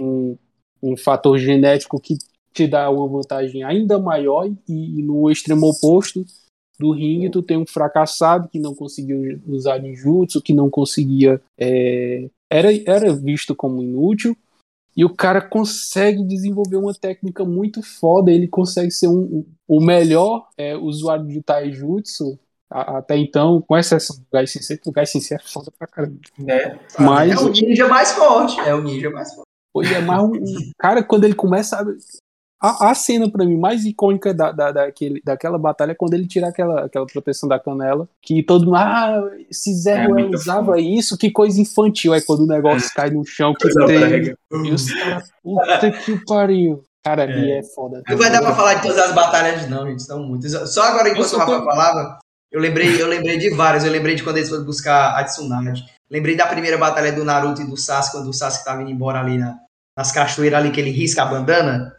um, um fator genético que te dá uma vantagem ainda maior, e, e no extremo oposto do ringue tu tem um fracassado que não conseguiu usar ninjutsu, que não conseguia. é, era, era visto como inútil. E o cara consegue desenvolver uma técnica muito foda. Ele consegue ser um, um- o melhor é, usuário de taijutsu a- até então, com exceção do Gai Sensei, porque o Gai Sensei é foda pra caramba. né? Mas, É o ninja mais forte. É o ninja mais forte. pois é, mas o cara, quando ele começa a. A, a cena, pra mim, mais icônica da, da, daquele, daquela batalha é quando ele tira aquela, aquela proteção da canela. Que todo mundo. Ah, se Zé É Ruel usava isso, que coisa infantil. Aí quando o negócio cai no chão, que Coisa tem. brega. E os caras. Puta que pariu. Cara, ali é foda. Não vai dar pra falar de todas as batalhas, não, gente. São muitas. Só agora, enquanto o Rafa tô- falava, Eu lembrei, eu lembrei de várias. Eu lembrei de quando eles foram buscar a Tsunade. Lembrei da primeira batalha do Naruto e do Sasuke, quando o Sasuke tava indo embora ali na, nas cachoeiras ali, que ele risca a bandana.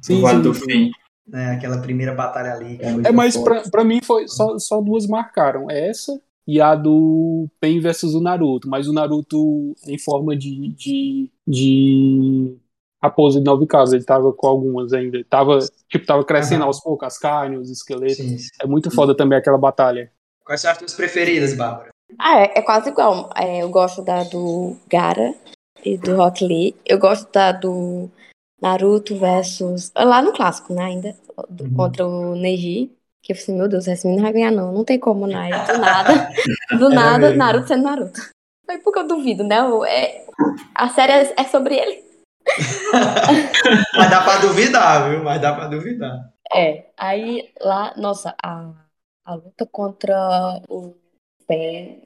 Sim, Sim, Vale sim, do sim. Fim. Né? Aquela primeira batalha ali. que É, foi- É, mas pra, pra mim foi só, só duas marcaram. Essa e a do Pen versus o Naruto. Mas o Naruto em forma de, de, de raposa de nove casas. Ele tava com algumas ainda. Ele tava, tipo, tava crescendo Aham. aos poucos, as carnes, os esqueletos. Sim, sim. É muito foda também aquela batalha. Quais são as tuas preferidas, Bárbara? Ah, é, é quase igual. É, eu gosto da do Gara e do Rock Lee. Eu gosto da do Naruto versus. Lá no clássico, né? Ainda. Uhum. Contra o Neji. Que eu falei, meu Deus, esse menino vai ganhar, não. Não tem como, né? Aí, do nada. Do nada, mesmo. Naruto sendo Naruto. Mas porque eu duvido, né? É, a série é, é sobre ele. Mas dá pra duvidar, viu? Mas dá pra duvidar. É. Aí lá, nossa, a, a luta contra o pé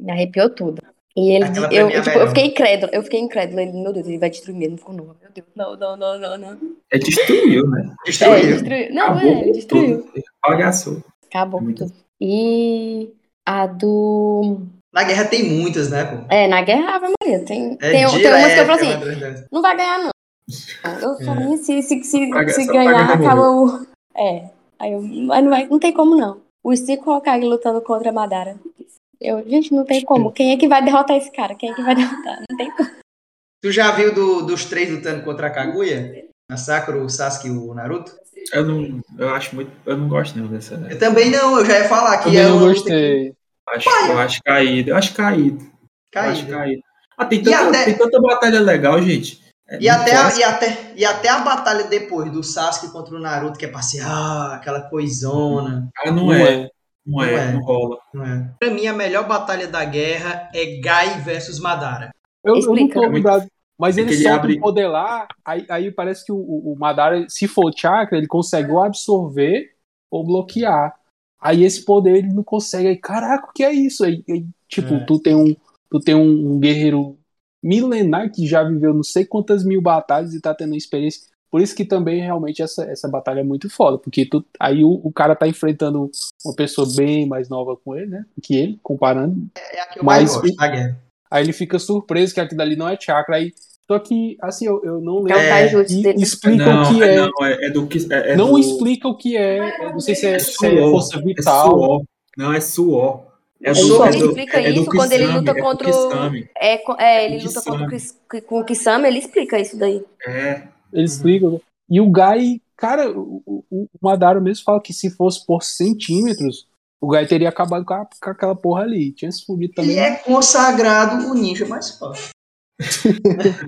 me arrepiou tudo. E ele, Aquela eu, é a tipo, eu fiquei incrédula, eu fiquei incrédula. Ele, meu Deus, ele vai destruir mesmo. Ficou, não, meu Deus, não, não, não, não, não. É destruiu, né? É, Destruiu. destruiu. Não, Acabou é, destruiu. Bagaçou. Acabou com Muito. tudo. E a do. Na guerra tem muitas, né, pô? É, na guerra, Ave Maria. Tem, É tem, tem umas que eu falo é assim: não vai ganhar, não. Eu pra É. se, se, se, Paga- se só ganhar, acaba o. É. Aí eu, mas não, vai, não tem como, não. Os cinco Hokage lutando contra a Madara. Eu, gente, não tem como. Quem é que vai derrotar esse cara? Quem é que vai derrotar? Não tem como. Tu já viu do- dos três lutando contra a Kaguya? A Sakura, o Sasuke e o Naruto? Eu não. Eu acho muito. Eu não gosto não dessa. Eu também não, eu já ia falar que Também é não luta que- gostei. Acho, eu acho caído. Eu acho caído. Eu acho caído. Ah, tem tanta, até- tem tanta batalha legal, gente. É, E até, a, e, até, e até a batalha depois do Sasuke contra o Naruto, que é pra ser ah, aquela coisona. ah, não, Não é. é. Não é, Não é. não rola. Não é? Pra mim, a melhor batalha da guerra é Gai versus Madara. Eu, eu não tô lembrado. Mas É ele ele solta abre- poder lá, aí, aí parece que o, o, o Madara, se for chakra, ele consegue ou absorver ou bloquear. Aí esse poder ele não consegue. Aí, caraca, o que é isso? Aí, aí, tipo, É. tu tem, um, tu tem um, um guerreiro milenar que já viveu não sei quantas mil batalhas e tá tendo experiência. Por isso que também realmente essa, essa batalha é muito foda, porque tu, aí o, o cara tá enfrentando uma pessoa bem mais nova com ele, né? Que ele, comparando. É a que eu mais Mas gosto guerra. Aí ele fica surpreso que aquilo dali não é chakra. Aí, só que, assim, eu, eu não É lembro. E dele. explica não, o que é. Não, é, é do que. É, é não do, explica o que é. Não sei se é, é se é suor, força É vital. suor. Não, é suor. É Ele só é explica é do isso quando ele Kisame, luta é do contra o- Kisame. É, é, ele luta contra o, com o Kisame, ele explica isso daí. É. Ele explica. E o Gai, cara, o, o, o Madara mesmo fala que se fosse por centímetros, o Gai teria acabado com, a- com aquela porra ali. Tinha se fudido também. Ele é consagrado o ninja mais forte.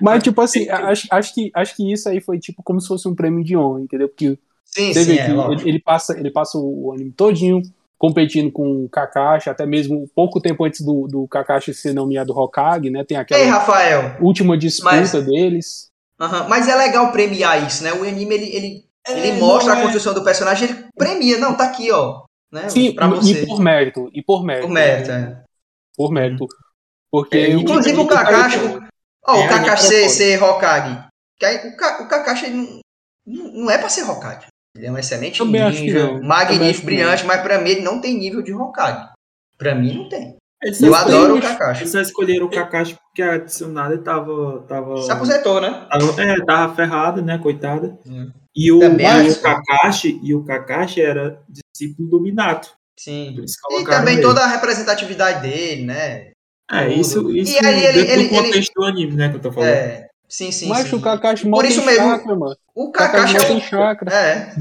Mas, tipo assim, acho, acho, que, acho que isso aí foi tipo como se fosse um prêmio de honra, entendeu? Porque Sim, sim, é, ele, ele passa, ele passa o anime todinho competindo com o Kakashi, até mesmo pouco tempo antes do, do Kakashi ser nomeado Hokage, né? Tem Ei, aquela Rafael, última disputa Mas- deles. Aham, mas é legal premiar isso, né? O anime, ele, ele, ele É, mostra não a é- construção do personagem, ele premia. Não, tá aqui, ó. Né? Sim, pra você. e por mérito, e por mérito. Por mérito, é. Por mérito. Porque É, inclusive o Kakashi, Ó, É, o Kakashi é ser, foda. ser Hokage. O, Ka- o Kakashi ele não, é pra ser Hokage. Ele é um excelente ninja, acho magnífico, brilhante, mas pra mim ele não tem nível de Hokage. Pra mim não tem. Eles Eu escolheram- adoro o Kakashi. Eles só escolheram o Kakashi porque a Tsunade tava. tava Se aposentou, né? tava- é, tava ferrada, né, coitada. Hum. E o, Também e acho. o Kakashi, e o Kakashi era discípulo do Minato. Sim. Isso E também ele. toda a representatividade dele, né? É, tudo. isso, E isso aí ele- dentro ele- do contexto do anime, né, que eu tô falando. É. Sim, sim, Mas sim. o Kakashi mal Por tem isso mesmo- chakra, mano. O O Kakashi Kakashi é tem um... chakra. É.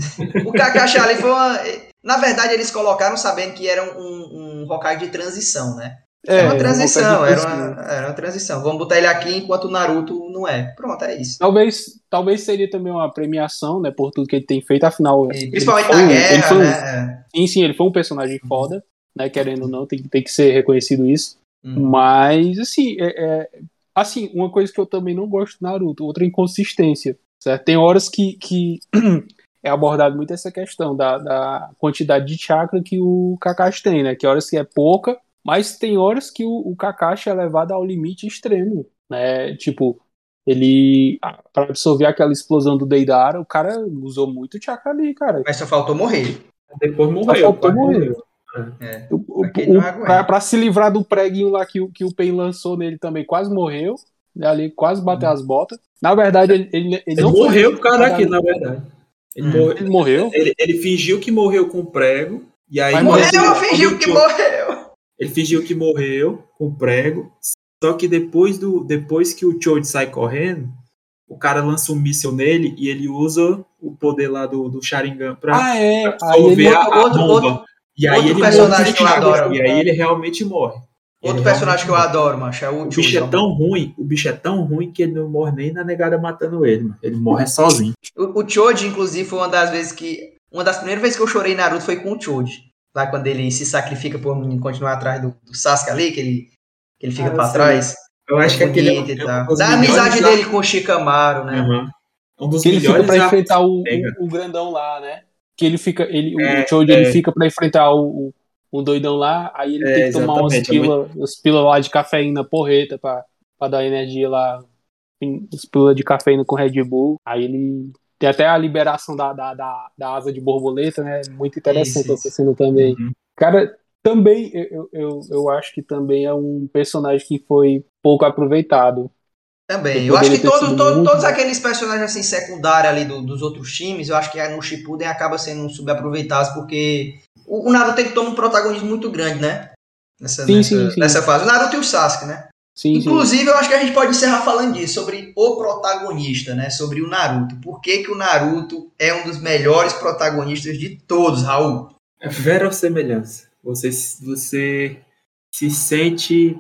O Kakashi ali foi uma... Na verdade, eles colocaram sabendo que era um, um Hokage de transição, né? É, Era uma um transição, Hokage era uma, era uma transição. Vamos botar ele aqui enquanto o Naruto não é. Pronto, é isso. Talvez, talvez seria também uma premiação, né, por tudo que ele tem feito, afinal. E principalmente foi na um- guerra, foi um- né? Sim, sim, ele foi um personagem foda, né, querendo ou não, tem, tem que ser reconhecido isso. Hum. Mas, assim, é, é- assim, uma coisa que eu também não gosto do Naruto, outra inconsistência, certo? Tem horas que, que é abordado muito essa questão da, da quantidade de chakra que o Kakashi tem, né? Que horas que é pouca, mas tem horas que o, o Kakashi é levado ao limite extremo, né? Tipo, ele, para absorver aquela explosão do Deidara, o cara usou muito chakra ali, cara. Mas só faltou morrer. Depois Só morreu. faltou quase morrer. morreu. É. Pra se livrar do preguinho lá que, o- que o Pain lançou nele também, quase morreu. né, Ali quase bateu as botas. Na verdade, ele, ele, ele Ele não foi morreu cada- daquilo, na verdade. Ele, Hum. morreu, Ele morreu. ele, ele fingiu que morreu com prego. E aí Mas Morreu, Quando fingiu que o- morreu. Ele fingiu que morreu com prego. Só que depois, do, depois que o Choji sai correndo, o cara lança um míssil nele e ele usa o poder lá do, do Sharingan pra Ah, é. A, a outro- bomba. outro- e aí outro ele personagem morre que eu de adoro. cabeça, E aí ele realmente morre. Outro Ele personagem que eu adoro, macho, é o O bicho é tão ruim, o bicho é tão ruim que ele não morre nem na negada matando ele, mano. Ele morre sozinho. O, o Choji, inclusive, foi uma das vezes que. Uma das primeiras vezes que eu chorei em Naruto foi com o Choji. Lá quando ele se sacrifica por mim continuar atrás do, do Sasuke ali, que ele, que ele fica Ah, pra sei. trás. Eu acho que aquele é bonito um- e é um Da amizade dele com o Shikamaru, né? Uhum. Um dos que ele fica pra enfrentar o, o, o grandão lá, né? Que ele fica. Ele, É, o Choji é. ele fica pra enfrentar o, o, o doidão lá, aí ele É, tem que tomar umas é pílulas umas pílulas lá de cafeína porreta pra, pra dar energia lá. As pílulas de cafeína com Red Bull. Aí ele. Tem até a liberação da, da, da, da asa de borboleta, né? Muito interessante Isso, cena também. Uhum. Cara, também, eu, eu, eu acho que também é um personagem que foi pouco aproveitado. Também. Eu acho que todo, todo- muito todos aqueles personagens assim secundários ali do- dos outros times, eu acho que no Shippuden acaba sendo subaproveitados porque o, o Naruto ele toma um protagonismo muito grande, né? Nessa, Sim, nessa, sim, sim. nessa fase. O Naruto e o Sasuke, né? Sim, sim. Inclusive, eu acho que a gente pode encerrar falando disso, sobre o protagonista, né? Sobre o Naruto. Por que, que o Naruto é um dos melhores protagonistas de todos, Raul? É verossemelhança. Você, você se sente.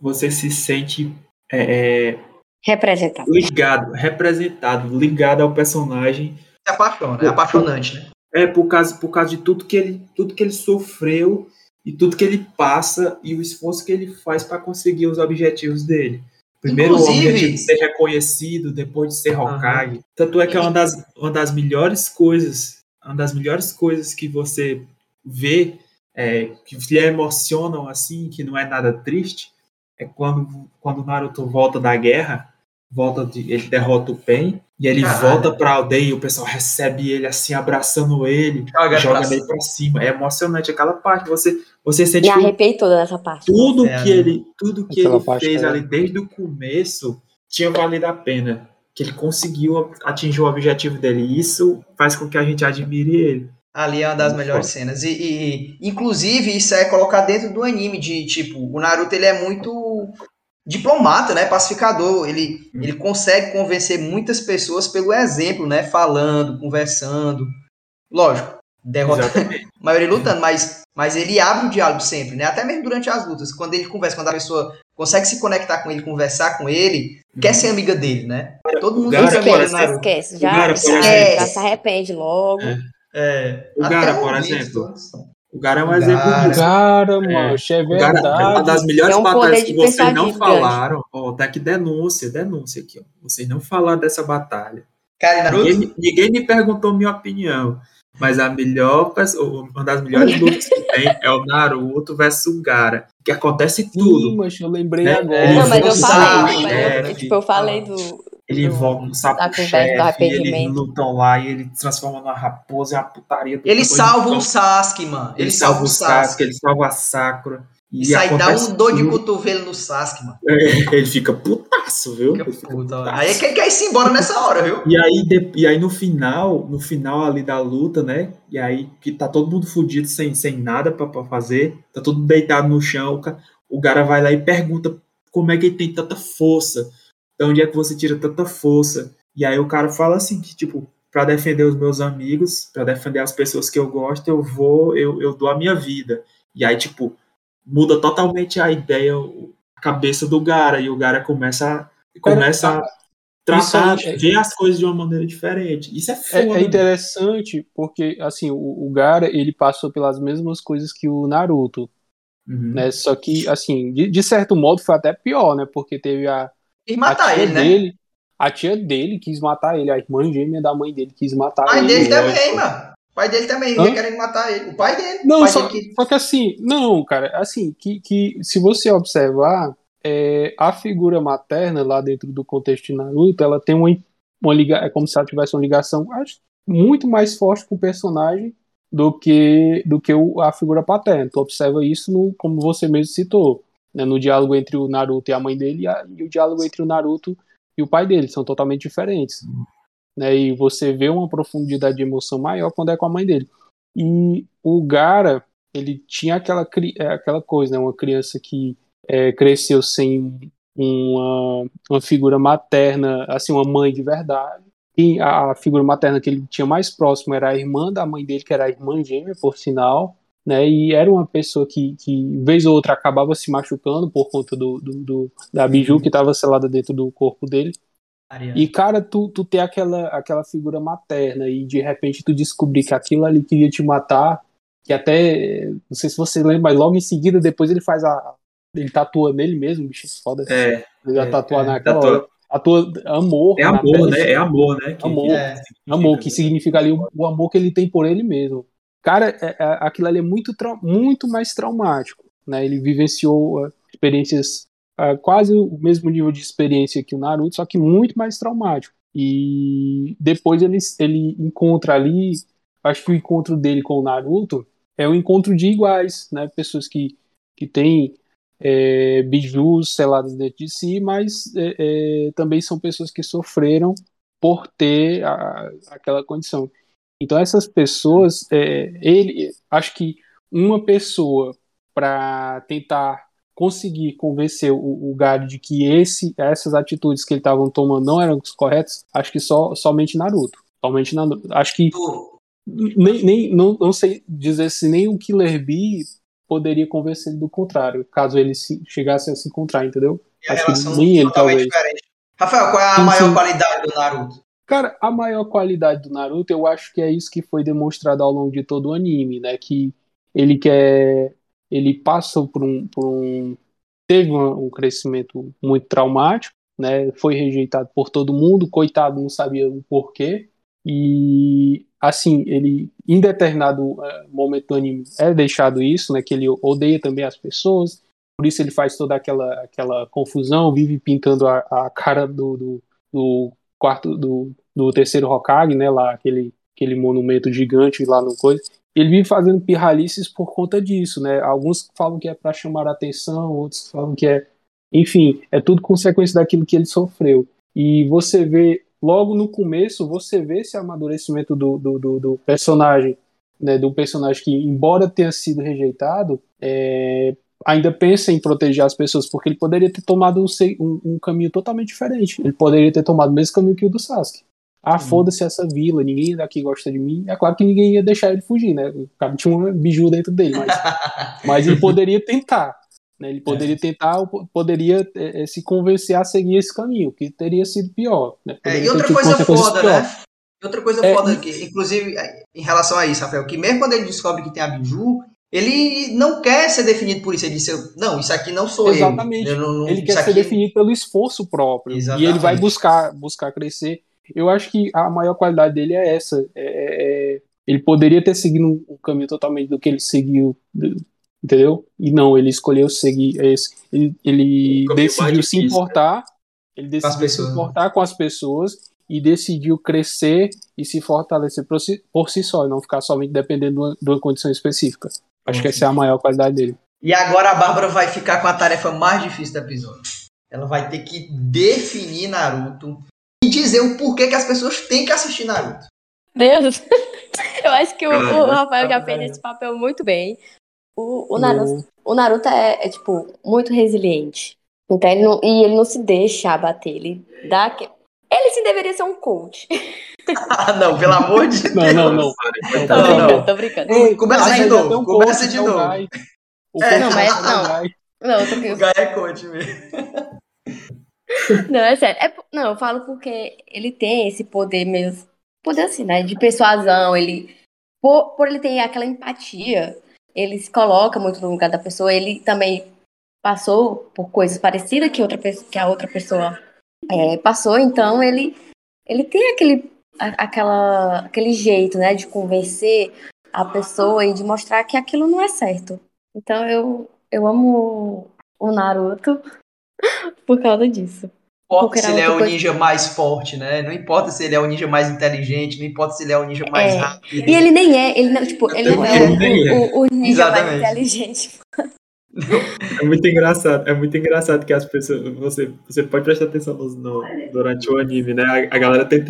Você se sente é, é, Representado. ligado, representado, ligado ao personagem. Se apaixona, é apaixonante, né? É por causa, por causa de tudo que ele, tudo que ele sofreu e tudo que ele passa e o esforço que ele faz para conseguir os objetivos dele. Primeiro Inclusive- o objetivo de ser reconhecido, depois de ser Hokage. Tanto é que é uma das, uma das melhores coisas, uma das melhores coisas que você vê, é, que lhe emocionam assim, que não é nada triste, é quando, quando o Naruto volta da guerra, volta de, ele derrota o Pen, e ele Caralho. volta pra aldeia e o pessoal recebe ele assim, abraçando ele, Joga joga pra ele pra cima. É emocionante aquela parte. Você, você sente Me arrepiei toda nessa parte. tudo É, que né? ele, tudo que Aquela ele fez é- ali desde o começo tinha valido a pena. Que ele conseguiu atingir o objetivo dele. E isso faz com que a gente admire ele. Ali é uma das Muito melhores foda. cenas. E, e- inclusive, isso é colocado dentro do anime, de tipo, o Naruto ele é muito diplomata, né? Pacificador. Ele, Hum. ele consegue convencer muitas pessoas pelo exemplo, né? Falando, conversando. Lógico, derrotando Exatamente. a maioria lutando, mas, mas ele abre o diálogo sempre, né? Até mesmo durante as lutas. Quando ele conversa, quando a pessoa consegue se conectar com ele, conversar com ele, quer ser amiga dele, né? Todo mundo Gara, Esquece, Naruto. esquece. Já, Gara, por já, se arrepende logo. É. É, O até Gara, por exemplo. todos. O Gara é um O exemplo Gara. disso. Cara, mancha, é O Gara, uma verdade. das melhores É um batalhas que vocês não gigante. falaram. Ó, tá aqui denúncia, denúncia aqui, ó. Vocês não falaram dessa batalha. Cara? Ninguém, me- ninguém me perguntou minha opinião. Mas a melhor, pessoa- uma das melhores lutas que tem é o Naruto versus o Gara. Que acontece Sim, tudo. mancha, eu lembrei Né? agora. Não, mas eu falei. Mas eu, tipo, eu falei do. Ele invoca um sapo da conversa do chefe, eles lutam lá e ele transforma numa raposa e uma putaria. Ele salva ele o Sasuke, mano. Ele salva o Sasuke, ele salva a Sakura. E aí dá um dor de cotovelo no Sasque, mano. Ele fica putaço, viu? Fica Ele fica puta, putaço. Aí é que ele quer ir embora nessa hora, viu? E aí, de- e aí no final, no final ali da luta, né? E aí que tá todo mundo fudido, sem, sem nada pra, pra fazer, tá todo deitado no chão, o, ca- o cara vai lá e pergunta como é que ele tem tanta força, de onde é que você tira tanta força. E aí o cara fala assim, que tipo, pra defender os meus amigos, pra defender as pessoas que eu gosto, eu vou, eu, eu dou a minha vida. E aí, tipo, muda totalmente a ideia, a cabeça do Gara, e o Gara começa, começa a tratar, é- ver as coisas de uma maneira diferente. Isso é É, foda. é interessante porque, assim, o, o Gara, ele passou pelas mesmas coisas que o Naruto, Uhum. né? Só que, assim, de, de certo modo foi até pior, né? Porque teve a, E a matar tia ele, né? dele, a tia dele quis matar ele, a irmã gêmea da mãe dele quis matar O pai ele. dele lógico. também, mano. O pai dele também Hã? ia querendo matar ele. O pai dele. Não, pai só, dele que... só que assim, não, cara, assim, que, que se você observar, é, a figura materna lá dentro do contexto de Naruto, ela tem uma, uma liga, é como se ela tivesse uma ligação acho, muito mais forte com o personagem, do que do que o, a figura paterna. Tu observa isso no, como você mesmo citou, né, no diálogo entre o Naruto e a mãe dele e, a, e, o diálogo entre o Naruto e o pai dele, são totalmente diferentes. Né, e você vê uma profundidade de emoção maior quando é com a mãe dele. E o Gara, ele tinha aquela, é, aquela coisa, né, uma criança que é, cresceu sem uma, uma figura materna, assim, uma mãe de verdade. E a figura materna que ele tinha mais próximo era a irmã da mãe dele, que era a irmã gêmea, por sinal, né? E era uma pessoa que, que vez ou outra, acabava se machucando por conta do, do, do da biju que estava selada dentro do corpo dele. Ariana. E, cara, tu, tu ter aquela, aquela figura materna e de repente tu descobrir que aquilo ali queria te matar, que até, não sei se você lembra, mas logo em seguida, depois ele faz a, ele tatua nele mesmo, bicho, foda. É. Ele vai é, tatuar é, naquela tatua. hora. Atua amor. É amor, né? É amor, né? Que, amor. É, amor, que significa ali o, o, amor que ele tem por ele mesmo. Cara, é, é, aquilo ali é muito, muito mais traumático, né? Ele vivenciou uh, experiências, uh, quase o mesmo nível de experiência que o Naruto, só que muito mais traumático. E depois ele, ele encontra ali, acho que o encontro dele com o Naruto é um encontro de iguais, né? Pessoas que, que têm é, bijus selados dentro de si, mas é, é, também são pessoas que sofreram por ter a, aquela condição. Então essas pessoas, é, ele, acho que uma pessoa para tentar conseguir convencer o, o Gary de que esse, essas atitudes que ele estavam tomando não eram corretas, acho que só somente Naruto. Somente Naruto. Acho que nem, nem não, não sei dizer se nem o Killer Bee poderia convencer ele do contrário, caso ele se, chegasse a se encontrar, entendeu? Acho que nem ele, talvez. Diferente. Rafael, qual é a sim, maior sim. qualidade do Naruto? Cara, a maior qualidade do Naruto, eu acho que é isso que foi demonstrado ao longo de todo o anime, né? Que ele quer. Ele passa por um. Por um teve um, um crescimento muito traumático, né? Foi rejeitado por todo mundo, coitado, não sabia o porquê. E assim, ele em determinado uh, momento do anime é deixado isso, né, que ele odeia também as pessoas, por isso ele faz toda aquela aquela confusão, vive pintando a, a cara do, do, do, quarto do, do terceiro Hokage, né, lá aquele aquele monumento gigante lá no coisa. Ele vive fazendo pirralices por conta disso, né? Alguns falam que é para chamar a atenção, outros falam que é, enfim, é tudo consequência daquilo que ele sofreu. E você vê logo no começo você vê esse amadurecimento do, do, do, do personagem, né, do personagem que, embora tenha sido rejeitado, é, ainda pensa em proteger as pessoas, porque ele poderia ter tomado um, um, um, caminho totalmente diferente. Ele poderia ter tomado o mesmo caminho que o do Sasuke. Ah, foda-se essa vila, ninguém daqui gosta de mim. É claro que ninguém ia deixar ele fugir, né? O cara tinha um biju dentro dele, mas, mas ele poderia tentar. Né? Ele poderia é. tentar, poderia é, se convencer a seguir esse caminho, que teria sido pior. Né? É, e outra coisa foda, pior. né? outra coisa é, foda, que, inclusive em relação a isso, Rafael, que mesmo quando ele descobre que tem a Biju, ele não quer ser definido por isso. Ele disse, não, isso aqui não sou Exatamente. eu. Exatamente. Ele quer aqui... ser definido pelo esforço próprio. Exatamente. E ele vai buscar, buscar crescer. Eu acho que a maior qualidade dele é essa. É, é, ele poderia ter seguido um caminho totalmente do que ele seguiu entendeu? E não, ele escolheu seguir esse, ele, ele decidiu se importar, ele decidiu se importar com as pessoas e decidiu crescer e se fortalecer por si, por si só, e não ficar somente dependendo de uma, de uma condição específica. Acho que essa é a maior qualidade dele. E agora a Bárbara vai ficar com a tarefa mais difícil do episódio. Ela vai ter que definir Naruto e dizer o porquê que as pessoas têm que assistir Naruto. Deus, eu acho que o, o Rafael já fez esse papel muito bem. O, o, Naruto, o Naruto é, é, tipo, muito resiliente. Então, ele não, e ele não se deixa abater. Ele dá. Que... Ele sim deveria ser um coach. ah, não, pelo amor de Deus. Não, não, não. Tô não, brincando, não. tô brincando. Ei, começa de novo, um começa de novo. É, não, mas não. Não, eu tô O é coach mesmo. Não, é sério. É, não, eu falo porque ele tem esse poder mesmo. Poder assim, né? De persuasão. Ele. Por, por ele ter aquela empatia ele se coloca muito no lugar da pessoa, ele também passou por coisas parecidas que, outra, que a outra pessoa é, passou, então ele, ele tem aquele, aquela, aquele jeito né, de convencer a pessoa e de mostrar que aquilo não é certo. Então eu, eu amo o Naruto por causa disso. importa se ele é o coisa. ninja mais forte, né? Não importa se ele é o ninja mais inteligente, não importa se ele é o ninja mais é. rápido. E ele nem é, ele não, tipo, ele não é, o, o, o, ninja Exatamente. mais inteligente. É muito engraçado, é muito engraçado que as pessoas. Você, você pode prestar atenção no, no durante o anime, né? A, a, galera tenta,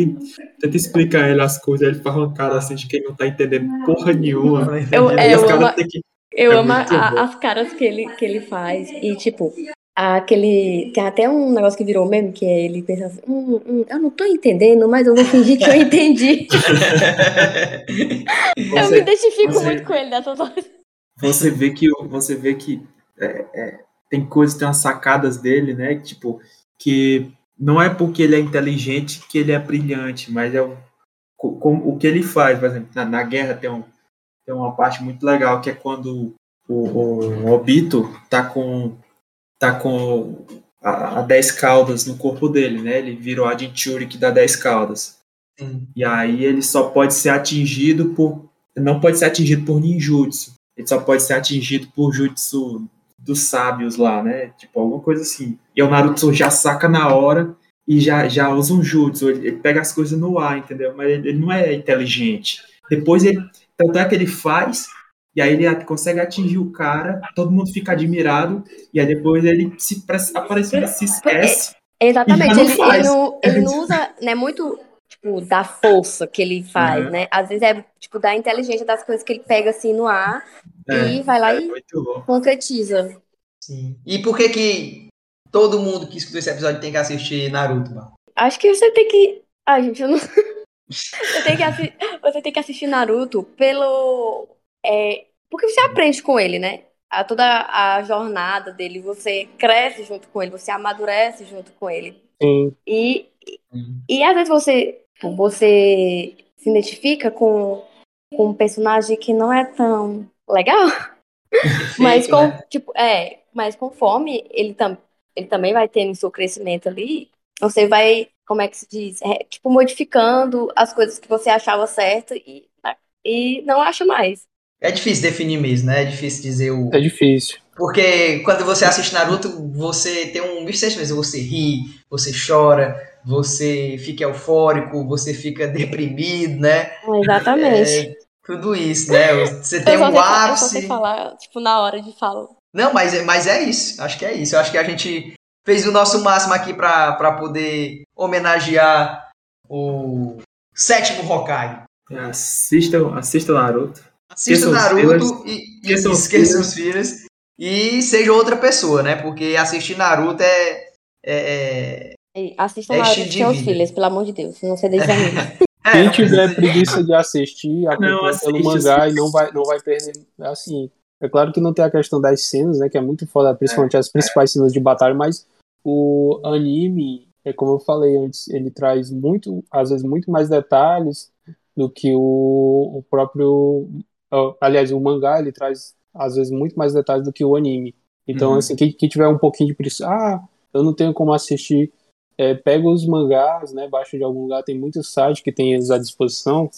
tenta explicar ele as coisas, ele faz uma cara assim de quem não tá entendendo porra nenhuma. Eu, é, eu amo, que, eu é amo a, as caras que ele, que ele faz. E, tipo, aquele. Tem até um negócio que virou meme, que é ele pensa assim, hum, hum, eu não tô entendendo, mas eu vou fingir que eu entendi. você, eu me identifico você, muito com ele dessa forma. Você vê que você vê que é, é, tem coisas, tem umas sacadas dele, né? Tipo, que não é porque ele é inteligente que ele é brilhante, mas é o, com, o que ele faz, por exemplo, na, na, guerra tem, um, tem uma parte muito legal que é quando o, o, o Obito tá com tá com a, a 10 caudas no corpo dele, né? Ele virou a Jinchuri que dá 10 caudas. Sim. E aí ele só pode ser atingido por não pode ser atingido por ninjutsu. Ele só pode ser atingido por jutsu dos sábios lá, né? Tipo, alguma coisa assim. E o Naruto já saca na hora e já, já usa um jutsu. Ele, ele pega as coisas no ar, entendeu? Mas ele, ele, não é inteligente. Depois ele. Tanto é que ele faz, e aí ele consegue atingir o cara, todo mundo fica admirado, e aí depois ele se aparece, se esquece. É, exatamente, ele, ele, não, ele não usa né, muito tipo, da força que ele faz, uhum. né? Às vezes é, tipo, da inteligência das coisas que ele pega, assim, no ar é, e vai lá é e concretiza. Sim. E por que que todo mundo que escutou esse episódio tem que assistir Naruto, mano? Acho que você tem que... Ai, gente, eu não... você, tem que assi... você tem que assistir Naruto pelo... É... Porque você aprende com ele, né? A toda a jornada dele, você cresce junto com ele, você amadurece junto com ele. Sim. E, e às vezes você você se identifica com, com um personagem que não é tão legal. mas com, né? tipo, é, mas conforme ele, tam, ele também vai tendo seu crescimento ali, você vai, como é que se diz? É, tipo, modificando as coisas que você achava certo e, e não acha mais. É difícil definir mesmo, né? É difícil dizer o. É difícil. Porque quando você assiste Naruto, você tem um misto mesmo. Você ri, você chora, você fica eufórico, você fica deprimido, né? Exatamente. É, tudo isso, né? Você tem um ápice. Eu só sei falar, tipo, na hora de falar. Não, mas, é, mas é isso. Acho que é isso. Eu acho que a gente fez o nosso máximo aqui para poder homenagear o sétimo Hokage. Assistam, assistam Naruto. Assista Naruto e, e esqueçam os filhos. E seja outra pessoa, né? Porque assistir Naruto é, é, é Assistam é lá os seus filhos, pelo amor de Deus, não se desanime. É, Quem tiver preguiça de assistir, acompanha pelo mangá e não vai, não vai perder. Assim, é claro que não tem a questão das cenas, né? Que é muito foda, principalmente é, as principais cenas de batalha, mas o anime, é como eu falei antes, ele traz muito, às vezes, muito mais detalhes do que o, o próprio. Aliás, o mangá ele traz, às vezes, muito mais detalhes do que o anime. Então, uhum. assim, quem, quem tiver um pouquinho de preguiça, ah, eu não tenho como assistir é, pega os mangás, né, baixa de algum lugar, tem muitos sites que tem eles à disposição,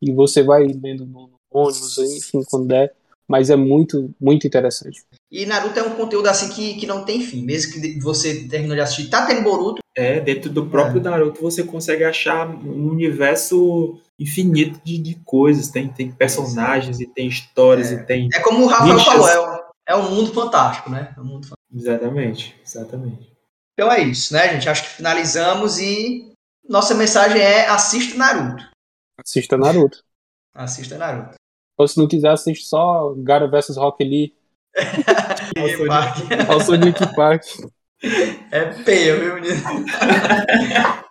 e você vai lendo no ônibus, enfim, quando der, mas é muito, muito interessante. E Naruto é um conteúdo assim que, que não tem fim, mesmo que você terminou de assistir, tá tendo Boruto. É, dentro do próprio é. Naruto você consegue achar um universo infinito de, de coisas, tem, tem personagens e tem histórias é. e tem... É como o Rafael falou, é, é um mundo fantástico, né? É um mundo fantástico. Exatamente, exatamente. Então é isso, né, gente? Acho que finalizamos e nossa mensagem é assista Naruto. Assista Naruto. assista Naruto. Ou se não quiser, assiste só Gara vs Rock Lee. Ao Sonic Park. É peia, viu, menino?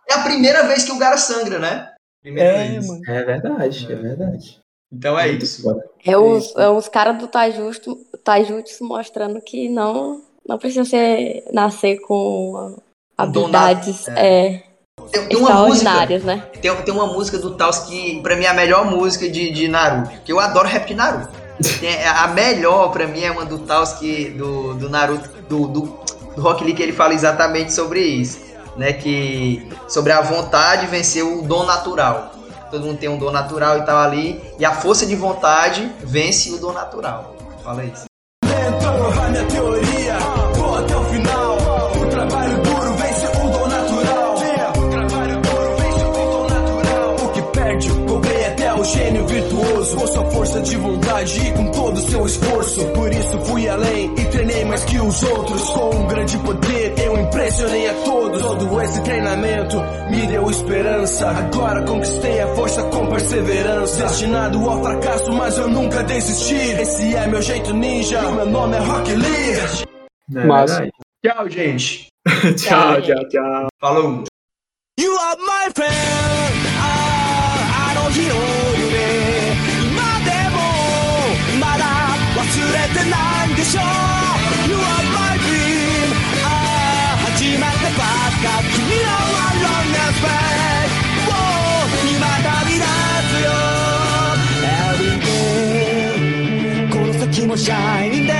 é a primeira vez que o Gara sangra, né? Primeira é, vez. Mano. é verdade, é, é verdade. Então é isso. É os, é os caras do Taijutsu, Taijutsu mostrando que não não precisa ser nascer com habilidades é. é. Tem, tem uma música, né? Tem, tem uma música do Taos que pra mim é a melhor música de, de Naruto. Que eu adoro rap de Naruto. Tem, a melhor pra mim é uma do Taos que do, do Naruto, do, do, do Rock Lee que ele fala exatamente sobre isso. Né, que sobre a vontade vencer o dom natural. Todo mundo tem um dom natural e tal ali, e a força de vontade vence o dom natural. Fala isso. Mentor, a minha teoria, gênio virtuoso, com sua força de vontade e com todo o seu esforço. Por isso fui além e treinei mais que os outros. Com um grande poder eu impressionei a todos. Todo esse treinamento me deu esperança. Agora conquistei a força com perseverança. Destinado ao fracasso, mas eu nunca desisti. Esse é meu jeito ninja. Meu nome é Rock Lee. É mas... Tchau, gente. tchau, tchau, tchau. Falou. You are my friend. I, I don't hear. shining